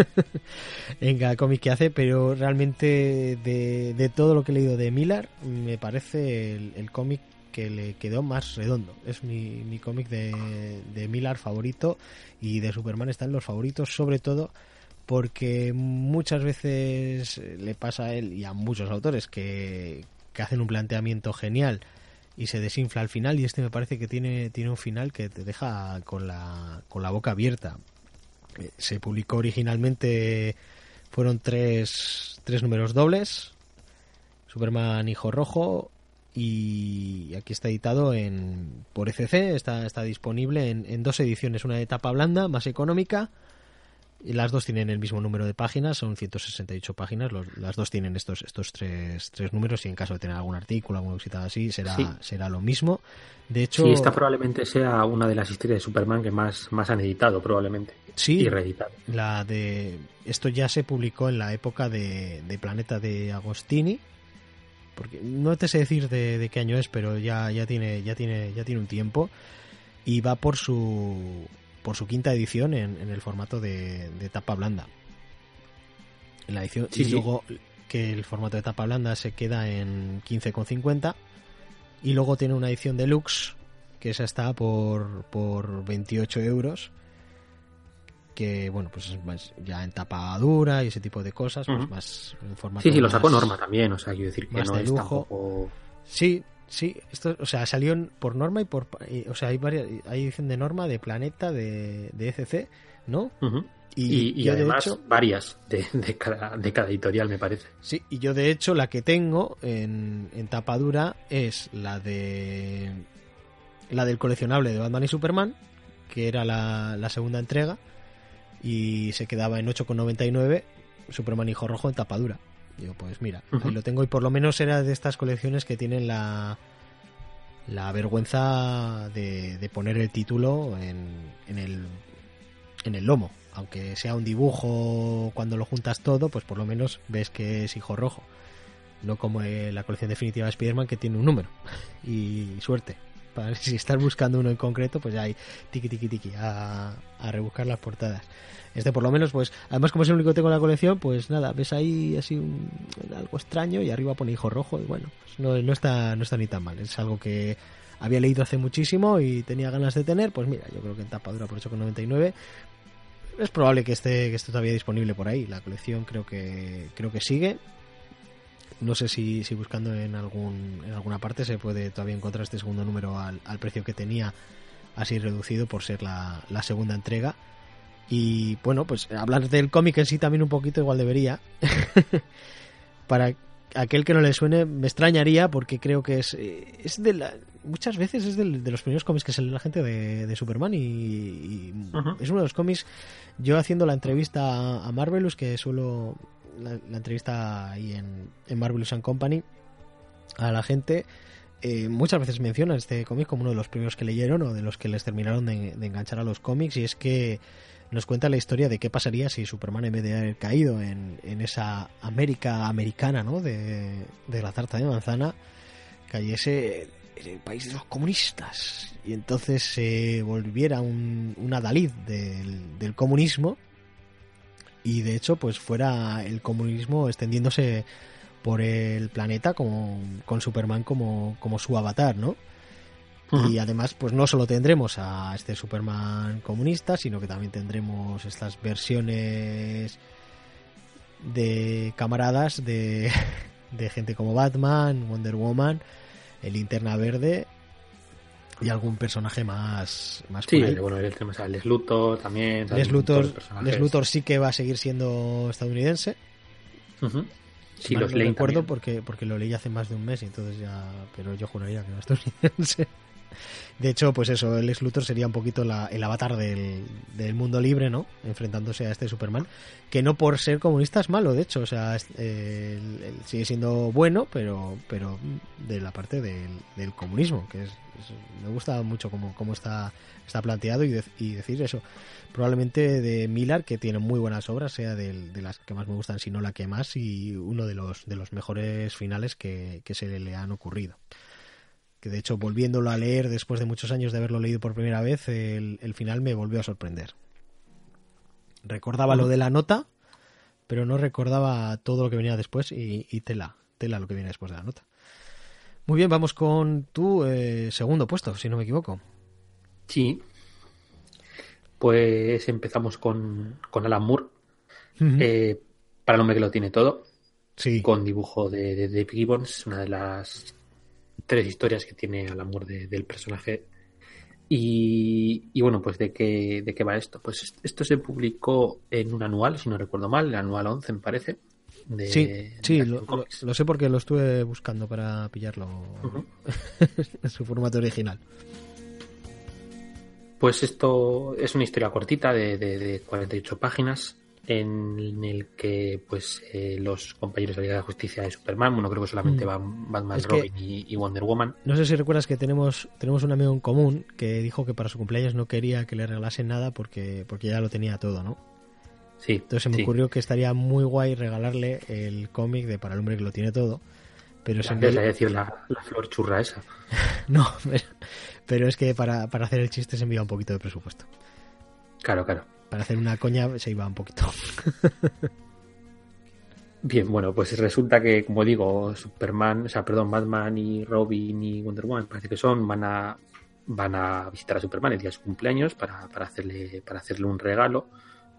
en cada cómic que hace, pero realmente de, todo lo que he leído de Millar, me parece el, cómic que le quedó más redondo. Es mi, mi cómic de, de Millar favorito y de Superman están los favoritos, sobre todo porque muchas veces le pasa a él y a muchos autores que, hacen un planteamiento genial y se desinfla al final y este me parece que tiene, tiene un final que te deja con la, con la boca abierta. Eh, se publicó originalmente, fueron tres, tres números dobles, Superman Hijo Rojo, y aquí está editado en por ECC, está, está disponible en, dos ediciones, una de tapa blanda más económica y las dos tienen el mismo número de páginas, son 168 páginas, las dos tienen estos estos tres, tres números y en caso de tener algún artículo, alguna cosita así, será, será lo mismo. De hecho, sí, esta probablemente sea una de las historias de Superman que más, más han editado, probablemente. Sí, y reeditado. La de esto ya se publicó en la época de, de Planeta de Agostini, porque no te sé decir de, qué año es, pero ya, ya tiene, ya tiene, ya tiene un tiempo y va por su por su quinta edición en, el formato de, tapa blanda. En la edición y luego que el formato de tapa blanda se queda en 15,50 y luego tiene una edición deluxe que esa está por, por 28 euros que bueno pues es más ya en tapa dura y ese tipo de cosas pues más en formato sí sí lo sacó Norma también o sea quiero decir que no de lujo. sí sí esto o sea salió por Norma y por o sea hay varias hay edición de Norma de Planeta de, de ECC no y, yo además de hecho, varias de, de, cada, de cada editorial me parece. Sí y yo de hecho la que tengo en, en tapa dura es la de la del coleccionable de Batman y Superman que era la, la segunda entrega y se quedaba en 8,99 Superman Hijo Rojo en tapadura. Digo, pues mira, ahí lo tengo y por lo menos era de estas colecciones que tienen la la vergüenza de, poner el título en, en, el, en el lomo. Aunque sea un dibujo cuando lo juntas todo, pues por lo menos ves que es hijo rojo. No como la colección definitiva de Spider-Man que tiene un número. Y suerte. Para si estás buscando uno en concreto, pues ya hay tiki tiki tiki a, a rebuscar las portadas. Este por lo menos, pues, además como es el único que tengo en la colección, pues nada, ves ahí así un, algo extraño y arriba pone hijo rojo y bueno, pues no, no, está, no está ni tan mal. Es algo que había leído hace muchísimo y tenía ganas de tener, pues mira, yo creo que en tapadura por 8,99 es probable que esté, que esté todavía disponible por ahí. La colección creo que, creo que sigue. No sé si, si buscando en algún en alguna parte se puede todavía encontrar este segundo número al, al precio que tenía así reducido por ser la, la segunda entrega. Y bueno pues hablar del cómic en sí también un poquito igual debería. Para aquel que no le suene me extrañaría porque creo que es, eh, es de la, muchas veces es de, de los primeros cómics que se lee la gente de, de Superman y, y es uno de los cómics yo haciendo la entrevista a Marvelous que suelo la, entrevista ahí en, en Marvelous and Company a la gente eh, muchas veces mencionan este cómic como uno de los primeros que leyeron o de los que les terminaron de, de enganchar a los cómics y es que nos cuenta la historia de qué pasaría si Superman en vez de haber caído en, en esa América americana ¿no? de, de la tarta de manzana cayese en el país de los comunistas y entonces se volviera un, un adalid del, del comunismo y de hecho pues fuera el comunismo extendiéndose por el planeta como, con Superman como, como su avatar, ¿no? Y además, pues no solo tendremos a este Superman comunista, sino que también tendremos estas versiones de camaradas de, de gente como Batman, Wonder Woman, el Linterna Verde y algún personaje más, más Sí, bueno, tenemos a Les Luthor también. Les Luthor. Les Luthor sí que va a seguir siendo estadounidense. Ujú. Sí, Mal los no Lane recuerdo porque, porque lo leí hace más de un mes y entonces ya. Pero yo juraría que no estadounidense. De hecho, pues eso, el ex Luthor sería un poquito la- el avatar del, del mundo libre, ¿no? Enfrentándose a este Superman. Que no por ser comunista es malo, de hecho. O sea, eh, él- sigue siendo bueno, pero, pero de la parte del, del comunismo. Que es, me gusta mucho cómo, cómo está, está planteado y, de- y decir eso. Probablemente de Millar, que tiene muy buenas obras, sea del- de, las que más me gustan, si no la que más, y uno de los, de los mejores finales que, que se le han ocurrido que de hecho volviéndolo a leer después de muchos años de haberlo leído por primera vez, el, el final me volvió a sorprender. Recordaba lo de la nota, pero no recordaba todo lo que venía después y, y tela, tela lo que viene después de la nota. Muy bien, vamos con tu eh, segundo puesto, si no me equivoco. Sí. Pues empezamos con, con Alan Moore, eh, para el hombre que lo tiene todo, sí, con dibujo de, de Dave Gibbons, una de las tres historias que tiene Alan Moore de- del personaje. Y, y bueno, pues ¿de qué, ¿de qué va esto? Pues est- esto se publicó en un anual, si no recuerdo mal, el anual 11 me parece. De, sí, de sí, lo, lo- Comics. lo sé porque lo estuve buscando para pillarlo en su formato original. Pues esto es una historia cortita de, de- de 48 páginas en el que pues eh, los compañeros de la Liga de Justicia de Superman, bueno creo que solamente Mm. van Batman, Es que- Robin y, y Wonder Woman. No sé si recuerdas que tenemos, tenemos un amigo en común que dijo que para su cumpleaños no quería que le regalasen nada porque, porque ya lo tenía todo, ¿no? Sí, Entonces se me sí. ocurrió que estaría muy guay regalarle el cómic de Para el hombre que lo tiene todo. Pero se me... de decir la, la flor churra esa. No, pero, pero es que para, para hacer el chiste se envía un poquito de presupuesto. Claro, claro. Para hacer una coña se iba un poquito. Bien, bueno, pues resulta que, como digo, Superman, o sea, perdón, Batman y Robin y Wonder Woman, parece que son, van a van a visitar a Superman el día de su cumpleaños para, para hacerle para hacerle un regalo,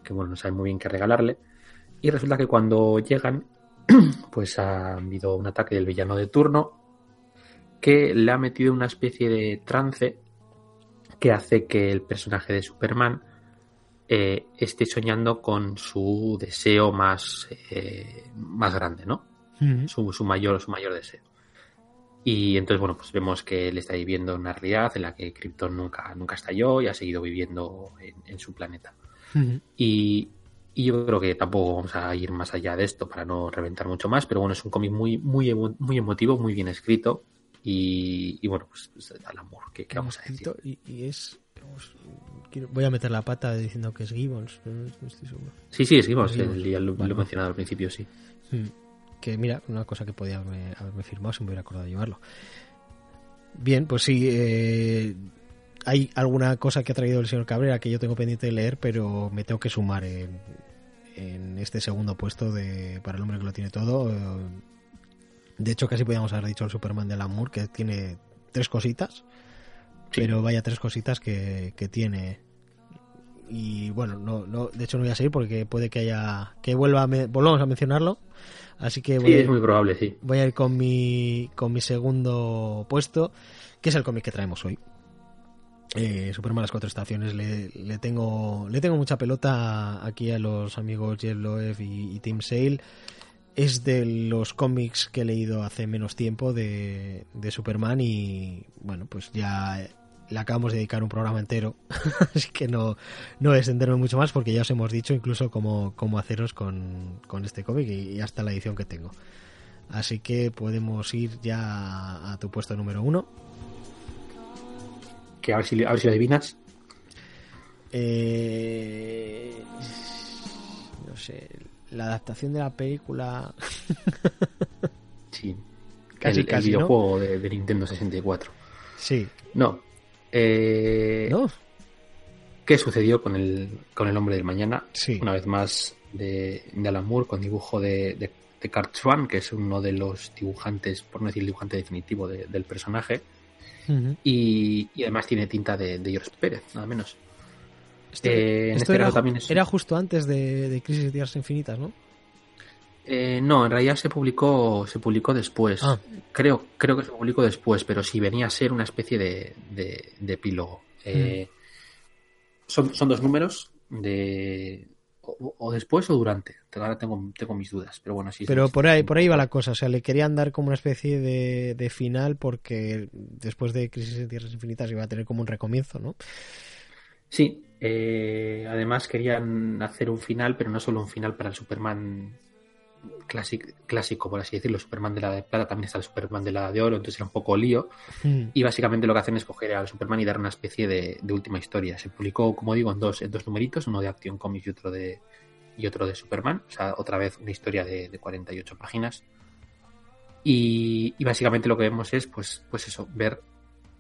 que bueno, no saben muy bien qué regalarle. Y resulta que cuando llegan, pues ha habido un ataque del villano de turno que le ha metido una especie de trance que hace que el personaje de Superman eh, esté soñando con su deseo más, eh, más grande, ¿no? Ujú. Su, su mayor, su mayor deseo. Y entonces, bueno, pues vemos que él está viviendo una realidad en la que Krypton nunca, nunca estalló y ha seguido viviendo en, en su planeta. Ujú. Y, y yo creo que tampoco vamos a ir más allá de esto para no reventar mucho más, pero bueno, es un cómic muy, muy, emo- muy emotivo, muy bien escrito. Y, y bueno, pues, pues al amor, ¿qué, qué vamos a decir? Y, y es... quiero- voy a meter la pata diciendo que es Gibbons, pero no estoy seguro. Sí, sí, Seguimos. el- ya lo, he mencionado al principio, sí. Mm. Que mira, una cosa que podía haberme, haberme firmado si me hubiera acordado de llevarlo. Bien, pues sí, eh, hay alguna cosa que ha traído el señor Cabrera que yo tengo pendiente de leer, pero me tengo que sumar en, en este segundo puesto de para el hombre que lo tiene todo. Eh, De hecho, casi podíamos haber dicho el Superman de Alan Moore, que tiene tres cositas, Sí. pero vaya tres cositas que, que tiene. y bueno, no, no, de hecho no voy a seguir porque puede que haya que vuelva a volvamos a mencionarlo. Así que voy sí, es muy probable, sí. Voy a ir con mi con mi segundo puesto, que es el cómic que traemos hoy. Eh, Superman las cuatro estaciones le, le, tengo le tengo mucha pelota aquí a los amigos Jeff Loeb y, y Tim Sale es de los cómics que he leído hace menos tiempo de, de Superman y bueno pues ya le acabamos de dedicar un programa entero, así que no, no extenderme mucho más porque ya os hemos dicho incluso cómo, cómo haceros con, este cómic y, hasta la edición que tengo. Así que podemos ir ya a, tu puesto número uno. Que a ver si, a ver si lo adivinas. Eh, no sé, la adaptación de la película. sí, casi, el, el videojuego de, de Nintendo 64. Sí. No, eh, ¿Qué sucedió con el, con el hombre del mañana? Una vez más de, de Alan Moore con dibujo de, de, de que es uno de los dibujantes, por no decir el dibujante definitivo del personaje. y, además tiene tinta de, George Pérez, nada menos. Este, eh, esto este era, también era justo antes de, Crisis de Tierras Infinitas, ¿no? Eh, no, en realidad se publicó, se publicó después. Ah. Creo, creo que se publicó después, pero sí venía a ser una especie de, de, epílogo. Eh, hmm. son, son dos números de o, después o durante. Ahora tengo, tengo mis dudas, pero bueno, sí. Pero por ahí, por ahí va la cosa. O sea, le querían dar como una especie de, de final porque después de Crisis en Tierras Infinitas iba a tener como un recomienzo, ¿no? Sí. Eh, además querían hacer un final, pero no solo un final para el Superman clásico, por así decirlo, Superman de la de plata, también está el Superman de la de oro, entonces era un poco lío. Hmm. Y básicamente lo que hacen es coger al Superman y dar una especie de, última historia. Se publicó, como digo, en dos, en dos numeritos, uno de Action Comics y otro de, y otro de Superman. O sea, otra vez una historia de, de 48 páginas. Y, básicamente lo que vemos es, pues, pues eso, ver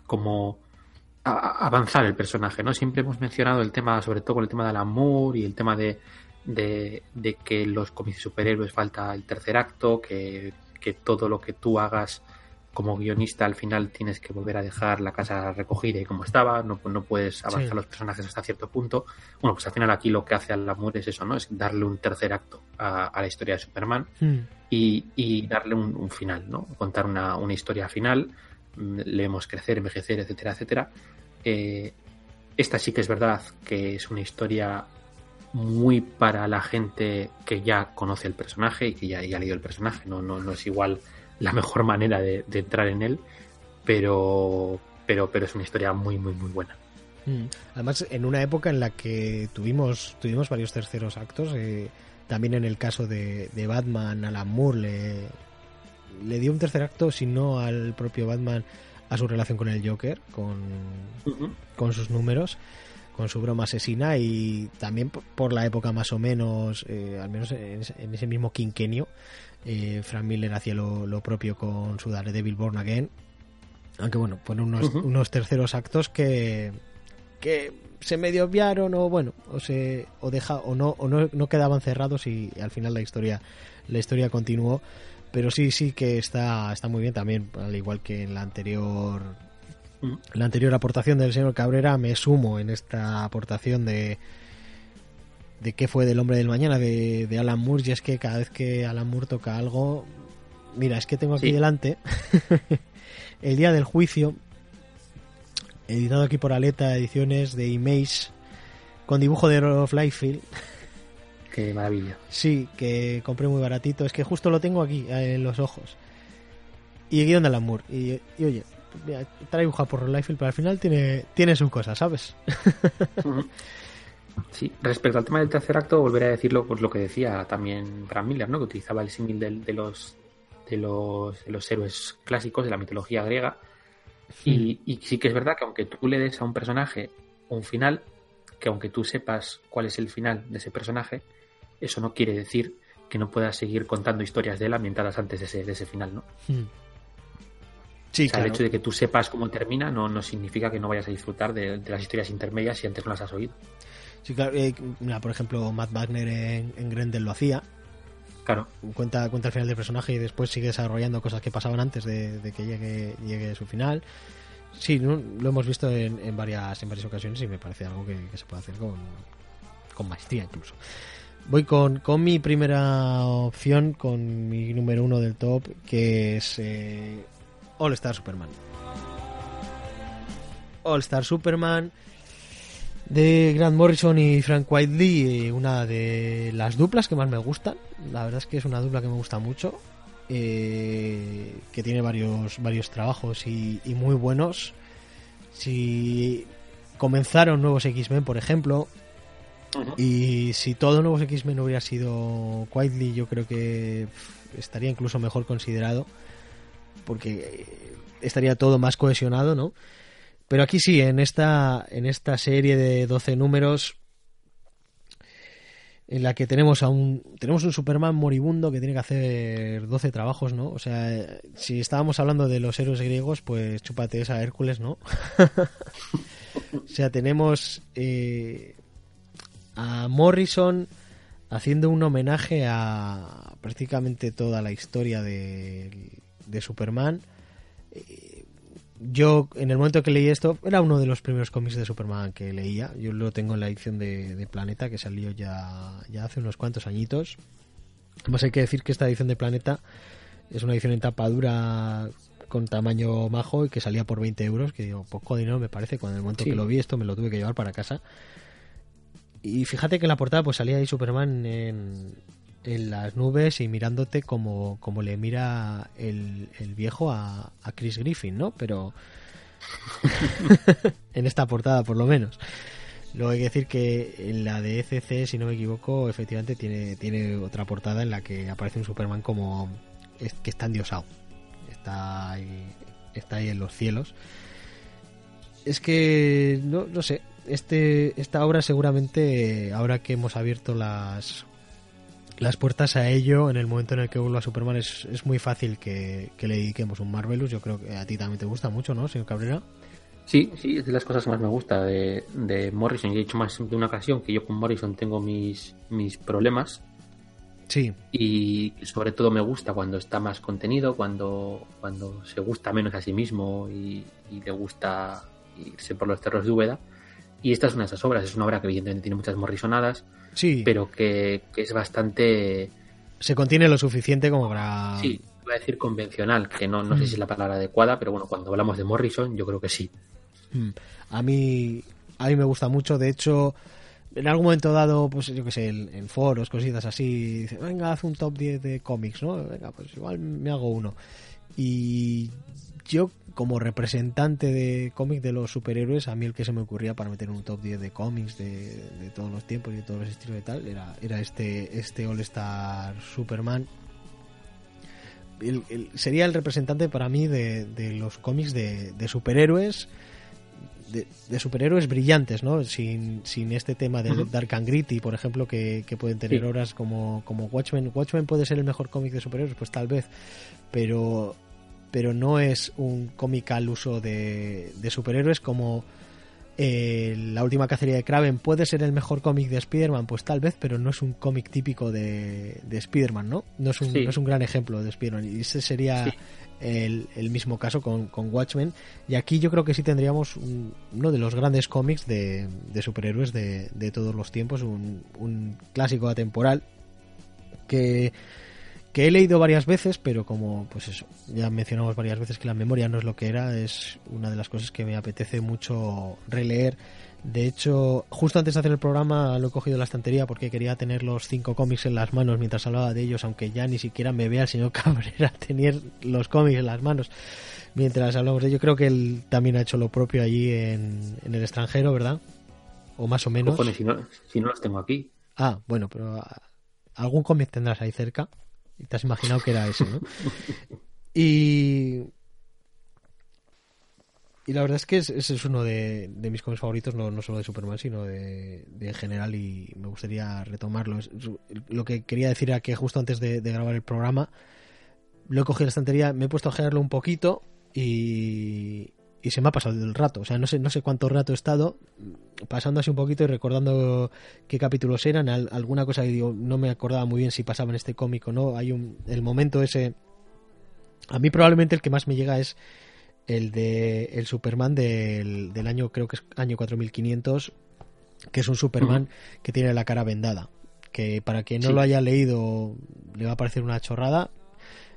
cómo avanzar el personaje, ¿no? Siempre hemos mencionado el tema, sobre todo con el tema del amor y el tema de, de, que los cómics de superhéroes falta el tercer acto, que, todo lo que tú hagas como guionista al final tienes que volver a dejar la casa recogida y como estaba, no, no puedes avanzar los personajes hasta cierto punto. Bueno, pues al final aquí lo que hace al amor es eso, ¿no? Es darle un tercer acto a, la historia de Superman hmm. y, darle un, final, ¿no? Contar una, historia final, leemos crecer, envejecer, etcétera, etcétera. Eh, esta sí que es verdad que es una historia muy para la gente que ya conoce el personaje y que ya, ha leído el personaje. No, no, no es igual la mejor manera de, entrar en él, pero, pero, pero es una historia muy, muy, muy buena. Mm. Además, en una época en la que tuvimos, tuvimos varios terceros actos, eh, también en el caso de, de Batman, Alan Moore le, le dio un tercer acto, si no al propio Batman, a su relación con el Joker, con, con sus números con su broma asesina y también por la época más o menos, eh, al menos en, ese mismo quinquenio, eh, Frank Miller hacía lo, propio con su Daredevil Born Again. Aunque bueno, fueron unos, unos terceros actos que, que se medio obviaron o bueno, o se o deja o no o no, no quedaban cerrados y, al final la historia la historia continuó, pero sí sí que está está muy bien también, al igual que en la anterior la anterior aportación del señor Cabrera, me sumo en esta aportación de de qué fue del hombre del mañana de, Alan Moore y es que cada vez que Alan Moore toca algo mira es que tengo aquí delante el día del juicio editado aquí por Aleta Ediciones de Image con dibujo de Rolf Liefeld qué maravilla sí que compré muy baratito es que justo lo tengo aquí eh, en los ojos y guion de Alan Moore y, y oye está dibujado por Liefeld, pero al final tiene, tiene su cosa, ¿sabes? Sí, respecto al tema del tercer acto, volveré a decirlo pues lo que decía también Bram Miller, ¿no? Que utilizaba el símil de, los de los, de los héroes clásicos de la mitología griega. Y, y, sí que es verdad que aunque tú le des a un personaje un final, que aunque tú sepas cuál es el final de ese personaje, eso no quiere decir que no puedas seguir contando historias de él ambientadas antes de ese, de ese final, ¿no? El hecho de que tú sepas cómo termina no, no significa que no vayas a disfrutar de, las historias intermedias si antes no las has oído. Sí, claro. Eh, por ejemplo, Matt Wagner en, Grendel lo hacía. Claro. Cuenta, cuenta el final del personaje y después sigue desarrollando cosas que pasaban antes de, que llegue, llegue su final. Sí, lo hemos visto en, varias, en varias ocasiones y me parece algo que, se puede hacer con, con maestría incluso. Voy con, con, mi primera opción, con mi número uno del top, que es eh, All Star Superman. All Star Superman de Grant Morrison y Frank Whiteley, eh, una de las duplas que más me gustan. La verdad es que es una dupla que me gusta mucho, eh, que tiene varios, varios trabajos y, muy buenos. Si comenzaron nuevos X-Men, por ejemplo, y si todo nuevos X-Men hubiera sido Whiteley, yo creo que estaría incluso mejor considerado, porque estaría todo más cohesionado, ¿no? Pero aquí sí, en esta, en esta serie de 12 números, en la que tenemos a un tenemos un Superman moribundo que tiene que hacer 12 trabajos, ¿no? O sea, si estábamos hablando de los héroes griegos, pues chúpate esa Hércules, ¿no? o sea, tenemos eh, a Morrison haciendo un homenaje a prácticamente toda la historia de, de Superman. Eh, yo en el momento que leí esto era uno de los primeros cómics de Superman que leía. Yo lo tengo en la edición de, Planeta que salió ya, ya hace unos cuantos añitos. Además hay que decir que esta edición de Planeta es una edición en tapa dura con tamaño majo y que salía por 20 euros que digo poco dinero me parece cuando en el momento que lo vi esto me lo tuve que llevar para casa y fíjate que en la portada pues salía ahí Superman en, en las nubes y mirándote como, como le mira el, el viejo a, a, Chris Griffin, ¿no? Pero en esta portada por lo menos. Luego hay que decir que en la de ECC, si no me equivoco, efectivamente tiene, tiene otra portada en la que aparece un Superman como que está endiosado. Está ahí, está ahí en los cielos. Es que, no, no sé, este, esta obra seguramente, ahora que hemos abierto las las puertas a ello en el momento en el que vuelva Superman es, es muy fácil que, le dediquemos un Marvelous. Yo creo que a ti también te gusta mucho, ¿no, señor Cabrera? Sí, sí, es de las cosas que más me gusta de, de Morrison. Y he dicho más de una ocasión que yo con Morrison tengo mis, mis problemas. Sí. Y sobre todo me gusta cuando está más contenido, cuando, cuando se gusta menos a sí mismo y, le gusta irse por los terros de Úbeda. Y esta es una de esas obras. Es una obra que evidentemente tiene muchas morrisonadas Sí. Pero que, es bastante. Se contiene lo suficiente como para. Sí, voy a decir convencional, que no, no sé si es la palabra adecuada, pero bueno, cuando hablamos de Morrison, yo creo que sí. Mm. A mí, a mí me gusta mucho, de hecho, en algún momento dado, pues yo que sé, en, foros, cositas así, dice, venga, haz un top 10 de cómics, ¿no? Venga, pues igual me hago uno. Y yo como representante de cómic de los superhéroes, a mí el que se me ocurría para meter un top 10 de cómics de, todos los tiempos y de todos los estilos y tal, era, era este, este All Star Superman. sería el representante para mí de, los cómics de, superhéroes. De, superhéroes brillantes, ¿no? Sin, sin este tema de Dark and Gritty, por ejemplo, que, pueden tener horas como, como Watchmen. Watchmen puede ser el mejor cómic de superhéroes, pues tal vez, pero pero no es un cómic al uso de, superhéroes como eh, La última cacería de Kraven. Puede ser el mejor cómic de Spider-Man, pues tal vez, pero no es un cómic típico de, de Spider-Man, ¿no? No es, un, no es un gran ejemplo de Spider-Man. Y ese sería el, mismo caso con, con, Watchmen. Y aquí yo creo que sí tendríamos uno de los grandes cómics de, de superhéroes de, de, todos los tiempos, un, un clásico atemporal que que he leído varias veces, pero como pues eso, ya mencionamos varias veces que la memoria no es lo que era, es una de las cosas que me apetece mucho releer. De hecho, justo antes de hacer el programa lo he cogido de la estantería porque quería tener los cinco cómics en las manos mientras hablaba de ellos, aunque ya ni siquiera me vea el señor Cabrera tener los cómics en las manos mientras hablamos de ello. Creo que él también ha hecho lo propio allí en, en el extranjero, ¿verdad? O más o menos. si no, si no los tengo aquí. Ah, bueno, pero ah, algún cómic tendrás ahí cerca. Y te has imaginado que era ese, ¿no? Y. Y la verdad es que ese es uno de, mis cómics favoritos, no, no, solo de Superman, sino de, en general, y me gustaría retomarlo. Lo que quería decir era que justo antes de, grabar el programa, lo he cogido en la estantería, me he puesto a generarlo un poquito y, y se me ha pasado el rato. O sea, no sé, no sé cuánto rato he estado pasando así un poquito y recordando qué capítulos eran. alguna cosa que digo, no me acordaba muy bien si pasaba en este cómic o no. Hay un, el momento ese. A mí probablemente el que más me llega es el de el Superman del, del año, creo que es año 4500, que es un Superman que tiene la cara vendada. Que para quien no lo haya leído le va a parecer una chorrada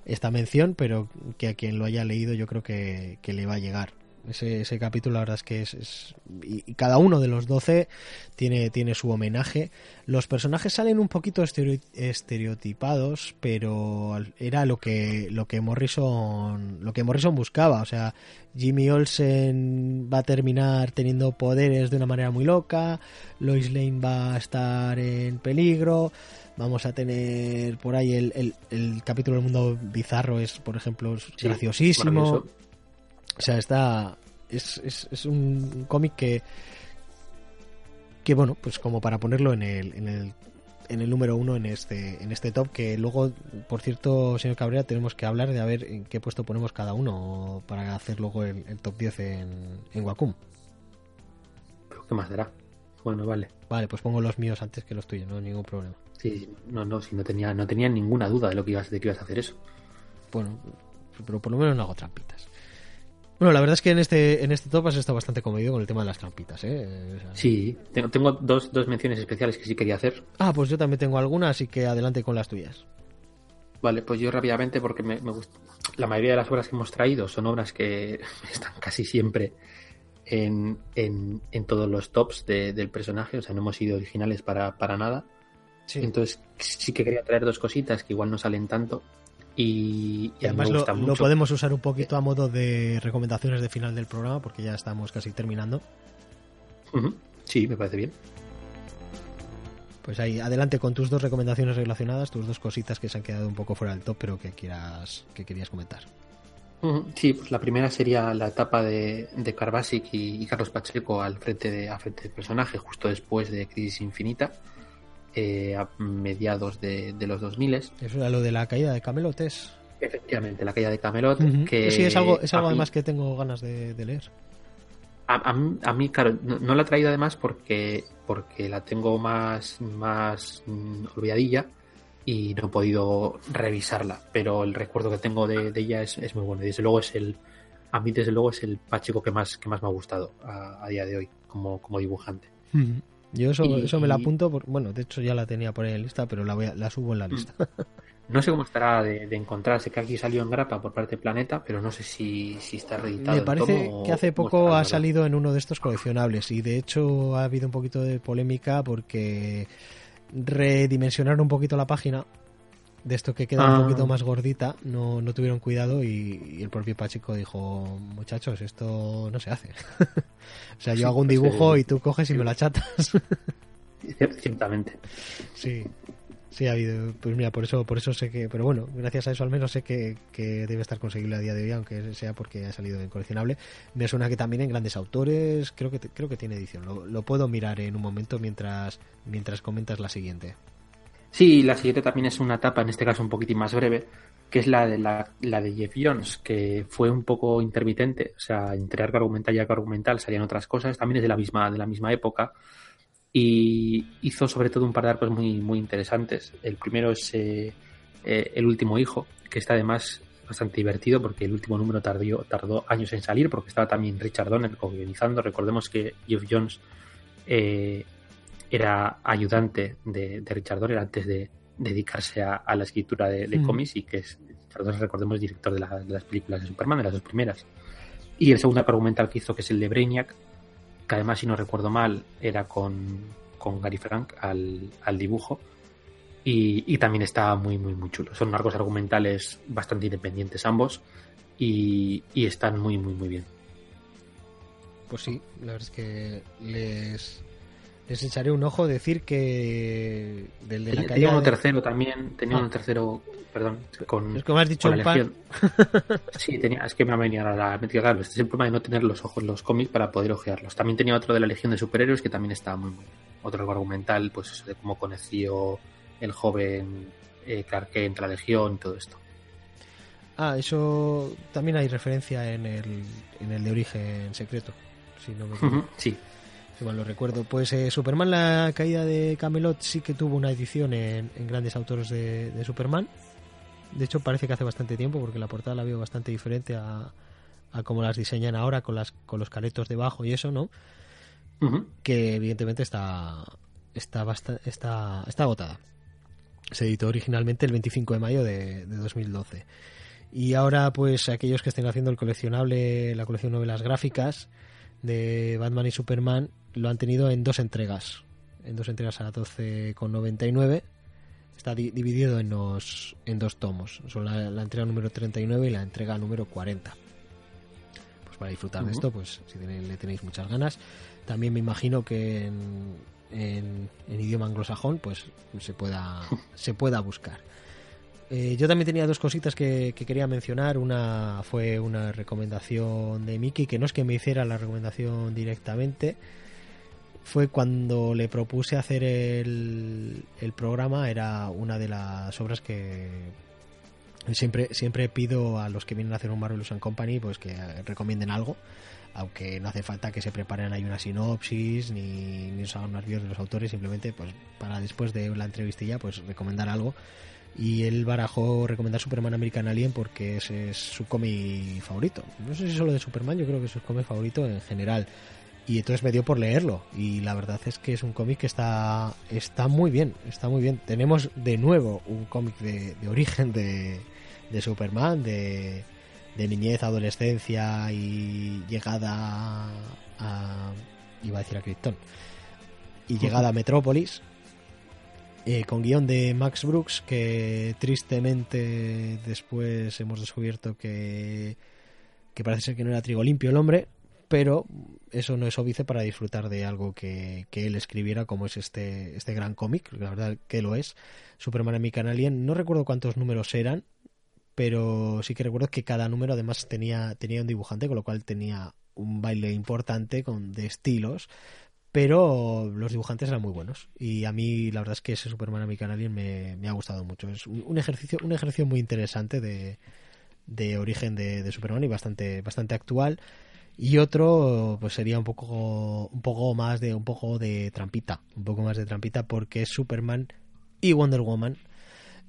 esta mención, pero que a quien lo haya leído yo creo que, que le va a llegar. Ese, ese capítulo la verdad es que es, y, cada uno de los 12 tiene, tiene su homenaje. Los personajes salen un poquito estereotipados pero era lo que lo que Morrison lo que Morrison buscaba. O sea Jimmy Olsen va a terminar teniendo poderes de una manera muy loca Lois Lane va a estar en peligro vamos a tener por ahí el, el, capítulo del mundo bizarro es por ejemplo graciosísimo o sea, está. Es, es, un cómic que. Que bueno, pues como para ponerlo en el, en el, en el número uno en este, en este top, que luego, por cierto, señor Cabrera, tenemos que hablar de a ver en qué puesto ponemos cada uno para hacer luego el, top 10 en, en Wacom. ¿Pero qué más dará? Bueno, vale. Vale, pues pongo los míos antes que los tuyos, no hay ningún problema. Sí, no, no, si no tenía, no tenía ninguna duda de lo que ibas, de que ibas a hacer eso. Bueno, pero por lo menos no hago trampitas. Bueno, la verdad es que en este, en este top has estado bastante comedido con el tema de las trampitas, ¿eh? sí, tengo, tengo dos, dos menciones especiales que sí quería hacer. Ah, pues yo también tengo algunas, así que adelante con las tuyas. Vale, pues yo rápidamente, porque me, gusta. La mayoría de las obras que hemos traído son obras que están casi siempre en, en, en todos los tops del personaje, o sea, no hemos sido originales para, para nada. Sí. Entonces, sí que quería traer dos cositas que igual no salen tanto. Y, además lo, podemos usar un poquito a modo de recomendaciones de final del programa porque ya estamos casi terminando. Sí, me parece bien. Pues ahí, adelante con tus dos recomendaciones relacionadas, tus dos cositas que se han quedado un poco fuera del top, pero que quieras, que querías comentar. Sí, pues la primera sería la etapa de, de Carbasic y, Carlos Pacheco al frente, de, al frente del personaje, justo después de Crisis Infinita eh, a mediados de, los 2000. Eso era lo de la caída de Camelot, ¿es? Efectivamente, la caída de Camelot. que sí, es algo, es algo además que tengo ganas de, leer. A, mí, claro, no, la he traído además porque, porque la tengo más, más mm, olvidadilla y no he podido revisarla, pero el recuerdo que tengo de, ella es, muy bueno. Y desde luego es el, a mí desde luego es el Pacheco que más, que más me ha gustado a, día de hoy como, como dibujante. Yo eso, eso me la apunto, bueno, de hecho ya la tenía por ahí en lista, pero la, voy la subo en la lista. No sé cómo estará de, de encontrarse, que aquí salió en grapa por parte de Planeta, pero no sé si, si está reeditado. Me parece que hace poco ha salido en uno de estos coleccionables y de hecho ha habido un poquito de polémica porque redimensionaron un poquito la página de esto que queda un ah. poquito más gordita, no, no tuvieron cuidado y, el propio Pachico dijo, muchachos, esto no se hace. o sea, yo hago un pues, dibujo eh, y tú coges y me lo achatas. Ciertamente. Sí. Sí, ha habido, pues mira, por eso, por eso sé que, pero bueno, gracias a eso al menos sé que, debe estar conseguible a día de hoy, aunque sea porque ha salido en coleccionable. Me suena que también en grandes autores, creo que creo que tiene edición. Lo, lo, puedo mirar en un momento mientras mientras comentas la siguiente. Sí, la siguiente también es una etapa, en este caso un poquitín más breve, que es la de, la, de Jeff Jones, que fue un poco intermitente, o sea, entre arco argumental y arco argumental salían otras cosas, también es de la misma, de la misma época, y hizo sobre todo un par de arcos muy, muy interesantes. El primero es eh, eh, El último hijo, que está además bastante divertido porque el último número tardó, años en salir porque estaba también Richard Donner organizando. Recordemos que Jeff Jones eh, era ayudante de, Richard Donner antes de dedicarse a, la escritura de, mm. cómics y que es, recordemos, director de, las películas de Superman, de las dos primeras. Y el segundo argumental que hizo, que es el de Brainiac, que además, si no recuerdo mal, era con, Gary Frank al, dibujo. Y, también está muy, muy, muy chulo. Son arcos argumentales bastante independientes ambos y, y están muy, muy, muy bien. Pues sí, la verdad es que les, les echaré un ojo decir que del de la tenía uno tercero también tenía un ah. tercero perdón con es como has dicho un par sí tenía es que me ha venido a la mente claro este es el problema de no tener los ojos los cómics para poder ojearlos. También tenía otro de la legión de superhéroes que también estaba muy, muy otro argumental pues eso de cómo conoció el joven eh, Clark Kent la legión y todo esto. Ah eso también hay referencia en el en el de origen secreto si no me sí mal lo recuerdo. Pues eh, Superman, la caída de Camelot, sí que tuvo una edición en, grandes autores de, Superman. De hecho, parece que hace bastante tiempo, porque la portada la veo bastante diferente a, a como las diseñan ahora con las con los caretos debajo y eso, ¿no? Que evidentemente está está está está agotada. Se editó originalmente el 25 de mayo de, de 2012. Y ahora, pues, aquellos que estén haciendo el coleccionable, la colección de novelas gráficas de Batman y Superman, lo han tenido en dos entregas. En dos entregas a 12,99. Está dividido en, los, en dos tomos. Son la, entrega número 39 y la entrega número 40. Pues para disfrutar de esto, pues si le tenéis muchas ganas. También me imagino que en, en, en idioma anglosajón, pues se pueda, se pueda buscar. Eh, yo también tenía dos cositas que, quería mencionar. Una fue una recomendación de Miki, que no es que me hiciera la recomendación directamente. Fue cuando le propuse hacer el, programa, era una de las obras que siempre, siempre pido a los que vienen a hacer un Marvelous and Company pues que recomienden algo aunque no hace falta que se preparen ahí una sinopsis ni, ni os hagan de los autores, simplemente pues para después de la entrevistilla pues recomendar algo y él barajó recomendar Superman American Alien porque ese es su cómic favorito. No sé si solo de Superman, yo creo que es su cómic favorito en general. Y entonces me dio por leerlo y la verdad es que es un cómic que está, está muy bien, está muy bien. Tenemos de nuevo un cómic de, origen de, de Superman, de, de niñez, adolescencia y llegada a, iba a decir a Krypton, y llegada a Metrópolis eh, con guion de Max Brooks, que tristemente después hemos descubierto que, que parece ser que no era trigo limpio el hombre, pero eso no es óbice para disfrutar de algo que, que él escribiera, como es este, este gran cómic, la verdad que lo es, Superman American Alien. No recuerdo cuántos números eran, pero sí que recuerdo que cada número además tenía, tenía un dibujante, con lo cual tenía un baile importante con, de estilos pero los dibujantes eran muy buenos. Y a mí la verdad es que ese Superman American Alien me, me ha gustado mucho. Es un, ejercicio un ejercicio muy interesante de, de origen de, Superman y bastante bastante actual. Y otro pues sería un poco un poco más de un poco de trampita un poco más de trampita porque es Superman y Wonder Woman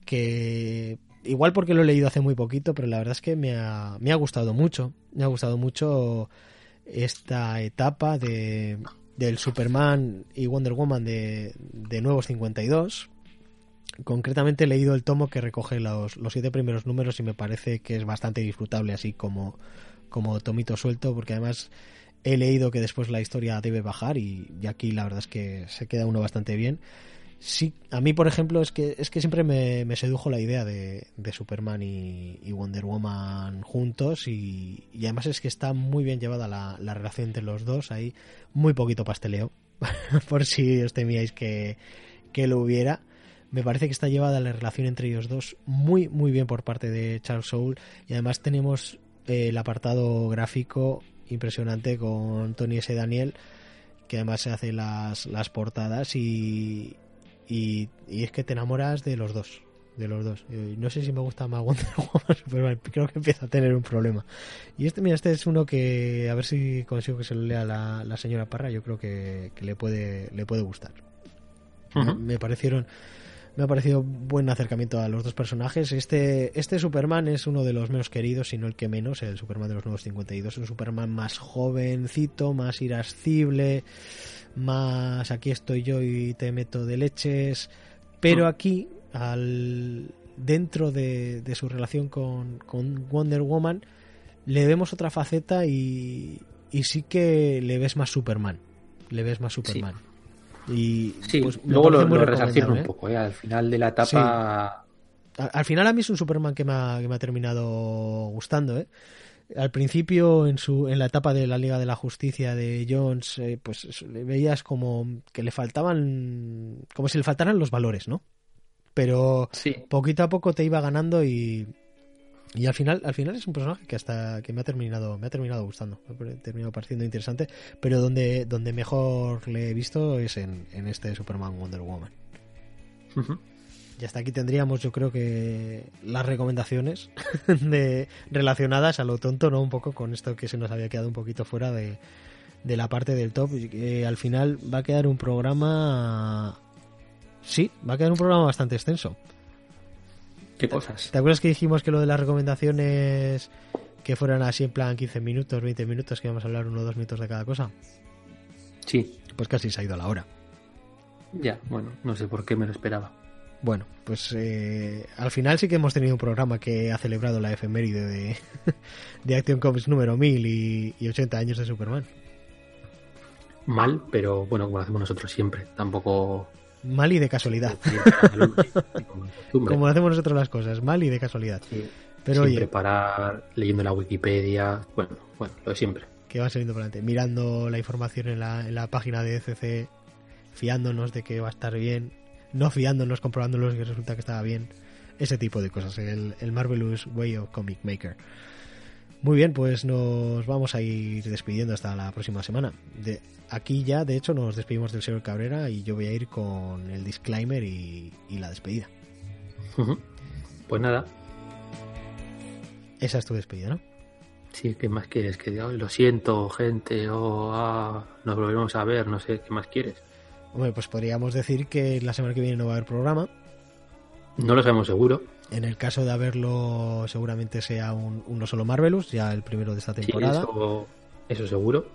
que igual porque lo he leído hace muy poquito pero la verdad es que me ha, me ha gustado mucho. Me ha gustado mucho esta etapa de del Superman y Wonder Woman de, de Nuevos 52. Concretamente he leído el tomo que recoge los, los siete primeros números y me parece que es bastante disfrutable así como, como tomito suelto porque además he leído que después la historia debe bajar y, y aquí la verdad es que se queda uno bastante bien sí, a mí, por ejemplo, es que, es que siempre me, sedujo la idea de, Superman y, Wonder Woman juntos y, además es que está muy bien llevada la, relación entre los dos, hay muy poquito pasteleo, por si os temíais que, lo hubiera. Me parece que está llevada la relación entre ellos dos muy, muy bien por parte de Charles Soule y además tenemos eh, el apartado gráfico impresionante con Tony S. Daniel que además se hace las, las portadas y, y, es que te enamoras de los dos. De los dos. no sé si me gusta más Wonder Woman Superman. Creo que empieza a tener un problema. Y este, mira, este es uno que a ver si consigo que se lo lea la, la señora Parra. Yo creo que, le puede le puede gustar. Me parecieron me ha parecido buen acercamiento a los dos personajes. Este, este Superman es uno de los menos queridos, sino el que menos, el Superman de los nuevos 52. Es un Superman más jovencito, más irascible, más aquí estoy yo y te meto de leches, pero aquí, al dentro de, su relación con, Wonder Woman, le vemos otra faceta y, y sí que le ves más Superman. Le ves más Superman. Y pues, luego lo, lo un ¿eh? poco, ¿eh? al final de la etapa. Al, final a mí es un Superman que me ha, que me ha terminado gustando, ¿eh? al principio en su en la etapa de la Liga de la Justicia de Jones eh, pues le veías como que le faltaban como si le faltaran los valores no pero poquito a poco te iba ganando y y al final al final es un personaje que hasta que me ha terminado me ha terminado gustando me ha terminado pareciendo interesante pero donde donde mejor le he visto es en, en este Superman Wonder Woman y hasta aquí tendríamos, yo creo que las recomendaciones de, relacionadas a lo tonto, ¿no? Un poco con esto que se nos había quedado un poquito fuera de, de la parte del top. y al final va a quedar un programa. Sí, va a quedar un programa bastante extenso. ¿Qué cosas? ¿Te acuerdas que dijimos que lo de las recomendaciones que fueran así en plan 15 minutos, 20 minutos, que íbamos a hablar uno o dos minutos de cada cosa. Sí. Pues casi se ha ido a la hora. Ya, bueno, no sé por qué me lo esperaba. Bueno, pues eh, al final sí que hemos tenido un programa que ha celebrado la efeméride de, de Action Comics número 1000 y, y 80 años de Superman. Mal, pero bueno, como lo hacemos nosotros siempre. Tampoco Mal y de casualidad. Como hacemos nosotros las cosas, mal y de casualidad. Sí. Pero Sin oye, preparar, leyendo la Wikipedia, bueno, bueno, lo de siempre. que va saliendo por delante, mirando la información en la, en la página de ECC, fiándonos de que va a estar bien, no fiándonos, comprobándonos que resulta que estaba bien, ese tipo de cosas, el, el Marvelous Way of Comic Maker. Muy bien, pues nos vamos a ir despidiendo hasta la próxima semana. De, aquí ya, de hecho, nos despedimos del señor Cabrera y yo voy a ir con el disclaimer y, y la despedida. Pues nada, Esa es tu despedida, ¿no? sí, ¿qué más quieres? Que diga, "Ay, lo siento, gente, o ah, nos volvemos a ver, no sé, ¿qué más quieres? Hombre, pues podríamos decir que la semana que viene no va a haber programa. No lo sabemos seguro. En el caso de haberlo, seguramente sea un, uno solo Marvelous, ya el primero de esta Sí, temporada. eso, eso seguro.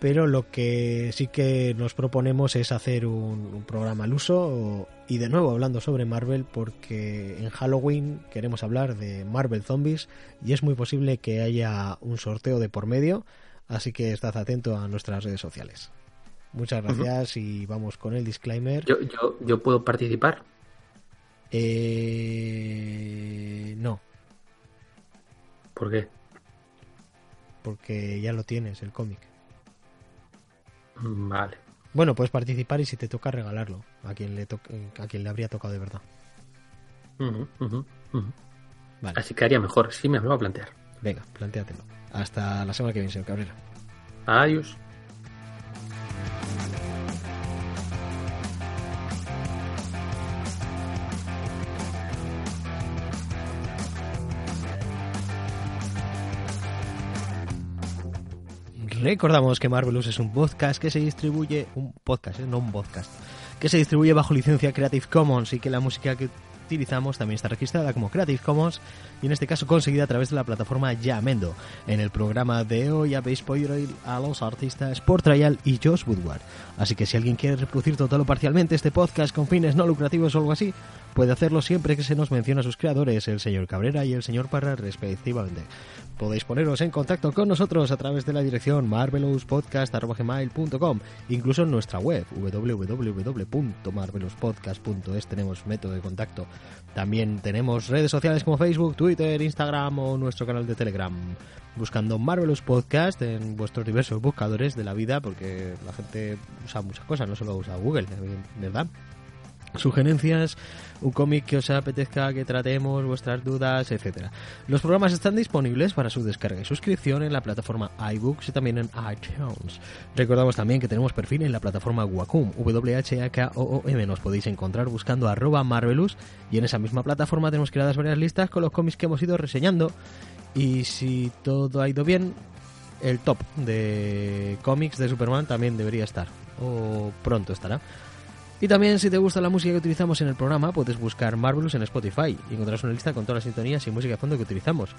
Pero lo que sí que nos proponemos es hacer un, un programa al uso y de nuevo hablando sobre Marvel porque en Halloween queremos hablar de Marvel Zombies y es muy posible que haya un sorteo de por medio, así que estad atento a nuestras redes sociales. Muchas gracias y vamos con el disclaimer. Yo, yo, yo puedo participar. Eh, no, ¿Por qué? porque ya lo tienes, el cómic. Mm, Vale. Bueno, puedes participar y si te toca regalarlo a quien le, to- a quien le habría tocado de verdad. Vale, Así que haría mejor. Sí, me lo voy a plantear. venga, plantéatelo. Hasta la semana que viene, señor Cabrera. Adiós. Recordamos que Marvelous es un podcast que se distribuye, un podcast, ¿eh? no un podcast, que se distribuye bajo licencia Creative Commons y que la música que utilizamos también está registrada como Creative Commons y en este caso conseguida a través de la plataforma Yamendo. En el programa de hoy habéis podido a los artistas Sport Trial y Josh Woodward. Así que si alguien quiere reproducir total o parcialmente este podcast con fines no lucrativos o algo así, puede hacerlo siempre que se nos mencione a sus creadores, el señor Cabrera y el señor Parra respectivamente. Podéis poneros en contacto con nosotros a través de la dirección marvelouspodcast.gmail.com incluso en nuestra web www.marvelouspodcast.es tenemos método de contacto. También tenemos redes sociales como Facebook, Twitter, Instagram o nuestro canal de Telegram. Buscando Marvelous Podcast en vuestros diversos buscadores de la vida, porque la gente usa muchas cosas, no solo usa Google, ¿verdad? sugerencias, un cómic que os apetezca que tratemos, vuestras dudas, etcétera. Los programas están disponibles para su descarga y suscripción en la plataforma iBooks y también en iTunes. Recordamos también que tenemos perfil en la plataforma Wacom, W-H-A-K-O-O-M. Nos podéis encontrar buscando arroba Marvelous y en esa misma plataforma tenemos creadas varias listas con los cómics que hemos ido reseñando y si todo ha ido bien, el top de cómics de Superman también debería estar o pronto estará. Y también si te gusta la música que utilizamos en el programa, puedes buscar Marvelous en Spotify y encontrarás una lista con todas las sintonías y música de fondo que utilizamos.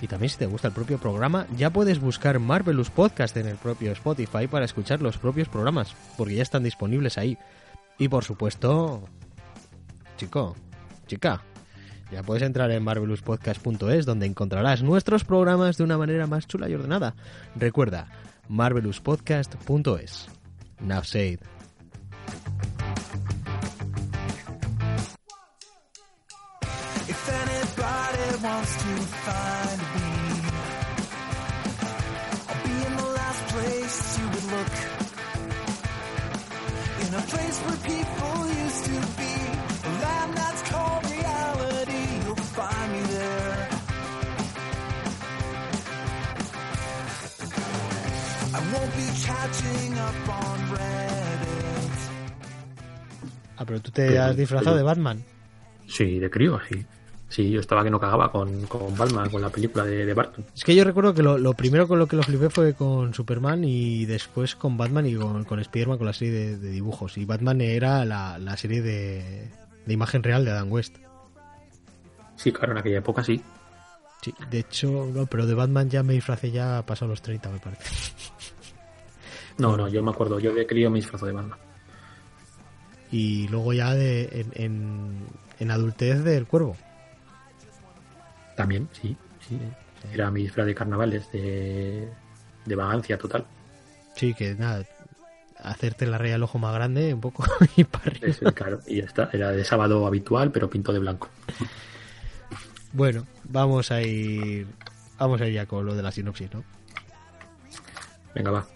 Y también si te gusta el propio programa, ya puedes buscar Marvelous Podcast en el propio Spotify para escuchar los propios programas, porque ya están disponibles ahí. Y por supuesto, chico, chica, ya puedes entrar en marvelouspodcast.es donde encontrarás nuestros programas de una manera más chula y ordenada. Recuerda, marvelouspodcast.es. Now. Wants to find me, I'll be in the last place you would look. In a place where people used to be, a land that's called reality. You'll find me there. I won't be catching up on Reddit. Ah, pero tú te has disfrazado de Batman. Sí, de crío, sí. Sí, yo estaba que no cagaba con, con Batman, con la película de, de Barton. Es que yo recuerdo que lo, lo primero con lo que lo flipé fue con Superman y después con Batman y con, con Spider-Man con la serie de, de dibujos. Y Batman era la, la serie de, de imagen real de Adam West. Sí, claro, en aquella época sí. Sí, de hecho, no, pero de Batman ya me disfracé ya pasado los 30, me parece. No, no, yo me acuerdo, yo de crío me disfrazo de Batman. Y luego ya de, en, en, en adultez del cuervo. También, sí, sí. Era mi disfraz de carnavales, de, de vagancia total. Sí, que nada, hacerte la raya al ojo más grande un poco y para arriba. Eso, claro, y ya está. Era de sábado habitual, pero pinto de blanco. Bueno, vamos a ir. Vamos a ir ya con lo de la sinopsis, ¿no? Venga, va.